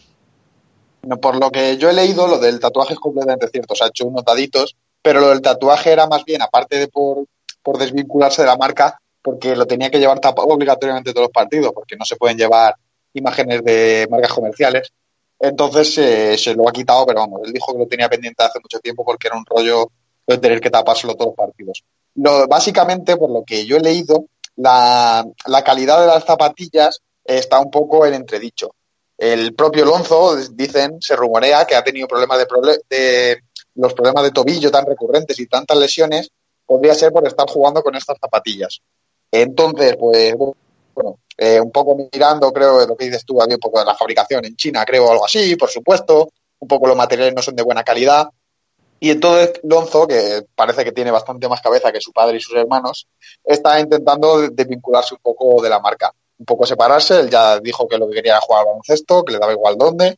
No, Por lo que yo he leído, lo del tatuaje es completamente cierto. Se ha hecho unos daditos, pero lo del tatuaje era más bien, aparte de por, por desvincularse de la marca, porque lo tenía que llevar tapado obligatoriamente todos los partidos, porque no se pueden llevar imágenes de marcas comerciales. Entonces eh, se lo ha quitado, pero vamos, él dijo que lo tenía pendiente hace mucho tiempo porque era un rollo de tener que tapárselo todos los partidos. Lo, básicamente, por lo que yo he leído, la, la calidad de las zapatillas está un poco en entredicho. El propio Lonzo, dicen, se rumorea que ha tenido problemas de, de los problemas de tobillo tan recurrentes y tantas lesiones, podría ser por estar jugando con estas zapatillas. Entonces, pues, bueno, eh, un poco mirando, creo, lo que dices tú, había un poco de la fabricación en China, creo, algo así, por supuesto. Un poco los materiales no son de buena calidad. Y entonces Lonzo, que parece que tiene bastante más cabeza que su padre y sus hermanos, está intentando desvincularse un poco de la marca, un poco separarse. Él ya dijo que lo que quería era jugar al baloncesto, que le daba igual dónde,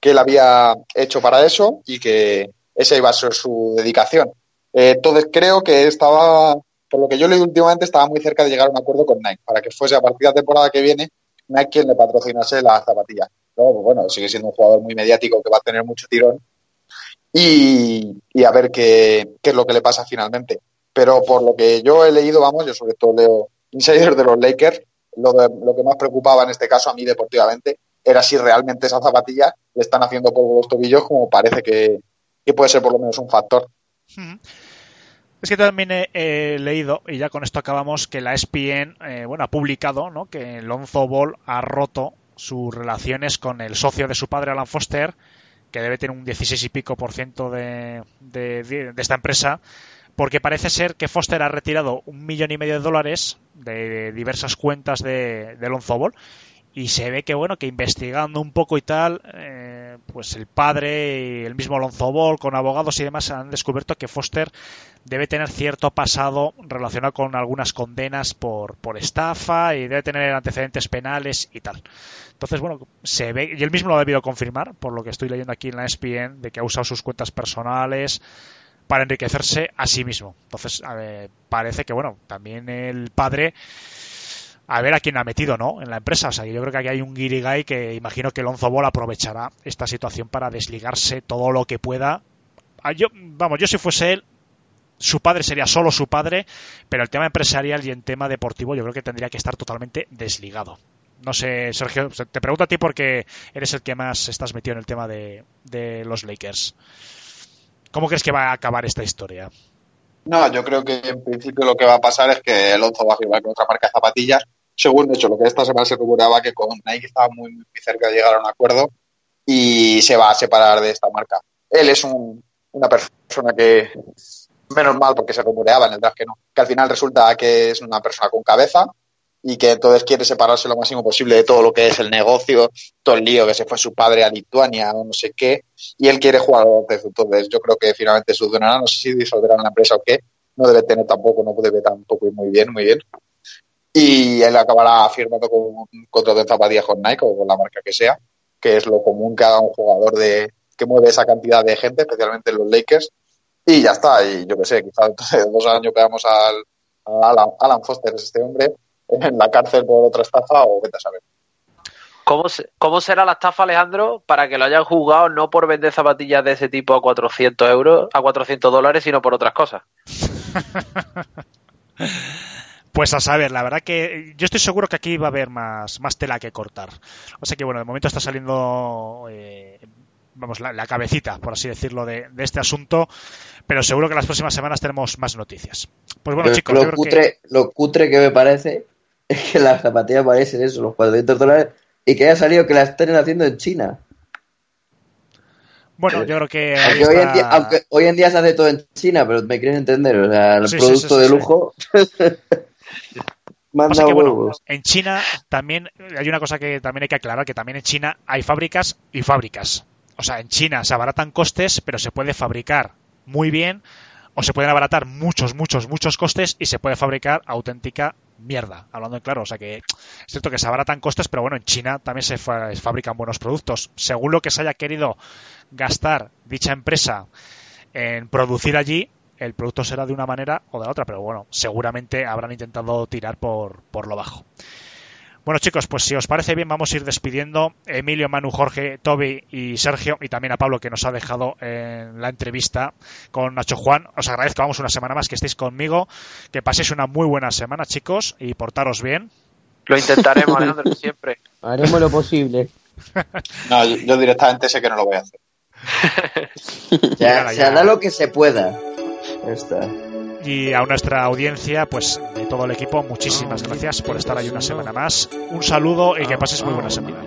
que él había hecho para eso y que esa iba a ser su dedicación. Eh, entonces creo que estaba, por lo que yo leí últimamente, estaba muy cerca de llegar a un acuerdo con Nike para que fuese a partir de la temporada que viene Nike quien le patrocinase las zapatillas. Pues bueno, sigue siendo un jugador muy mediático que va a tener mucho tirón y, y a ver qué, qué es lo que le pasa finalmente. Pero por lo que yo he leído, vamos, yo sobre todo leo insiders de los Lakers, lo, de- lo que más preocupaba en este caso a mí deportivamente era si realmente esas zapatillas le están haciendo polvo los tobillos, como parece que, que puede ser por lo menos un factor. Es que también he, leído, y ya con esto acabamos, que la ESPN eh, bueno, ha publicado ¿no? que Lonzo Ball ha roto sus relaciones con el socio de su padre, Alan Foster, que debe tener un 16 y pico por ciento de- de- de esta empresa, porque parece ser que Foster ha retirado un millón y medio de dólares de diversas cuentas de, de Lonzo Ball y se ve que bueno que investigando un poco y tal eh, pues el padre y el mismo Lonzo Ball con abogados y demás han descubierto que Foster debe tener cierto pasado relacionado con algunas condenas por, por estafa y debe tener antecedentes penales y tal. Entonces bueno se ve y él mismo lo ha debido confirmar por lo que estoy leyendo aquí en la ESPN de que ha usado sus cuentas personales para enriquecerse a sí mismo entonces parece que bueno también el padre a ver a quién ha metido, ¿no? En la empresa. O sea, yo creo que aquí hay un guirigay que imagino que Lonzo Ball aprovechará esta situación para desligarse todo lo que pueda. Ah, Yo, vamos, yo si fuese él, su padre sería solo su padre, pero el tema empresarial y el tema deportivo yo creo que tendría que estar totalmente desligado. No sé, Sergio, te pregunto a ti porque eres el que más estás metido en el tema de los Lakers. ¿Cómo crees que va a acabar esta historia? No, yo creo que en principio lo que va a pasar es que Alonso va a firmar con otra marca de zapatillas. Según de hecho, lo que esta semana se rumoreaba que con Nike estaba muy, muy cerca de llegar a un acuerdo y se va a separar de esta marca. Él es un- una persona que, menos mal porque se rumoreaba en el draft que no, que al final resulta que es una persona con cabeza y que entonces quiere separarse lo máximo posible de todo lo que es el negocio, todo el lío que se fue su padre a Lituania o no sé qué, y él quiere jugar al baloncesto. Entonces yo creo que finalmente solucionará, no sé si disolverán la empresa o qué, no debe tener tampoco, no debe tampoco ir muy bien, muy bien. Y él acabará firmando con un contrato en zapatillas con Nike o con la marca que sea, que es lo común que haga un jugador de que mueve esa cantidad de gente, especialmente los Lakers, y ya está. Y yo qué sé, quizás de dos años veamos al, a Alan, Alan Foster, es este hombre, en la cárcel por otra estafa o vete a saber. ¿Cómo, se- ¿Cómo será la estafa, Alejandro, para que lo hayan juzgado no por vender zapatillas de ese tipo a 400 euros, a 400 dólares, sino por otras cosas? Pues a saber, la verdad que yo estoy seguro que aquí va a haber más, más tela que cortar. O sea que bueno, de momento está saliendo, eh, vamos, la, la cabecita, por así decirlo, de, de este asunto, pero seguro que las próximas semanas tenemos más noticias. Pues bueno, lo, chicos, yo lo creo cutre, lo cutre que me parece es que las zapatillas parecen eso, los 400 dólares, y que haya salido que las estén haciendo en China. bueno, yo creo que Aunque hoy, en día, aunque hoy en día se hace todo en China, pero me quieren entender, o sea, el Sí, producto sí, sí, de lujo manda que, bueno, huevos. en China también hay una cosa que también hay que aclarar, que también en China hay fábricas y fábricas. O sea, en China se abaratan costes, pero se puede fabricar muy bien o se pueden abaratar muchos, muchos, muchos costes y se puede fabricar auténtica mierda, hablando en claro. O sea que es cierto que se abaratan costes, pero bueno, en China también se fa- fabrican buenos productos. Según lo que se haya querido gastar dicha empresa en producir allí, el producto será de una manera o de la otra, pero bueno, seguramente habrán intentado tirar por, por lo bajo. Bueno chicos, pues si os parece bien vamos a ir despidiendo Emilio, Manu, Jorge, Toby y Sergio y también a Pablo que nos ha dejado en la entrevista con Nacho Juan. Os agradezco, vamos una semana más que estéis conmigo, que paséis una muy buena semana chicos y portaros bien. Lo intentaremos, Alejandro, siempre. Haremos lo posible. No, yo, directamente sé que no lo voy a hacer. Se ya. hará lo que se pueda. Ya está. Y a nuestra audiencia, pues de todo el equipo, muchísimas gracias por estar ahí una semana más. Un saludo y que pases muy buena semana.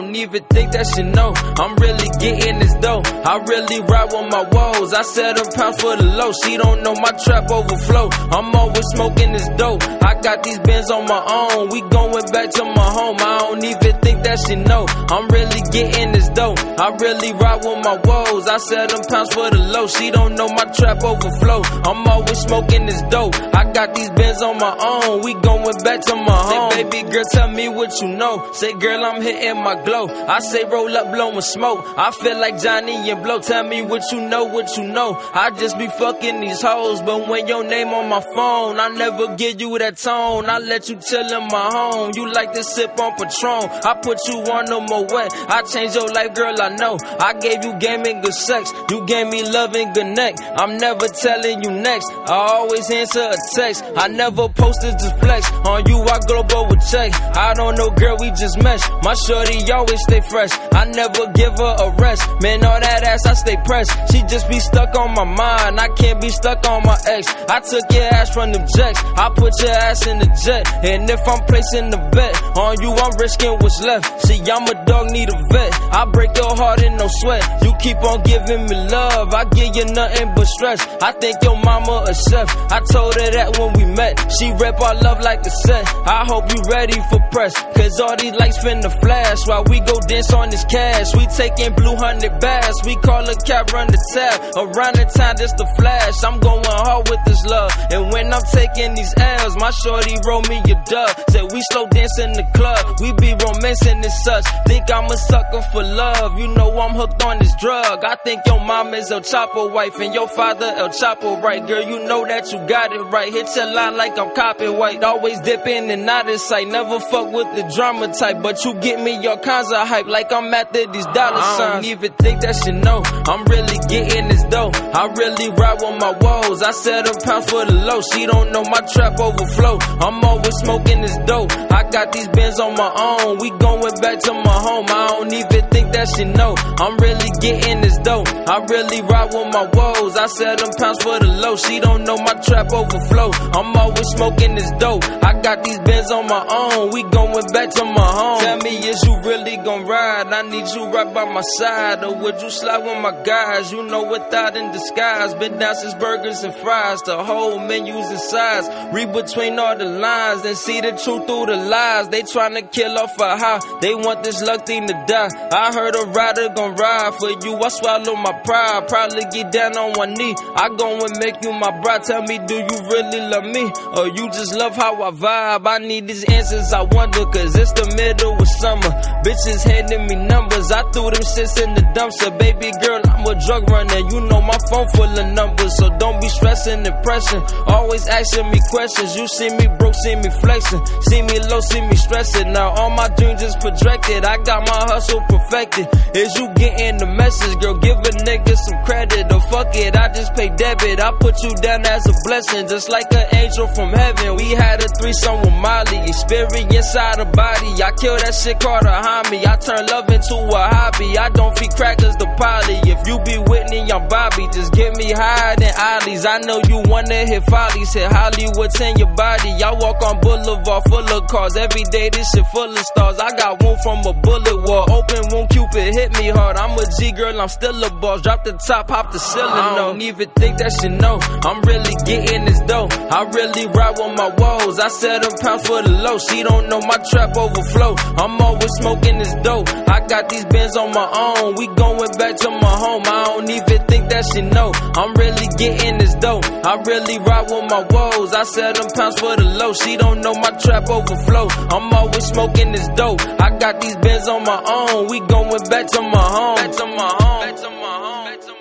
Don't even think that she know. That she know. Yeah, I don't even think that she know. That she know. I don't even think that she know. I don't even think that she know. I'm really getting this dough. I really ride with my woes. I set her pounds for the low. She don't know my trap overflow. I'm always smoking this dope. I got these bins on my own. We going back to my home. I don't even think that she know. I'm really getting this dough. I really ride with my woes. I set them pounds for the low. She don't know my trap overflow. I'm always smoking this dope. I got these bins on my own. We going back to my home. Say, baby girl, tell me what you know. Say, girl, I'm hitting my I say, roll up, blowing smoke. I feel like Johnny and Blow. Tell me what you know, what you know. I just be fucking these hoes, but when your name on my phone, I never give you that tone. I let you chill in my home. You like to sip on Patron. I put you on the wet. I changed your life, girl, I know. I gave you game and good sex. You gave me love and good neck. I'm never telling you next. I always answer a text. I never posted to flex. On you, I global with check. I don't know, girl, we just mesh. My shorty always stay fresh. I never give her a rest. Man, all that ass, I stay pressed. She just be stuck on my mind. I can't be stuck on my ex. I took your ass from them jacks. I put your ass in the jet. And if I'm placing the bet on you, I'm risking what's left. See, I'm a dog, need a vet. I break your heart in no sweat. You keep on giving me love. I give you nothing but stress. I think your mama a chef. I told her that when we met. She rep our love like a set. I hope you ready for press. Cause all these lights finna flash while we go dance on this cash. We taking blue hundred bags. We call a cab, run the tab. Around the time, just the flash. I'm going hard with this love. And when I'm taking these L's, my shorty roll me a dub. Said we slow dance in the club. We be romancing and such. Think I'm a sucker for love. You know I'm hooked on this drug. I think your mom is El Chapo wife and your father El Chapo right. Girl, you know that you got it right. Hit your line like I'm copping white. Always dipping and out of sight. Never fuck with the drama type. But you get me your kinds of hype like I'm after these dollar signs. I don't even think that she know. I'm really getting this dough. I really ride with my woes. I set a pounds for the low. She don't know my trap overflow. I'm always smoking this dope. I got these bins on my own. We going back to my home. I don't even think that she know. I'm really getting this dough. I really ride with my woes. I sell them pounds for the low. She don't know my trap overflow. I'm always smoking this dope. I got these bins on my own. We going back to my home. Tell me, is you really gon' ride? I need you right by my side. Or would you slide with my guys? You know, without in disguise. Been down since burgers and fries. The whole menus and size. Read between all the lines and see the truth through the lies. They tryna kill off a high. They want this luck thing to die. I heard a rider gon' ride for you. I swallow my pride. Probably get down on one knee. I go and make you my bride. Tell me, do you really love me? Or you just love how I vibe? I need these answers. I wonder, cause it's the middle of summer. Bitches handing me numbers. I threw them shits in the dumpster. Baby girl, I'm a drug runner. You know my phone full of numbers. So don't be stressing and pressure. Always asking me questions. You see me broke, see me flexing. See me low, see me stressing. Now all my dreams is projected. I got my hustle perfected. Is you getting the message, girl? Give a nigga some credit or fuck it. I just pay debit. I put you down as a blessing, just like an angel from heaven. We had a threesome with Molly, experience out of body. I kill that shit called a homie. I turn love into a hobby. I don't feed crackers to Polly. If you be Whitney, I'm Bobby. Just get me higher than Ollie's. I know you wanna hit follies, hit Hollywood's in your body. I walk on Boulevard full of cars. Every day this shit full of stars. I got one from a bullet wall. Open wound, Cupid hit me hard. I'm a G girl, I'm still a boss. Drop the top, hop the ceiling. I don't even think that she know. I'm really getting this dough. I really ride with my woes. I set them pounds for the low. She don't know my trap overflow. I'm always smoking this dope. I got these bins on my own. We going back to my home. I don't even think that she know. I'm really getting this dope. I really ride with my woes. I set them pounds for the low. She don't know my trap overflow. I'm always smoking this dope. I got these bins on my own. We going back to my home. Back to my home. Back to my home. Back to my home.